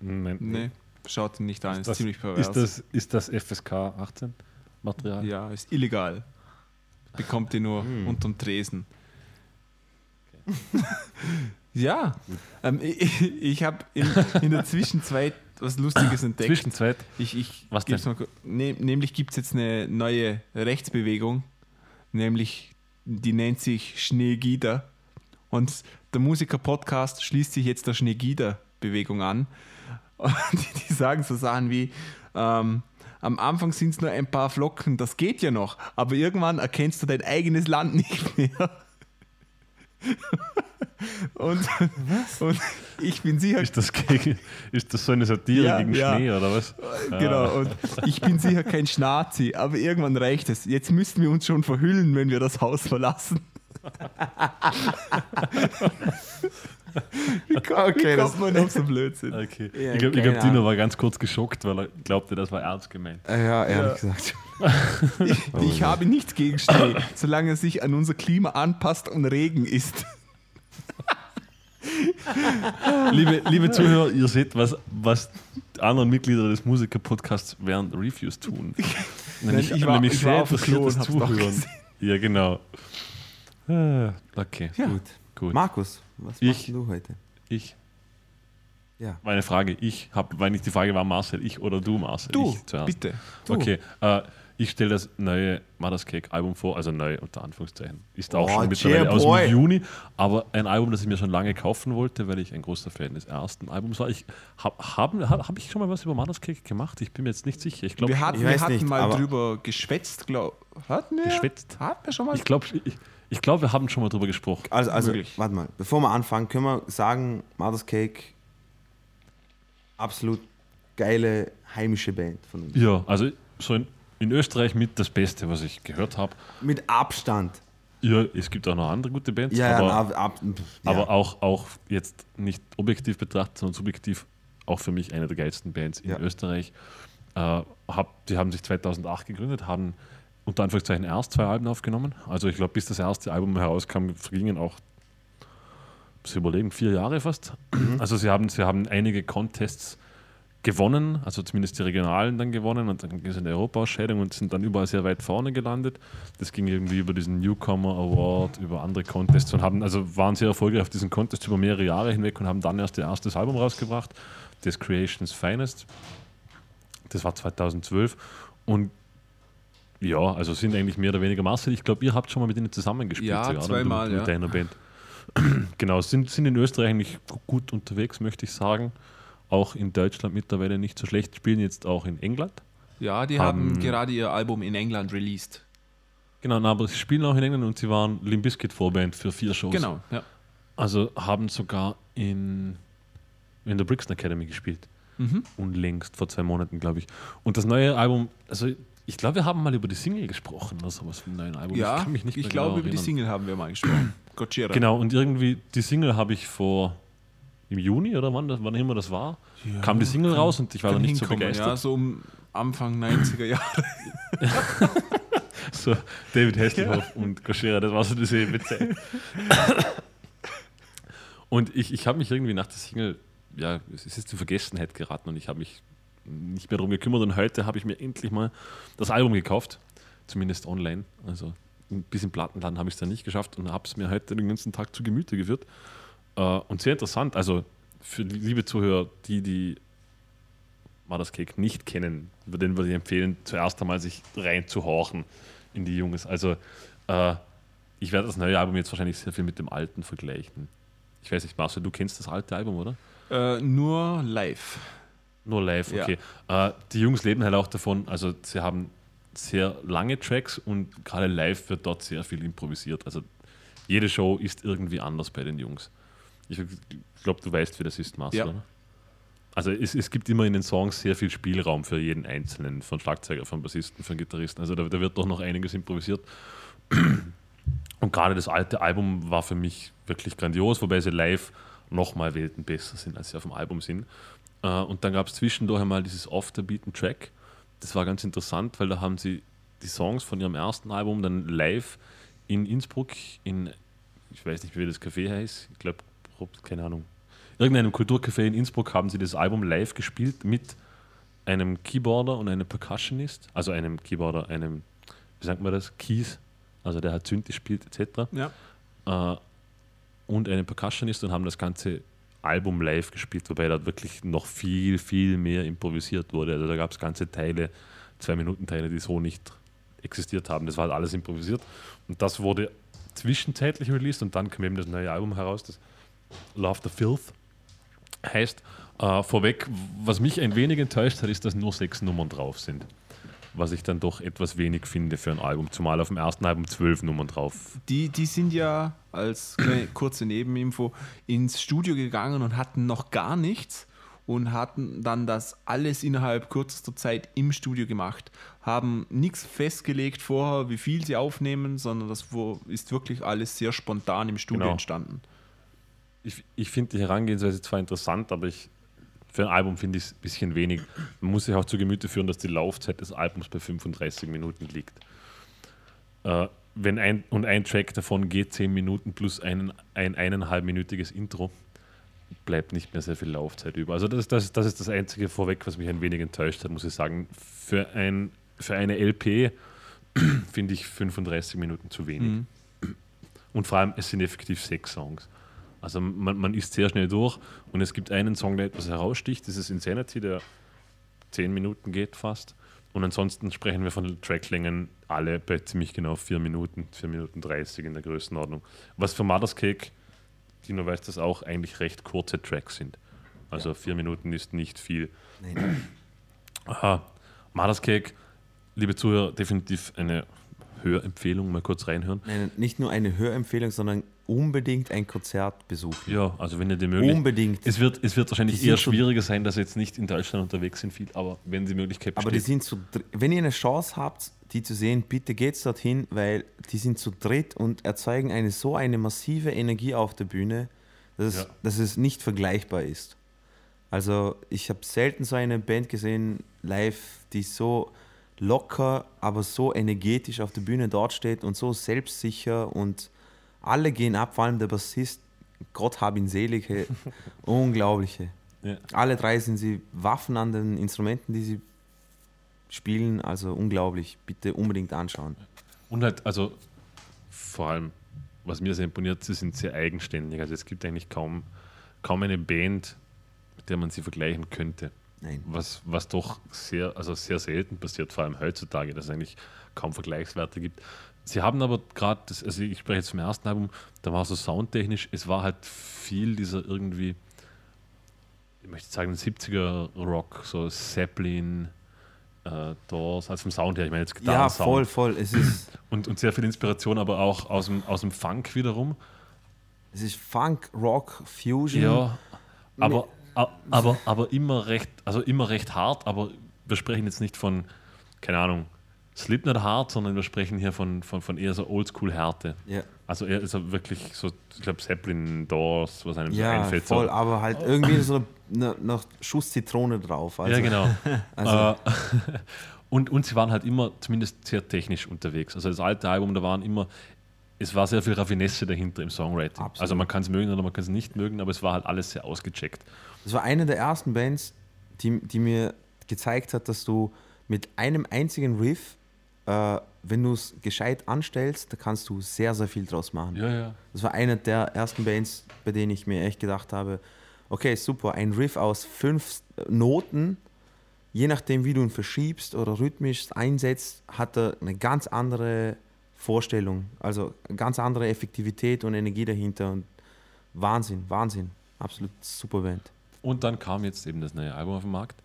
Nein. Nee. Schaut ihn nicht an, ist, Das, ziemlich pervers. ist, das, ist das FSK 18 Material? Ja, ist illegal. Bekommt ihr nur Hm. unterm Tresen. *laughs* ja, ähm, ich, ich habe in, in der Zwischenzeit was Lustiges entdeckt. Zwischenzeit. Ich, ich Was denn? mal ne, nämlich gibt es jetzt eine neue Rechtsbewegung, nämlich die nennt sich Schneegida. Und der Musiker-Podcast schließt sich jetzt der Schneegida-Bewegung an. Und die, die sagen so Sachen wie, ähm, am Anfang sind es nur ein paar Flocken, das geht ja noch, aber irgendwann erkennst du dein eigenes Land nicht mehr. Und, und ich bin sicher, Ist das, gegen, ist das so eine Satire Ja, gegen ja. Schnee oder was? Genau, und ich bin sicher kein Schnazi, aber irgendwann reicht es. Jetzt müssten wir uns schon verhüllen, wenn wir das Haus verlassen. Wie kommt, Okay, das- man auf so Blödsinn? Okay. Ja, ich glaube, glaub, Dino war ganz kurz geschockt, weil er glaubte, das war ernst gemeint. Äh, Ja, ehrlich gesagt. Ich, ich habe nichts gegen Schnee, solange er sich an unser Klima anpasst und Regen ist. liebe, liebe Zuhörer, ihr seht, was, was die anderen Mitglieder des Musiker-Podcasts während Reviews tun. *laughs* Nämlich, ich war- nämlich ich war sehr auf dem Klo interessiertes Zuhören. gesehen. Ja, genau. Ah, Okay, Ja. Gut. gut. Markus, was Ich- machst du heute? Ich. Ja. Meine Frage, ich habe, weil nicht die Frage war, Marcel, ich oder du, Marcel? Du, ich zuerst. bitte. Okay, äh, ich stelle das neue Mother's Cake Album vor, also neu unter Anführungszeichen. Ist auch Oh, schon mittlerweile yeah, aus dem Juni, aber ein Album, das ich mir schon lange kaufen wollte, weil ich ein großer Fan des ersten Albums war. Ich hab, haben, hab, hab ich schon mal was über Mother's Cake gemacht? Ich bin mir jetzt nicht sicher. Ich glaube, Wir hatten, ich wir hatten nicht, mal drüber geschwätzt, glaube Hatten wir? Geschwätzt? Hatten wir schon mal? ich glaube, ich, ich glaub, wir haben schon mal drüber gesprochen. Also, also Möglich. warte mal, bevor wir anfangen, können wir sagen, Mother's Cake, absolut geile heimische Band von uns. Ja, also so in, in Österreich mit das Beste, was ich gehört habe. Mit Abstand. Ja, es gibt auch noch andere gute Bands, Ja, aber, ja, ab, ab, ja. aber auch, auch jetzt nicht objektiv betrachtet, sondern subjektiv auch für mich eine der geilsten Bands in. Österreich. Äh, hab, die haben sich 2008 gegründet, haben unter Anführungszeichen erst zwei Alben aufgenommen. Also ich glaube, bis das erste Album herauskam, vergingen auch, Sie überlegen, vier Jahre fast. Also sie haben, sie haben einige Contests gewonnen, also zumindest die regionalen dann gewonnen und dann ging es in die Europaausscheidung und sind dann überall sehr weit vorne gelandet. Das ging irgendwie über diesen Newcomer Award, über andere Contests und haben, also waren sehr erfolgreich auf diesen Contests über mehrere Jahre hinweg und haben dann erst ihr erstes Album rausgebracht, das Creation's Finest. Das war 2012 und ja, also sind eigentlich mehr oder weniger Marcel. Ich glaube, ihr habt schon mal mit ihnen zusammengespielt. Ja, sogar, zweimal, mit, ja. mit deiner Band. *clears throat* genau, sind, sind in Österreich eigentlich gut unterwegs, möchte ich sagen. Auch in Deutschland mittlerweile nicht so schlecht. Spielen jetzt auch in England. ja, die haben- haben gerade ihr Album in England released. Genau, na, aber sie spielen auch in England und sie waren Limp Bizkit Vorband für vier Shows. Genau, ja. Also haben sogar in, in der Brixton Academy gespielt. Mhm. Unlängst, vor zwei Monaten, glaube ich. Und das neue Album, also ich glaube, wir haben mal über die Single gesprochen oder sowas vom neuen Album. Ja, ich kann mich nicht ich mehr glaube, genau über die erinnern. Single haben wir mal gesprochen. *clears throat* Gojira. Genau, und irgendwie die Single habe ich vor im Juni oder wann, wann immer das war, kam die Single raus und ich war da Kann nicht so begeistert. Ja, so um Anfang 90er Jahre. *laughs* So, David Hasselhoff und Koschera, das war so diese Witze. *laughs* und ich, ich habe mich irgendwie nach der Single, ja, es ist in Vergessenheit geraten und ich habe mich nicht mehr darum gekümmert und heute habe ich mir endlich mal das Album gekauft, zumindest online. Also bis im Plattenladen habe ich es dann nicht geschafft und habe es mir heute den ganzen Tag zu Gemüte geführt. Äh, und sehr interessant, also für die liebe Zuhörer, die die Mother's Cake nicht kennen, den würde ich empfehlen, zuerst einmal sich reinzuhorchen in die Jungs. Also äh, ich werde das neue Album jetzt wahrscheinlich sehr viel mit dem alten vergleichen. Ich weiß nicht, Marcel, du kennst das alte Album, oder? äh, nur live. Nur live, Ja. okay. Äh, die Jungs leben halt auch davon, also sie haben sehr lange Tracks und gerade live wird dort sehr viel improvisiert. Also jede Show ist irgendwie anders bei den Jungs. Ich glaube, du weißt, wie das ist, Marcel, Ja. Also es, es gibt immer in den Songs sehr viel Spielraum für jeden Einzelnen, von Schlagzeuger, von Bassisten, von Gitarristen. Also da, da wird doch noch einiges improvisiert. *clears throat* Und gerade das alte Album war für mich wirklich grandios, wobei sie live nochmal Welten besser sind, als sie auf dem Album sind. Äh, Und dann gab es zwischendurch einmal dieses Off the Beaten Track. Das war ganz interessant, weil da haben sie die Songs von ihrem ersten Album dann live in Innsbruck in ich weiß nicht, wie das Café heißt, ich glaube, keine Ahnung, irgendeinem Kulturcafé in Innsbruck haben sie das Album live gespielt mit einem Keyboarder und einem Percussionist, also einem Keyboarder, einem, wie sagt man das, Keys, also der hat Synthi spielt etc. Ja. Äh, und einem Percussionist und haben das ganze Album live gespielt, wobei da wirklich noch viel, viel mehr improvisiert wurde. Also da gab es ganze Teile, zwei Minuten Teile, die so nicht existiert haben. Das war halt alles improvisiert. Und das wurde zwischenzeitlich released und dann kam eben das neue Album heraus, das Love the Filth heißt. Äh, vorweg, was mich ein wenig enttäuscht hat, ist, dass nur sechs Nummern drauf sind. Was ich dann doch etwas wenig finde für ein Album, zumal auf dem ersten Album zwölf Nummern drauf. Die, die sind ja als kurze Nebeninfo ins Studio gegangen und hatten noch gar nichts und hatten dann das alles innerhalb kürzester Zeit im Studio gemacht. Haben nichts festgelegt vorher, wie viel sie aufnehmen, sondern das ist wirklich alles sehr spontan im Studio Genau. entstanden. Ich, ich finde die Herangehensweise zwar interessant, aber ich, für ein Album finde ich es ein bisschen wenig. Man muss sich auch zu Gemüte führen, dass die Laufzeit des Albums bei 35 Minuten liegt. Äh, wenn ein, und ein Track davon geht 10 Minuten plus ein, ein eineinhalbminütiges Intro, bleibt nicht mehr sehr viel Laufzeit über. Also das, das, das ist das Einzige vorweg, was mich ein wenig enttäuscht hat, muss ich sagen. Für, ein, für eine LP *clears throat* finde ich 35 Minuten zu wenig. Und vor allem, es sind effektiv sechs Songs. Also man, man ist sehr schnell durch und es gibt einen Song, der etwas heraussticht, das ist Insanity, der zehn Minuten geht fast. Und ansonsten sprechen wir von Tracklängen alle bei ziemlich genau vier Minuten, vier Minuten 30 in der Größenordnung. Was für Mother's Cake, Dino weiß das auch, eigentlich recht kurze Tracks sind. Also vier Minuten ist nicht viel. Nein. Aha. Mother's Cake, liebe Zuhörer, definitiv eine Hörempfehlung, mal kurz reinhören. Nein, nicht nur eine Hörempfehlung, sondern unbedingt ein Konzert besuchen. Ja, also wenn ihr die Möglichkeit. Unbedingt. Es wird, es wird wahrscheinlich eher so- schwieriger sein, dass ihr jetzt nicht in Deutschland unterwegs sind, viel, aber wenn die Möglichkeit Aber die besteht. sind zu dr- wenn ihr eine Chance habt, die zu sehen, bitte geht's dorthin, weil die sind zu dritt und erzeugen eine so eine massive Energie auf der Bühne, dass, Ja. es, dass es nicht vergleichbar ist. Also ich habe selten so eine Band gesehen live, die so locker, aber so energetisch auf der Bühne dort steht und so selbstsicher und alle gehen ab, vor allem der Bassist, Gott hab ihn selig, hey. *laughs* unglaubliche. Ja. Alle drei sind sie Waffen an den Instrumenten, die sie spielen, also unglaublich. Bitte unbedingt anschauen. Und halt, also vor allem, was mir sehr imponiert, sie sind sehr eigenständig. Also es gibt eigentlich kaum, kaum eine Band, mit der man sie vergleichen könnte. Nein. Was, was doch sehr, also sehr selten passiert, vor allem heutzutage, dass es eigentlich kaum Vergleichswerte gibt. Sie haben aber gerade, also ich spreche jetzt vom ersten Album, da war so soundtechnisch, es war halt viel dieser irgendwie, ich möchte sagen, 70er Rock, so Zeppelin, äh, Doors, also vom Sound her, ich meine jetzt Ja, Gitarrensound. voll, voll. Es ist, *clears throat* Und, und sehr viel Inspiration, aber auch aus dem, aus dem Funk wiederum. es ist Funk, Rock, Fusion. Ja, aber, a- aber, aber immer recht, also immer recht hart, aber wir sprechen jetzt nicht von, keine Ahnung, Slipknot hart, sondern wir sprechen hier von, von, von eher so Oldschool-Härte. Ja, Also er ist er wirklich so, ich glaube, Zeppelin, Doors, was einem so ja einfällt. voll, so. aber halt irgendwie so eine, noch Schuss Zitrone drauf. Also, ja, genau. *laughs* Also, Äh, *laughs* und, und sie waren halt immer zumindest sehr technisch unterwegs. Also das alte Album, da waren immer, es war sehr viel Raffinesse dahinter im Songwriting. Absolut. Also man kann es mögen oder man kann es nicht mögen, aber es war halt alles sehr ausgecheckt. Das war eine der ersten Bands, die, die mir gezeigt hat, dass du mit einem einzigen Riff, äh, wenn du es gescheit anstellst, da kannst du sehr, sehr viel draus machen. Ja, ja. Das war eine der ersten Bands, bei denen ich mir echt gedacht habe, okay, super, ein Riff aus fünf Noten, je nachdem, wie du ihn verschiebst oder rhythmisch einsetzt, hat er eine ganz andere Vorstellung, also eine ganz andere Effektivität und Energie dahinter und Wahnsinn, Wahnsinn, absolut super Band. Und dann kam jetzt eben das neue Album auf den Markt.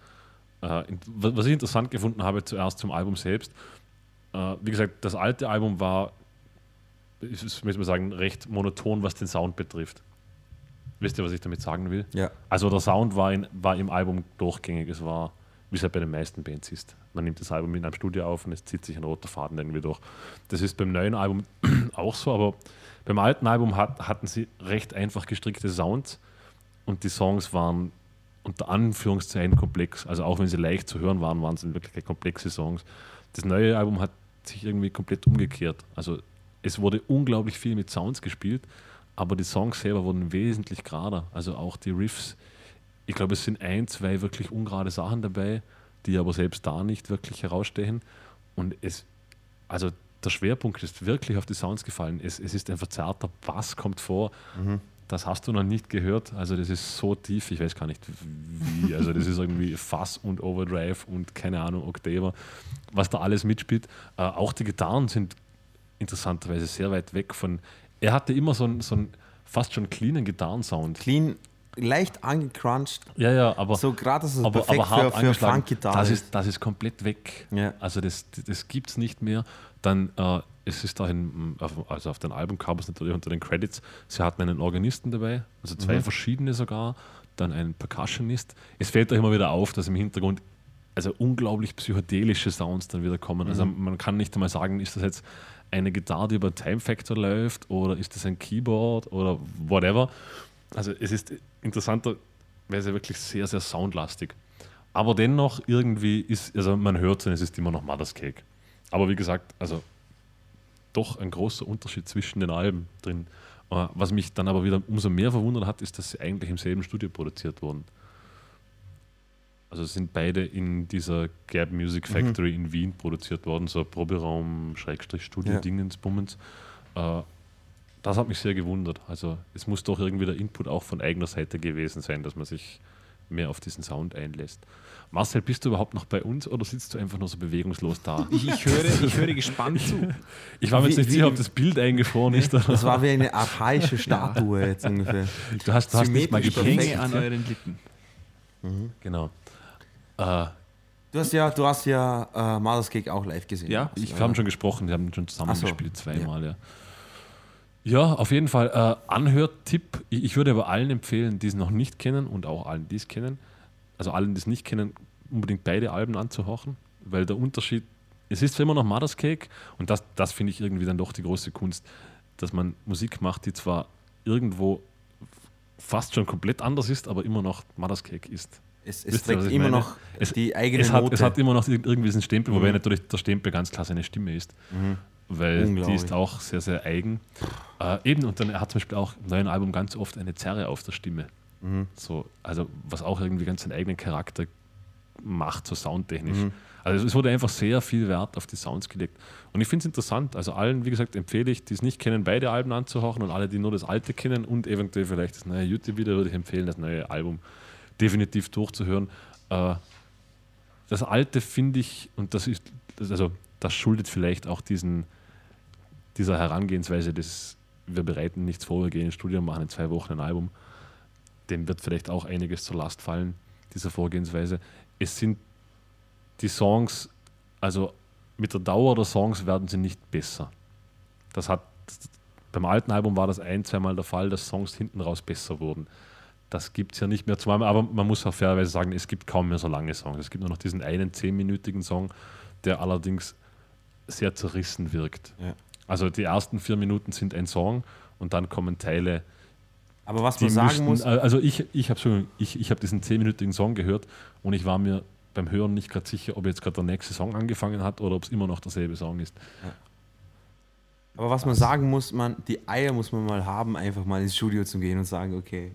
Äh, was ich interessant gefunden habe, zuerst zum Album selbst. Äh, wie gesagt, das alte Album war, ich ich möchte mal sagen, recht monoton, was den Sound betrifft. Wisst ihr, was ich damit sagen will? Ja. Also der Sound war, in, war im Album durchgängig. Es war, wie es halt bei den meisten Bands ist. Man nimmt das Album in einem Studio auf und es zieht sich ein roter Faden irgendwie durch. Das ist beim neuen Album *clears throat* auch so, aber beim alten Album hat, hatten sie recht einfach gestrickte Sounds und die Songs waren unter Anführungszeichen komplex. Also auch wenn sie leicht zu hören waren, waren es in Wirklichkeit komplexe Songs. Das neue Album hat sich irgendwie komplett umgekehrt. Also es wurde unglaublich viel mit Sounds gespielt, aber die Songs selber wurden wesentlich gerader. Also auch die Riffs. Ich glaube, es sind ein, zwei wirklich ungerade Sachen dabei, die aber selbst da nicht wirklich herausstechen. Und es, also der Schwerpunkt ist wirklich auf die Sounds gefallen. Es, es ist ein verzerrter Bass, kommt vor. Das hast du noch nicht gehört. Also das ist so tief, ich weiß gar nicht wie. Also das ist irgendwie Fass und Overdrive und keine Ahnung, Octave, was da alles mitspielt. Äh, auch die Gitarren sind interessanterweise sehr weit weg von. Er hatte immer so einen, so fast schon cleanen Gitarrensound. Clean, leicht angecrunched. Ja, ja, aber, So gerade ist es aber, perfekt aber für, für. Funk-Gitarre. Das ist, das ist komplett weg. Ja. Also das, das gibt es nicht mehr. Dann äh, es ist da in, auf, also auf den Albumcovers natürlich unter den Credits, sie hatten einen Organisten dabei, also zwei verschiedene sogar, dann einen Percussionist. Es fällt da immer wieder auf, dass im Hintergrund also unglaublich psychedelische Sounds dann wieder kommen. Also man kann nicht einmal sagen, ist das jetzt eine Gitarre, die über Time Factor läuft oder ist das ein Keyboard oder whatever. Also es ist interessanterweise wirklich sehr, sehr soundlastig. Aber dennoch irgendwie ist, also man hört es, es ist immer noch Mother's Cake. Aber wie gesagt, also doch ein großer Unterschied zwischen den Alben drin. Äh, Was mich dann aber wieder umso mehr verwundert hat, ist, dass sie eigentlich im selben Studio produziert wurden. Also sind beide in dieser Gap Music Factory in Wien produziert worden, so Proberaum, Schrägstrich, Studio, Ja. Dingens, Bummens. Äh, das hat mich sehr gewundert. Also es muss doch irgendwie der Input auch von eigener Seite gewesen sein, dass man sich mehr auf diesen Sound einlässt. Marcel, bist du überhaupt noch bei uns oder sitzt du einfach nur so bewegungslos da? Ich, ich, höre, ich höre gespannt zu. *laughs* Ich war mir jetzt nicht wie- sicher, ob das Bild eingefroren ist. Oder? Das war wie eine *laughs* archaische Statue jetzt ungefähr. Du hast, du hast nicht mal. Hänge an euren Lippen. Genau. Äh, Du hast ja, du hast ja äh, Mother's Cake auch live gesehen. Ja, ich, wir haben schon gesprochen, wir haben schon zusammen so. gespielt, zweimal, ja. Ja, auf jeden Fall. Äh, Anhörtipp. Ich, ich würde aber allen empfehlen, die es noch nicht kennen und auch allen, die es kennen, also allen, die es nicht kennen, unbedingt beide Alben anzuhorchen, weil der Unterschied, es ist immer noch Mother's Cake und das, das finde ich irgendwie dann doch die große Kunst, dass man Musik macht, die zwar irgendwo fast schon komplett anders ist, aber immer noch Mother's Cake ist. Es, es Wisst ihr, trägt ich immer meine? noch Es- die eigene es hat, Note. es hat immer noch irgendwie diesen Stempel, wobei natürlich der Stempel ganz klar seine Stimme ist. Weil die ist auch sehr, sehr eigen. Äh, eben, und dann er hat zum Beispiel auch im neuen Album ganz oft eine Zerre auf der Stimme. So, also was auch irgendwie ganz seinen eigenen Charakter macht, so soundtechnisch. Also es wurde einfach sehr viel Wert auf die Sounds gelegt. Und ich finde es interessant. Also allen, wie gesagt, empfehle ich, die es nicht kennen, beide Alben anzuhören und alle, die nur das alte kennen und eventuell vielleicht das neue YouTube wieder, würde ich empfehlen, das neue Album definitiv durchzuhören. Äh, das alte finde ich, und das ist, also das schuldet vielleicht auch diesen, dieser Herangehensweise des, wir bereiten nichts vor, wir gehen ins Studio und machen in zwei Wochen ein Album. Dem wird vielleicht auch einiges zur Last fallen, dieser Vorgehensweise. Es sind die Songs, also mit der Dauer der Songs werden sie nicht besser. Das hat, beim alten Album war das ein, zweimal der Fall, dass Songs hinten raus besser wurden. Das gibt es ja nicht mehr. Zumal, aber man muss auch fairerweise sagen, es gibt kaum mehr so lange Songs. Es gibt nur noch diesen einen zehnminütigen Song, der allerdings sehr zerrissen wirkt. Ja. Also die ersten vier Minuten sind ein Song und dann kommen Teile, Aber was man sagen müssten, muss, also ich, ich habe ich, ich hab diesen zehnminütigen Song gehört und ich war mir beim Hören nicht gerade sicher, ob jetzt gerade der nächste Song angefangen hat oder ob es immer noch derselbe Song ist. aber was man sagen muss, man, die Eier muss man mal haben, einfach mal ins Studio zu gehen und sagen, okay,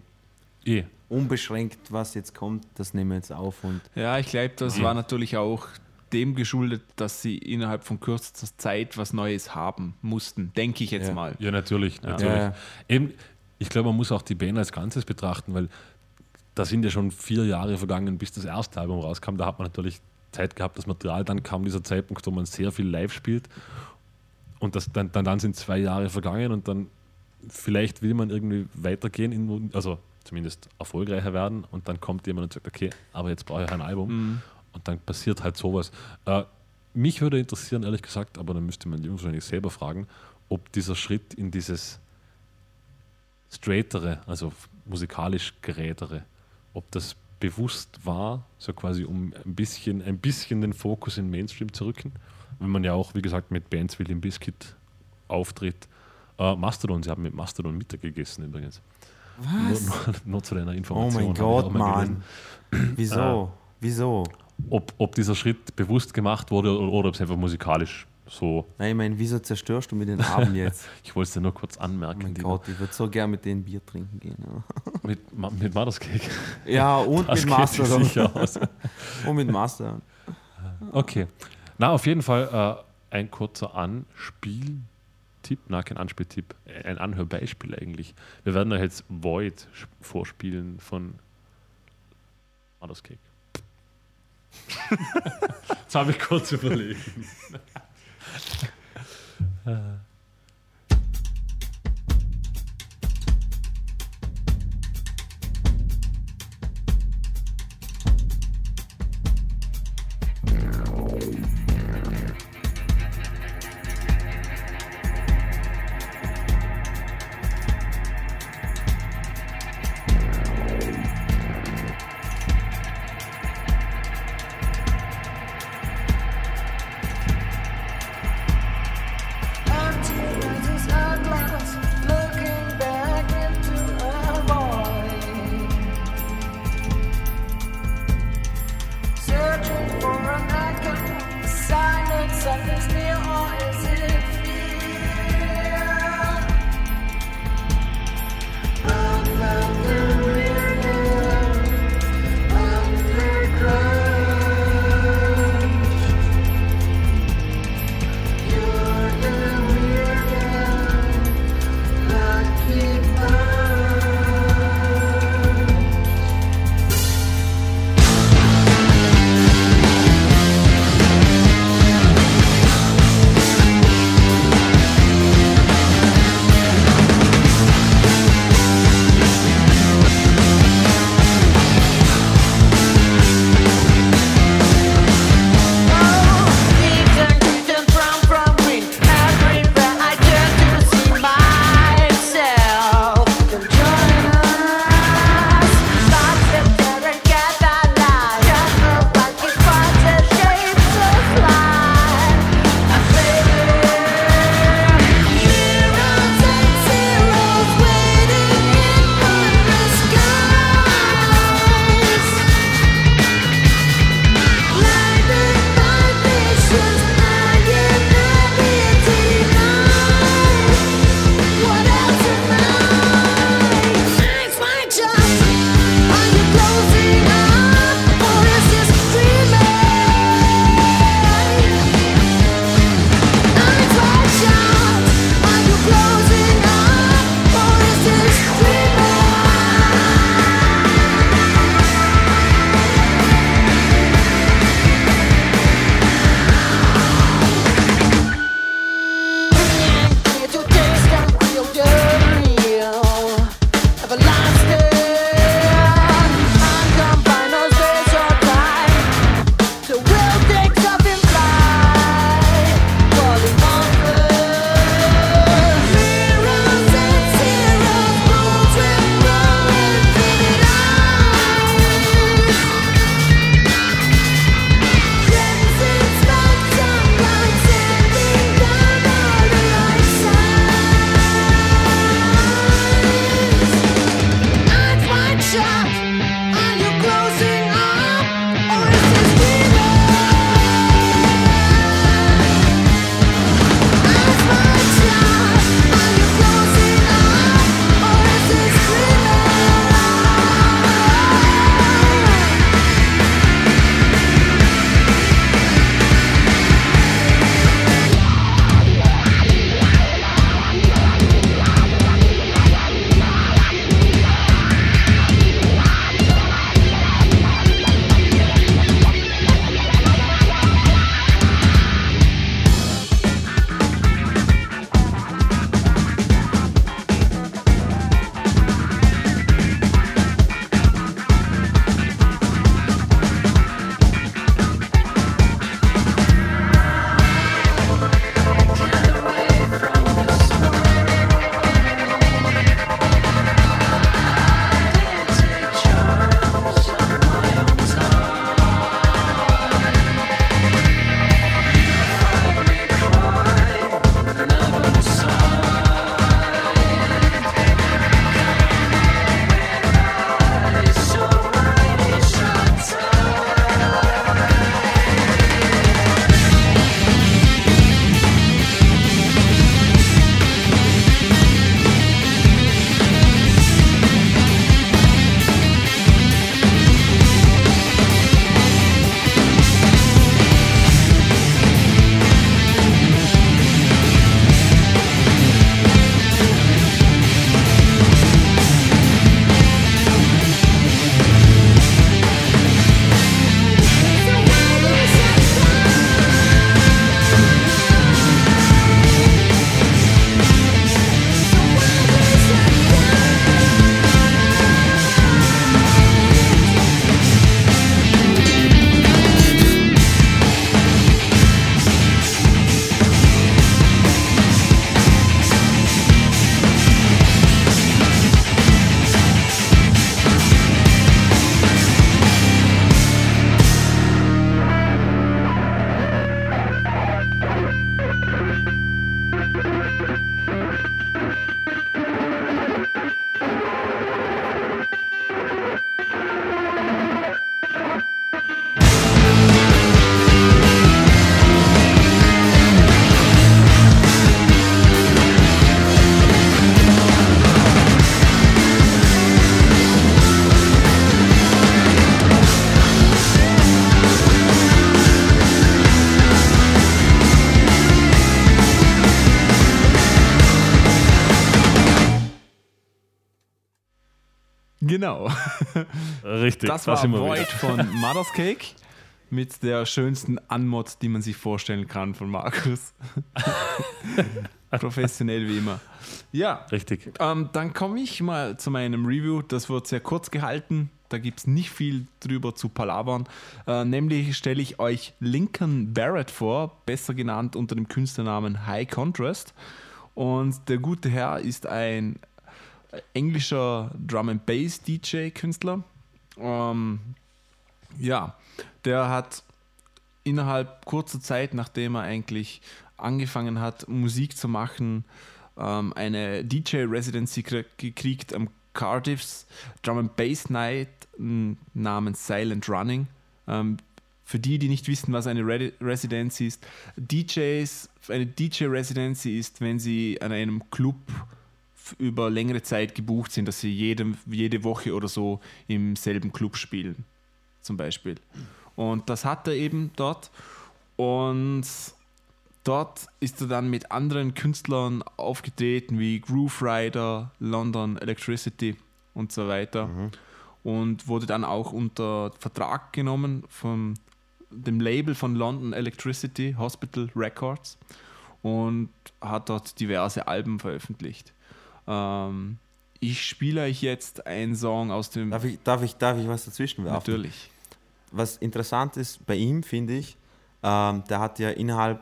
Eh. unbeschränkt, was jetzt kommt, das nehmen wir jetzt auf und Ja, ich glaube, das war natürlich auch dem geschuldet, dass sie innerhalb von kürzester Zeit was Neues haben mussten, denke ich jetzt Ja. mal. Ja, natürlich. natürlich. Ja. Eben, ich glaube, man muss auch die Band als Ganzes betrachten, weil da sind ja schon vier Jahre vergangen, bis das erste Album rauskam. Da hat man natürlich Zeit gehabt, das Material, dann kam dieser Zeitpunkt, wo man sehr viel live spielt. Und das, dann, dann, dann sind zwei Jahre vergangen und dann vielleicht will man irgendwie weitergehen, in, also zumindest erfolgreicher werden und dann kommt jemand und sagt, okay, aber jetzt brauche ich ein Album und dann passiert halt sowas. Äh, mich würde interessieren, ehrlich gesagt, aber dann müsste man die Jungs wahrscheinlich selber fragen, ob dieser Schritt in dieses straightere, also musikalisch gerätere, ob das bewusst war, so quasi um ein bisschen, ein bisschen den Fokus in den Mainstream zu rücken. Wenn man ja auch, wie gesagt, mit Bands wie Limp Bizkit auftritt. Äh, Mastodon, sie haben mit Mastodon Mittag gegessen übrigens. Was? Nur, nur, nur zu deiner Oh Information. mein ich auch Gott. Mann. Wieso? Wieso? Ob, ob dieser Schritt bewusst gemacht wurde oder, oder ob es einfach musikalisch so. Nein, ich meine, wieso zerstörst du mir den Abend jetzt? *laughs* Ich wollte es dir nur kurz anmerken. Oh mein. Gott, ich würde so gern mit denen Bier trinken gehen. Ja, *laughs* Mit, Ma- mit Mother's Cake. *laughs* ja und Das mit Master. sicher aus. Und mit Master. Okay. Na, auf jeden Fall äh, ein kurzer Anspieltipp, na, kein Anspieltipp, ein Anhörbeispiel eigentlich. Wir werden euch jetzt Void vorspielen von Mother's Cake. Jetzt habe ich Genau. Richtig, Das da war Void von *laughs* Mother's Cake mit der schönsten Anmod, die man sich vorstellen kann von Markus. *laughs* Professionell wie immer. Ja, Richtig. ähm, dann komme ich mal zu meinem Review. Das wird sehr kurz gehalten. Da gibt es nicht viel drüber zu palabern. Äh, nämlich stelle ich euch Lincoln Barrett vor, besser genannt unter dem Künstlernamen High Contrast. Und der gute Herr ist ein englischer Drum and Bass DJ Künstler. Ähm, ja, der hat innerhalb kurzer Zeit, nachdem er eigentlich angefangen hat, Musik zu machen, ähm, eine DJ-Residency krie- gekriegt am Cardiffs Drum and Bass Night namens Silent Running. Ähm, für die, die nicht wissen, was eine Re Residency ist, DJs, eine DJ-Residency ist, wenn sie an einem Club über längere Zeit gebucht sind, dass sie jede, jede Woche oder so im selben Club spielen, zum Beispiel. Und das hat er eben dort. Und dort ist er dann mit anderen Künstlern aufgetreten, wie Groove Rider, London Electricity und so weiter. Und wurde dann auch unter Vertrag genommen von dem Label von London Electricity, Hospital Records, und hat dort diverse Alben veröffentlicht. Ähm, ich spiele euch jetzt einen Song aus dem. Darf ich, darf ich, darf ich was dazwischen werfen? Natürlich. was interessant ist bei ihm, finde ich, ähm, der hat ja innerhalb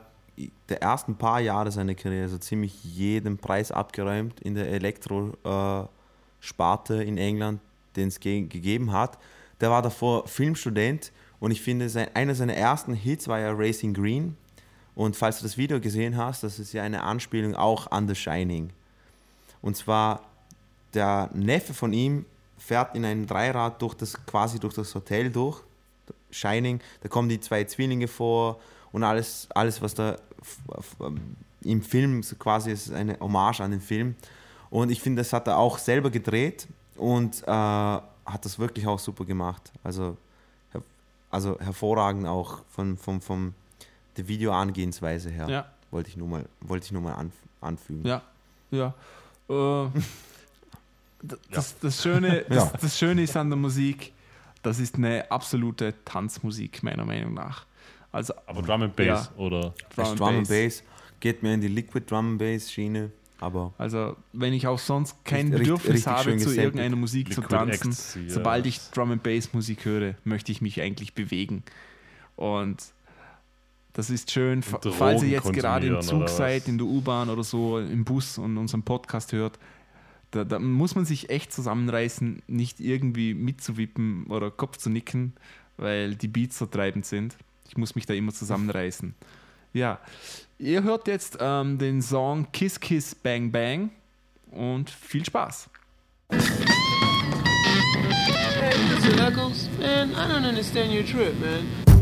der ersten paar Jahre seiner Karriere so ziemlich jeden Preis abgeräumt in der Elektro-Sparte in England, den es ge gegeben hat. Der war davor Filmstudent und ich finde, sein, einer seiner ersten Hits war ja Racing Green. Und falls du das Video gesehen hast, das ist ja eine Anspielung auch an The Shining. Und zwar der Neffe von ihm fährt in einem Dreirad durch das, quasi durch das Hotel durch, Shining, da kommen die zwei Zwillinge vor und alles, alles was da f- im Film so quasi ist eine Hommage an den Film. Und ich finde, das hat er auch selber gedreht und äh, hat das wirklich auch super gemacht. Also, her- also hervorragend auch von, von, von der Videoangehensweise her. Ja. Wollte ich nur mal, wollte ich nur mal anf anfügen. Ja, ja. Äh, das, das, Schöne, *laughs* das, Ja. das Schöne ist an der Musik, das ist eine absolute Tanzmusik, meiner Meinung nach. Also Aber Drum and Bass Ja. oder Drum and Bass geht mir in die Liquid Drum and Bass Schiene, aber Also, wenn ich auch sonst kein Richtig- Bedürfnis richtig habe, zu irgendeiner Musik zu Liquid tanzen, Ecstasy, ja. sobald ich Drum and Bass Musik höre, möchte ich mich eigentlich bewegen. Und das ist schön, Drogen falls ihr jetzt gerade im Zug seid, in der U-Bahn oder so, im Bus und unseren Podcast hört, da, da muss man sich echt zusammenreißen, nicht irgendwie mitzuwippen oder Kopf zu nicken, weil die Beats so treibend sind. Ich muss mich da immer zusammenreißen. Ja, ihr hört jetzt ähm, den Song Kiss Kiss Bang Bang und viel Spaß. Hey, listen, Eccles. Man, I don't understand your trip, man.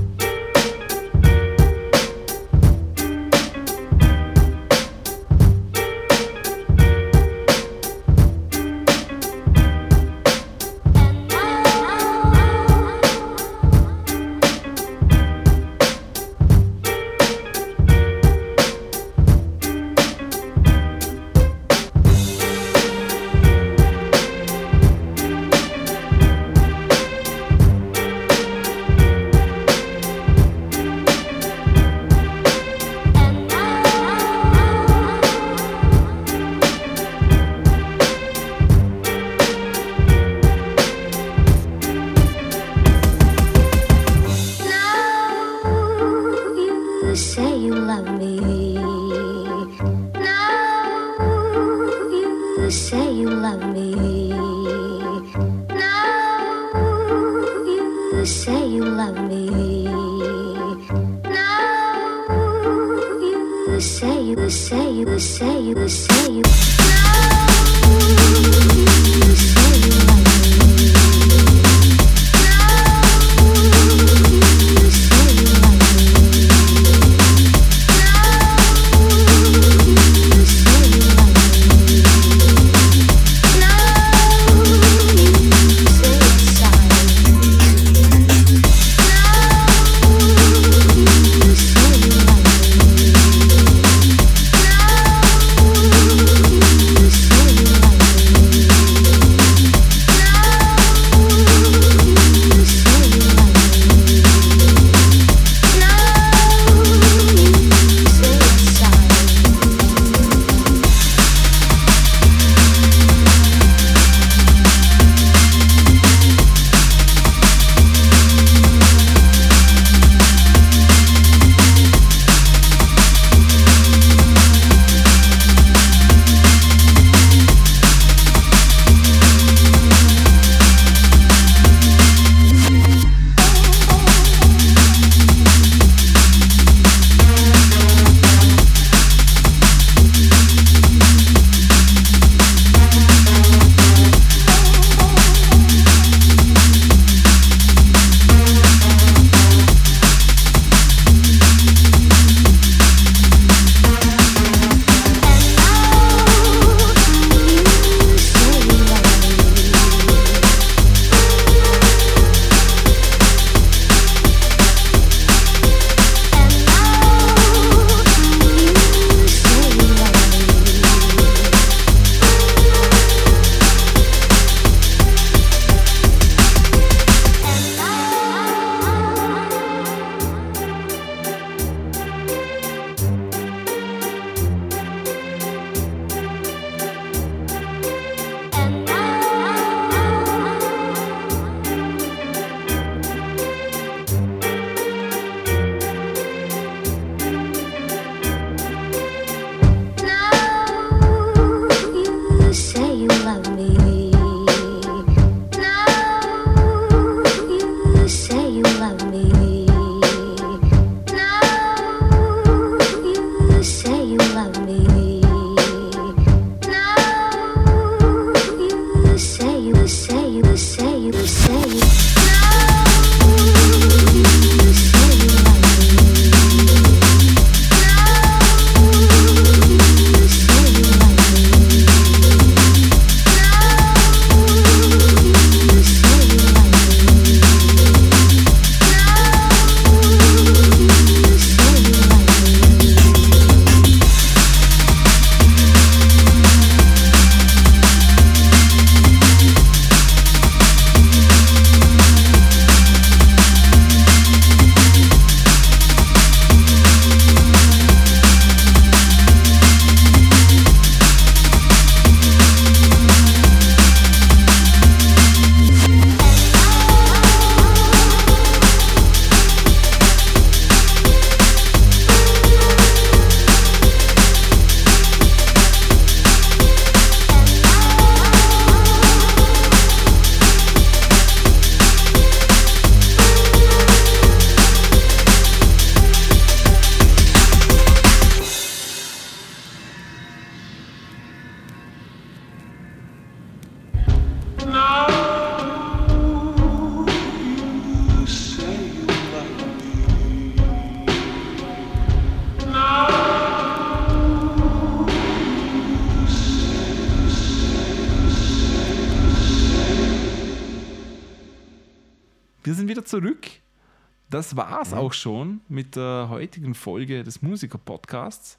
Das war's auch schon mit der heutigen Folge des Musiker-Podcasts.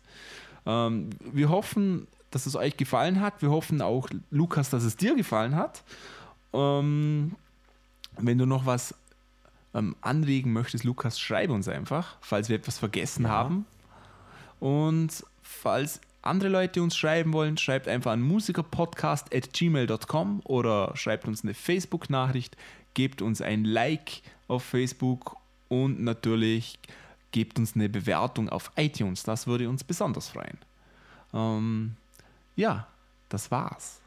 Ähm, wir hoffen, dass es euch gefallen hat. Wir hoffen auch, Lukas, dass es dir gefallen hat. Ähm, wenn du noch was ähm, anregen möchtest, Lukas, schreib uns einfach, falls wir etwas vergessen haben. Und falls andere Leute uns schreiben wollen, schreibt einfach an musikerpodcast.gmail.com oder schreibt uns eine Facebook-Nachricht, gebt uns ein Like auf Facebook und natürlich gebt uns eine Bewertung auf iTunes. Das würde uns besonders freuen. Ähm, ja, das war's.